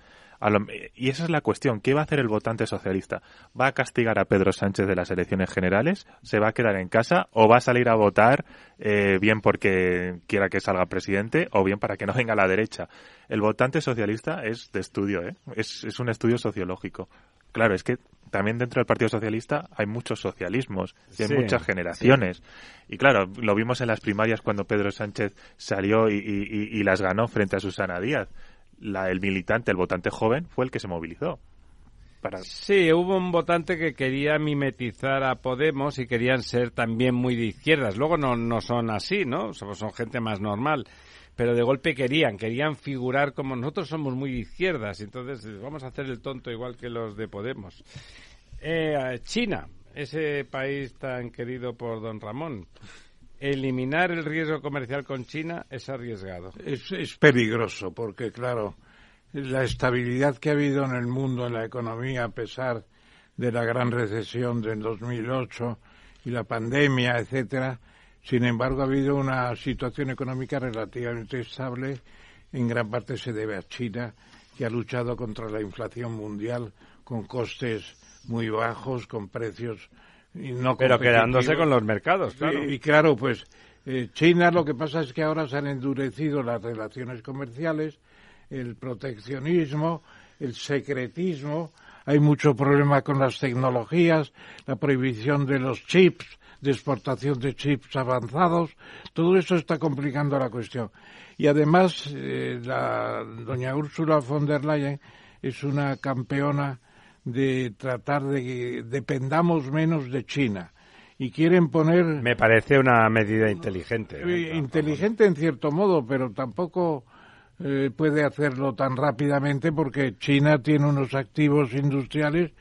Y esa es la cuestión. ¿Qué va a hacer el votante socialista? ¿Va a castigar a Pedro Sánchez de las elecciones generales? ¿Se va a quedar en casa? ¿O va a salir a votar eh, bien porque quiera que salga presidente o bien para que no venga a la derecha? El votante socialista es de estudio, ¿eh? es, es un estudio sociológico. Claro, es que también dentro del Partido Socialista hay muchos socialismos y hay Sí, muchas generaciones. Y claro, lo vimos en las primarias cuando Pedro Sánchez salió y, y- y- y las ganó frente a Susana Díaz. La, el militante, el votante joven, fue el que se movilizó. Para... Sí, hubo un votante que quería mimetizar a Podemos y querían ser también muy de izquierdas. Luego no, no son así, ¿no? Son, son gente más normal. Pero de golpe querían, querían figurar como nosotros somos muy izquierdas. Entonces eh, vamos a hacer el tonto igual que los de Podemos. Eh, China, ese país tan querido por don Ramón. Eliminar el riesgo comercial con China es arriesgado. Es, es peligroso porque, claro, la estabilidad que ha habido en el mundo, en la economía, a pesar de la gran recesión del 2008 y la pandemia, etcétera, sin embargo, ha habido una situación económica relativamente estable. En gran parte se debe a China, que ha luchado contra la inflación mundial con costes muy bajos, con precios y no Pero quedándose con los mercados, claro. Y, y claro, pues eh, China lo que pasa es que ahora se han endurecido las relaciones comerciales, el proteccionismo, el secretismo, hay mucho problema con las tecnologías, la prohibición de los chips, de exportación de chips avanzados, todo eso está complicando la cuestión. Y además, eh, la doña Úrsula von der Leyen es una campeona de tratar de que dependamos menos de China y quieren poner Me parece una medida inteligente. ¿no? eh, inteligente en cierto modo, pero tampoco eh, puede hacerlo tan rápidamente porque China tiene unos activos industriales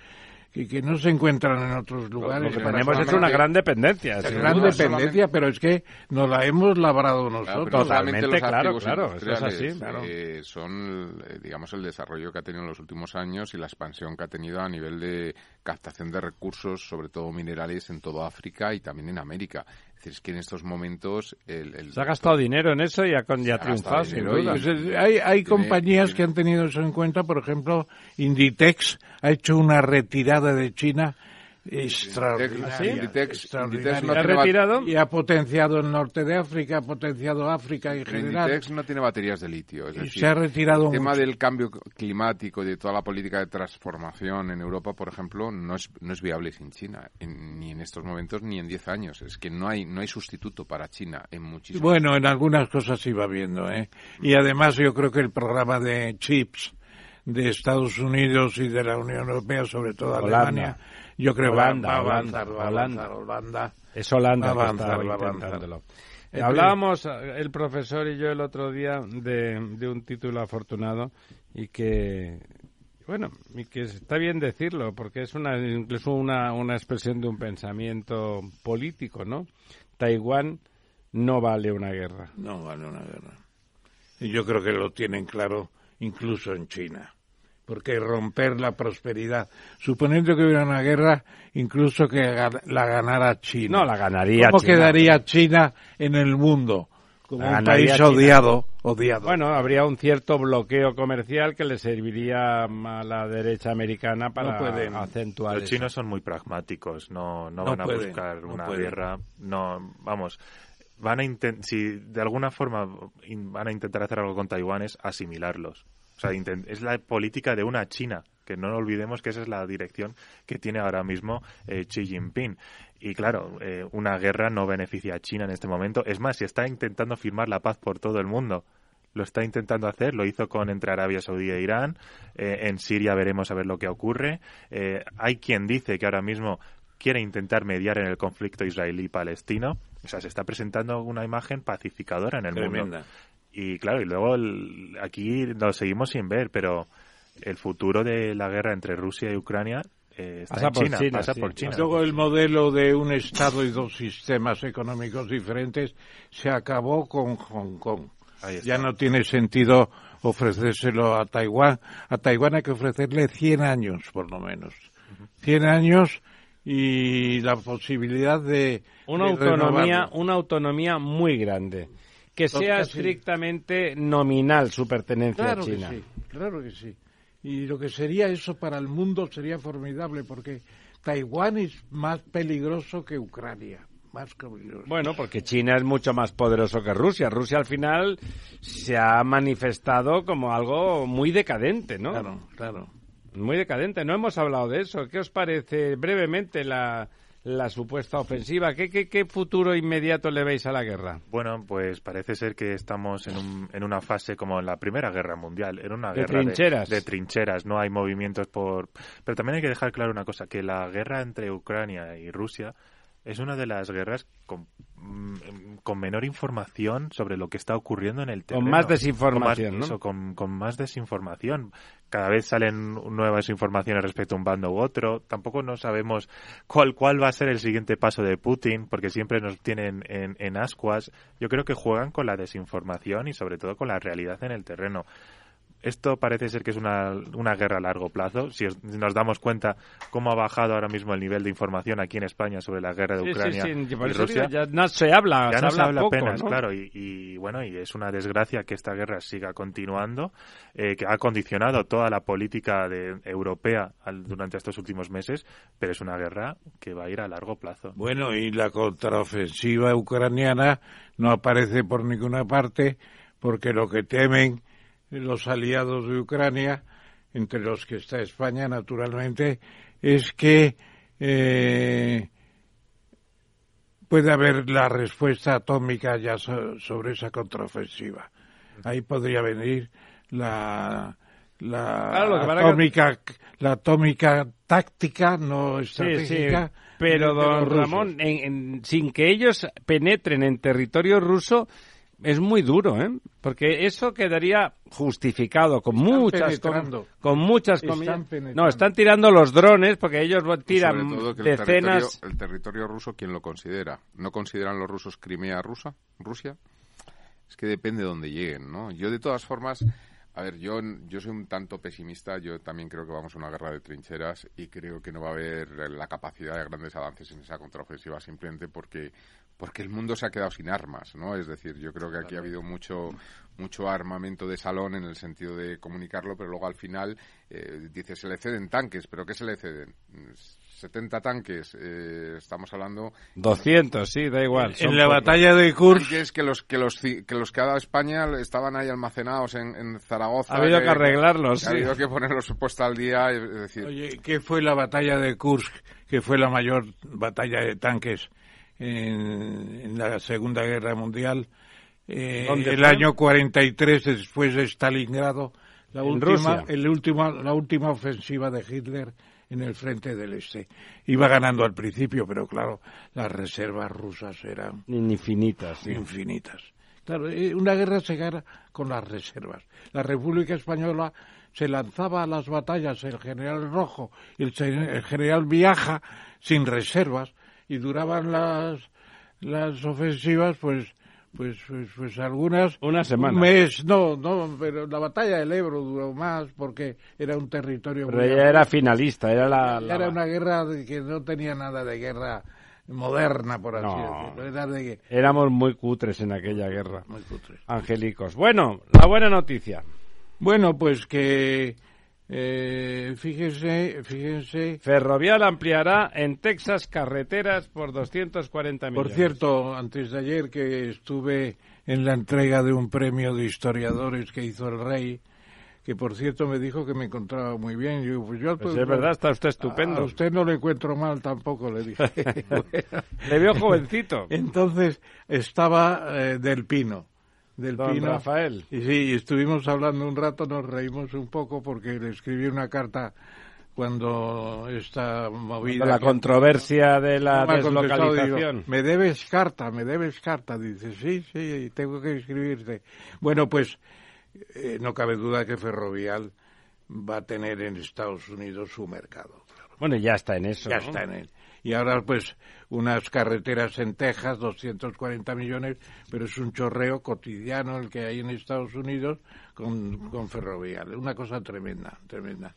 que, que no se encuentran en otros lugares. Lo que tenemos es una gran dependencia. una sin gran duda. dependencia, pero es que nos la hemos labrado Claro, nosotros. Totalmente, los claro, claro, eso es así, claro. eh, son, eh, digamos, el desarrollo que ha tenido en los últimos años y la expansión que ha tenido a nivel de captación de recursos, sobre todo minerales, en toda África y también en América. Es decir, es que en estos momentos el, el Se ha gastado dinero en eso y ha, con- y ha Se ha triunfado, sin y- duda. Pues, eh, hay hay Tiene- compañías tiene- que han tenido eso en cuenta, por ejemplo, Inditex ha hecho una retirada de China extraordinaria. ¿Ah, Inditex- extraordinaria. Inditex no ¿Ha tiene bat- retirado? y ha potenciado el norte de África, ha potenciado África en general. Inditex no tiene baterías de litio. Es Y decir, se ha retirado el tema del cambio climático y de toda la política de transformación en Europa, por ejemplo, no es, no es viable sin China, en- ni en estos momentos ni en 10 años. Es que no hay, no hay sustituto para China en muchísimos Bueno, en algunas cosas sí va viendo, ¿eh? Y además yo creo que el programa de chips de Estados Unidos y de la Unión Europea, sobre todo Holanda. Alemania, yo creo va- Holanda, va, Holanda, va Holanda. Es Holanda que intentándolo. Eh, Eh, hablábamos eh, el profesor y yo el otro día de, de un título afortunado y que bueno y que está bien decirlo porque es una incluso una, una expresión de un pensamiento político no Taiwán no vale una guerra No vale una guerra. Y yo creo que lo tienen claro incluso en China. Porque romper la prosperidad, suponiendo que hubiera una guerra, incluso que la ganara China. No, la ganaría ¿Cómo China. quedaría China en el mundo? Como La un país China. odiado, odiado. bueno habría un cierto bloqueo comercial que le serviría a la derecha americana para pueden. acentuar Los eso. chinos son muy pragmáticos, no, no, No van a buscar no una pueden. guerra, no, vamos, van a si de alguna forma van a intentar hacer algo con Taiwán es asimilarlos. O sea, es la política de una China, que no olvidemos que esa es la dirección que tiene ahora mismo eh, Xi Jinping. Y claro, eh, una guerra no beneficia a China en este momento. Es más, si está intentando firmar la paz por todo el mundo, lo está intentando hacer, lo hizo con entre Arabia Saudí e Irán, eh, en Siria veremos a ver lo que ocurre. Hay quien dice que ahora mismo quiere intentar mediar en el conflicto israelí-palestino. O sea, se está presentando una imagen pacificadora en el mundo. Y claro, y luego el- aquí lo seguimos sin ver, pero el futuro de la guerra entre Rusia y Ucrania eh, está Pasa en por China, China, pasa sí. por China. Luego el modelo de un Estado y dos sistemas económicos diferentes se acabó con Hong Kong. Ya no tiene sentido ofrecérselo a Taiwán. A Taiwán hay que ofrecerle 100 años, por lo menos. 100 años y la posibilidad de... Una de autonomía, renovarlo. una autonomía muy grande. Que sea sí. estrictamente nominal su pertenencia Claro a que China. sí, claro que sí. Y lo que sería eso para el mundo sería formidable porque Taiwán es más peligroso que Ucrania. Más peligroso. Bueno, porque China es mucho más poderoso que Rusia. Rusia al final se ha manifestado como algo muy decadente, ¿no? Claro, claro. Muy decadente. No hemos hablado de eso. ¿Qué os parece brevemente la, la supuesta ofensiva? ¿Qué, qué, ¿Qué futuro inmediato le veis a la guerra? Bueno, pues parece ser que estamos en, un- en una fase como en la Primera Guerra Mundial. Era una De guerra trincheras. De, trincheras, no hay movimientos por... Pero también hay que dejar claro una cosa, que la guerra entre Ucrania y Rusia es una de las guerras con, mm, con menor información sobre lo que está ocurriendo en el terreno. más desinformación, Con ¿no? eso, con, con más desinformación. Cada vez salen nuevas informaciones respecto a un bando u otro. Tampoco no sabemos cuál, cuál va a ser el siguiente paso de Putin, porque siempre nos tienen en, en ascuas. Yo creo que juegan con la desinformación y sobre todo con la realidad en el terreno. Esto parece ser que es una, una guerra a largo plazo. Si os- nos damos cuenta cómo ha bajado ahora mismo el nivel de información aquí en España sobre la guerra de Sí, sí, Ucrania sí, y eso Rusia, ya no se habla, ya se no se habla habla poco, apenas, ¿no? claro, y, y, bueno, y es una desgracia que esta guerra siga continuando, eh, que ha condicionado toda la política de- europea al- durante estos últimos meses, pero es una guerra que va a ir a largo plazo. Bueno, y la contraofensiva ucraniana no aparece por ninguna parte porque lo que temen los aliados de Ucrania, entre los que está España, naturalmente, es que eh, puede haber la respuesta atómica ya so- sobre esa contraofensiva. Ahí podría venir la la Claro, atómica la atómica táctica no Sí, sí, estratégica pero don. Ramón, en- en- sin que ellos penetren en territorio ruso, es muy duro, ¿eh? Porque eso quedaría justificado con muchas con muchas Están comillas. No, están tirando los drones porque ellos Sobre tiran todo que el decenas. territorio, el territorio ruso, ¿quién lo considera? ¿No consideran los rusos Crimea rusa, Rusia? Es que depende de dónde lleguen, ¿no? Yo, de todas formas, a ver, yo, yo soy un tanto pesimista. Yo también creo que vamos a una guerra de trincheras y creo que no va a haber la capacidad de grandes avances en esa contraofensiva simplemente porque porque el mundo se ha quedado sin armas, ¿no? Es decir, yo creo que aquí ha habido mucho mucho armamento de salón en el sentido de comunicarlo, pero luego al final eh, dice se le ceden tanques, pero ¿qué se le ceden? 70 tanques, eh, estamos hablando 200, sí, da igual. En la batalla de Kursk tanques que los que los que los que ha dado España estaban ahí almacenados en, en Zaragoza. Ha habido que arreglarlos, que Ha sí. habido que ponerlos puesta al día, es decir, Oye, ¿qué fue la batalla de Kursk, que fue la mayor batalla de tanques en, en la Segunda Guerra Mundial? Eh, ¿Dónde el fue? año 43, después de Stalingrado, la En última, el última, la última ofensiva de Hitler en el frente del Este. Iba ganando al principio, pero claro, las reservas rusas eran Infinitas, sí. infinitas. Claro, eh, una guerra se gana con las reservas. La República Española se lanzaba a las batallas el general Rojo y el general Viaja sin reservas y duraban las las ofensivas pues pues pues, pues algunas Una semana. un mes no no pero la batalla del Ebro duró más porque era un territorio Pero ella era finalista, era la... la- era una guerra de que no tenía nada de guerra moderna por así No. decirlo era de Éramos muy cutres en aquella guerra. muy cutre. Angélicos. Bueno, la buena noticia. Bueno, pues que eh, fíjense, fíjense. Ferrovial ampliará en Texas carreteras por 240 millones. Por cierto, antes de ayer que estuve en la entrega de un premio de historiadores que hizo el rey, que por cierto me dijo que me encontraba muy bien. Yo, pues yo, Pues es verdad, está usted estupendo. A usted no le encuentro mal tampoco, le dije. Le veo jovencito. Entonces estaba eh, Del Pino. Del Don Pino. Rafael. Y sí, estuvimos hablando un rato, nos reímos un poco porque le escribí una carta cuando esta movida... La que- controversia de la me deslocalización. digo, me debes carta, me debes carta. Dice, sí, sí, tengo que escribirte. Bueno, pues eh, no cabe duda que Ferrovial va a tener en Estados Unidos su mercado. Bueno, ya está en eso. Ya ¿no? está en él. Y ahora, pues, unas carreteras en Texas, 240 millones, pero es un chorreo cotidiano el que hay en Estados Unidos con, con Ferrovial. Una cosa tremenda, tremenda.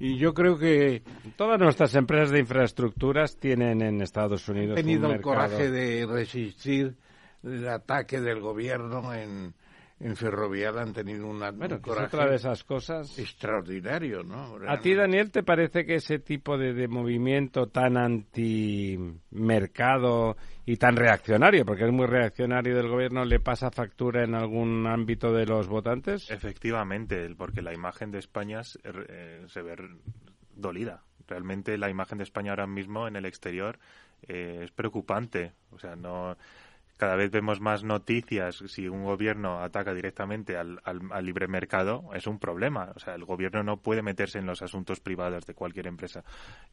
Y yo creo que Todas nuestras empresas de infraestructuras tienen en Estados han Unidos tenido un el mercado. coraje de resistir el ataque del gobierno en, en Ferrovial. Han tenido una, Bueno, un que es coraje otra de esas cosas. extraordinario, ¿no? ¿A ti, Daniel, te parece que ese tipo de, de movimiento tan antimercado y tan reaccionario, porque es muy reaccionario del gobierno, le pasa factura en algún ámbito de los votantes? Efectivamente, porque la imagen de España se, eh, se ve dolida. Realmente la imagen de España ahora mismo en el exterior eh, es preocupante. O sea, no cada vez vemos más noticias. Si un gobierno ataca directamente al, al- libre mercado, es un problema. O sea, el gobierno no puede meterse en los asuntos privados de cualquier empresa.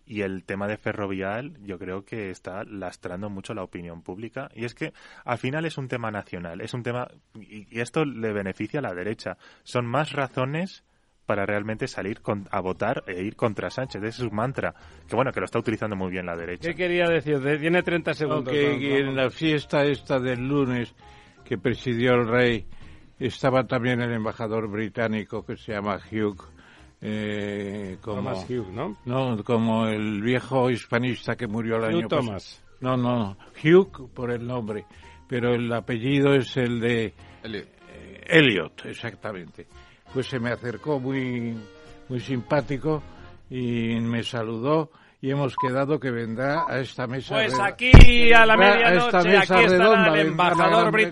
Y el tema de ferrovial, yo creo que está lastrando mucho la opinión pública. Y es que al final es un tema nacional, es un tema y esto le beneficia a la derecha. Son más razones para realmente salir con- a votar e ir contra Sánchez. Ese es su mantra. Que bueno, que lo está utilizando muy bien la derecha. ¿Qué quería decir? De- Tiene 30 segundos. que don en la fiesta esta del lunes que presidió el rey estaba también el embajador británico que se llama Hugh. eh, como, Thomas Hughes, ¿no? No, como el viejo hispanista que murió el Hugh año pasado. Thomas. No, no, Hugh por el nombre, pero el apellido es el de Elliot. eh, Elliot, exactamente. Pues se me acercó muy, muy simpático y me saludó y hemos quedado que vendrá a esta mesa. Pues aquí a la Vendrá a esta medianoche, mesa aquí estará el embajador británico.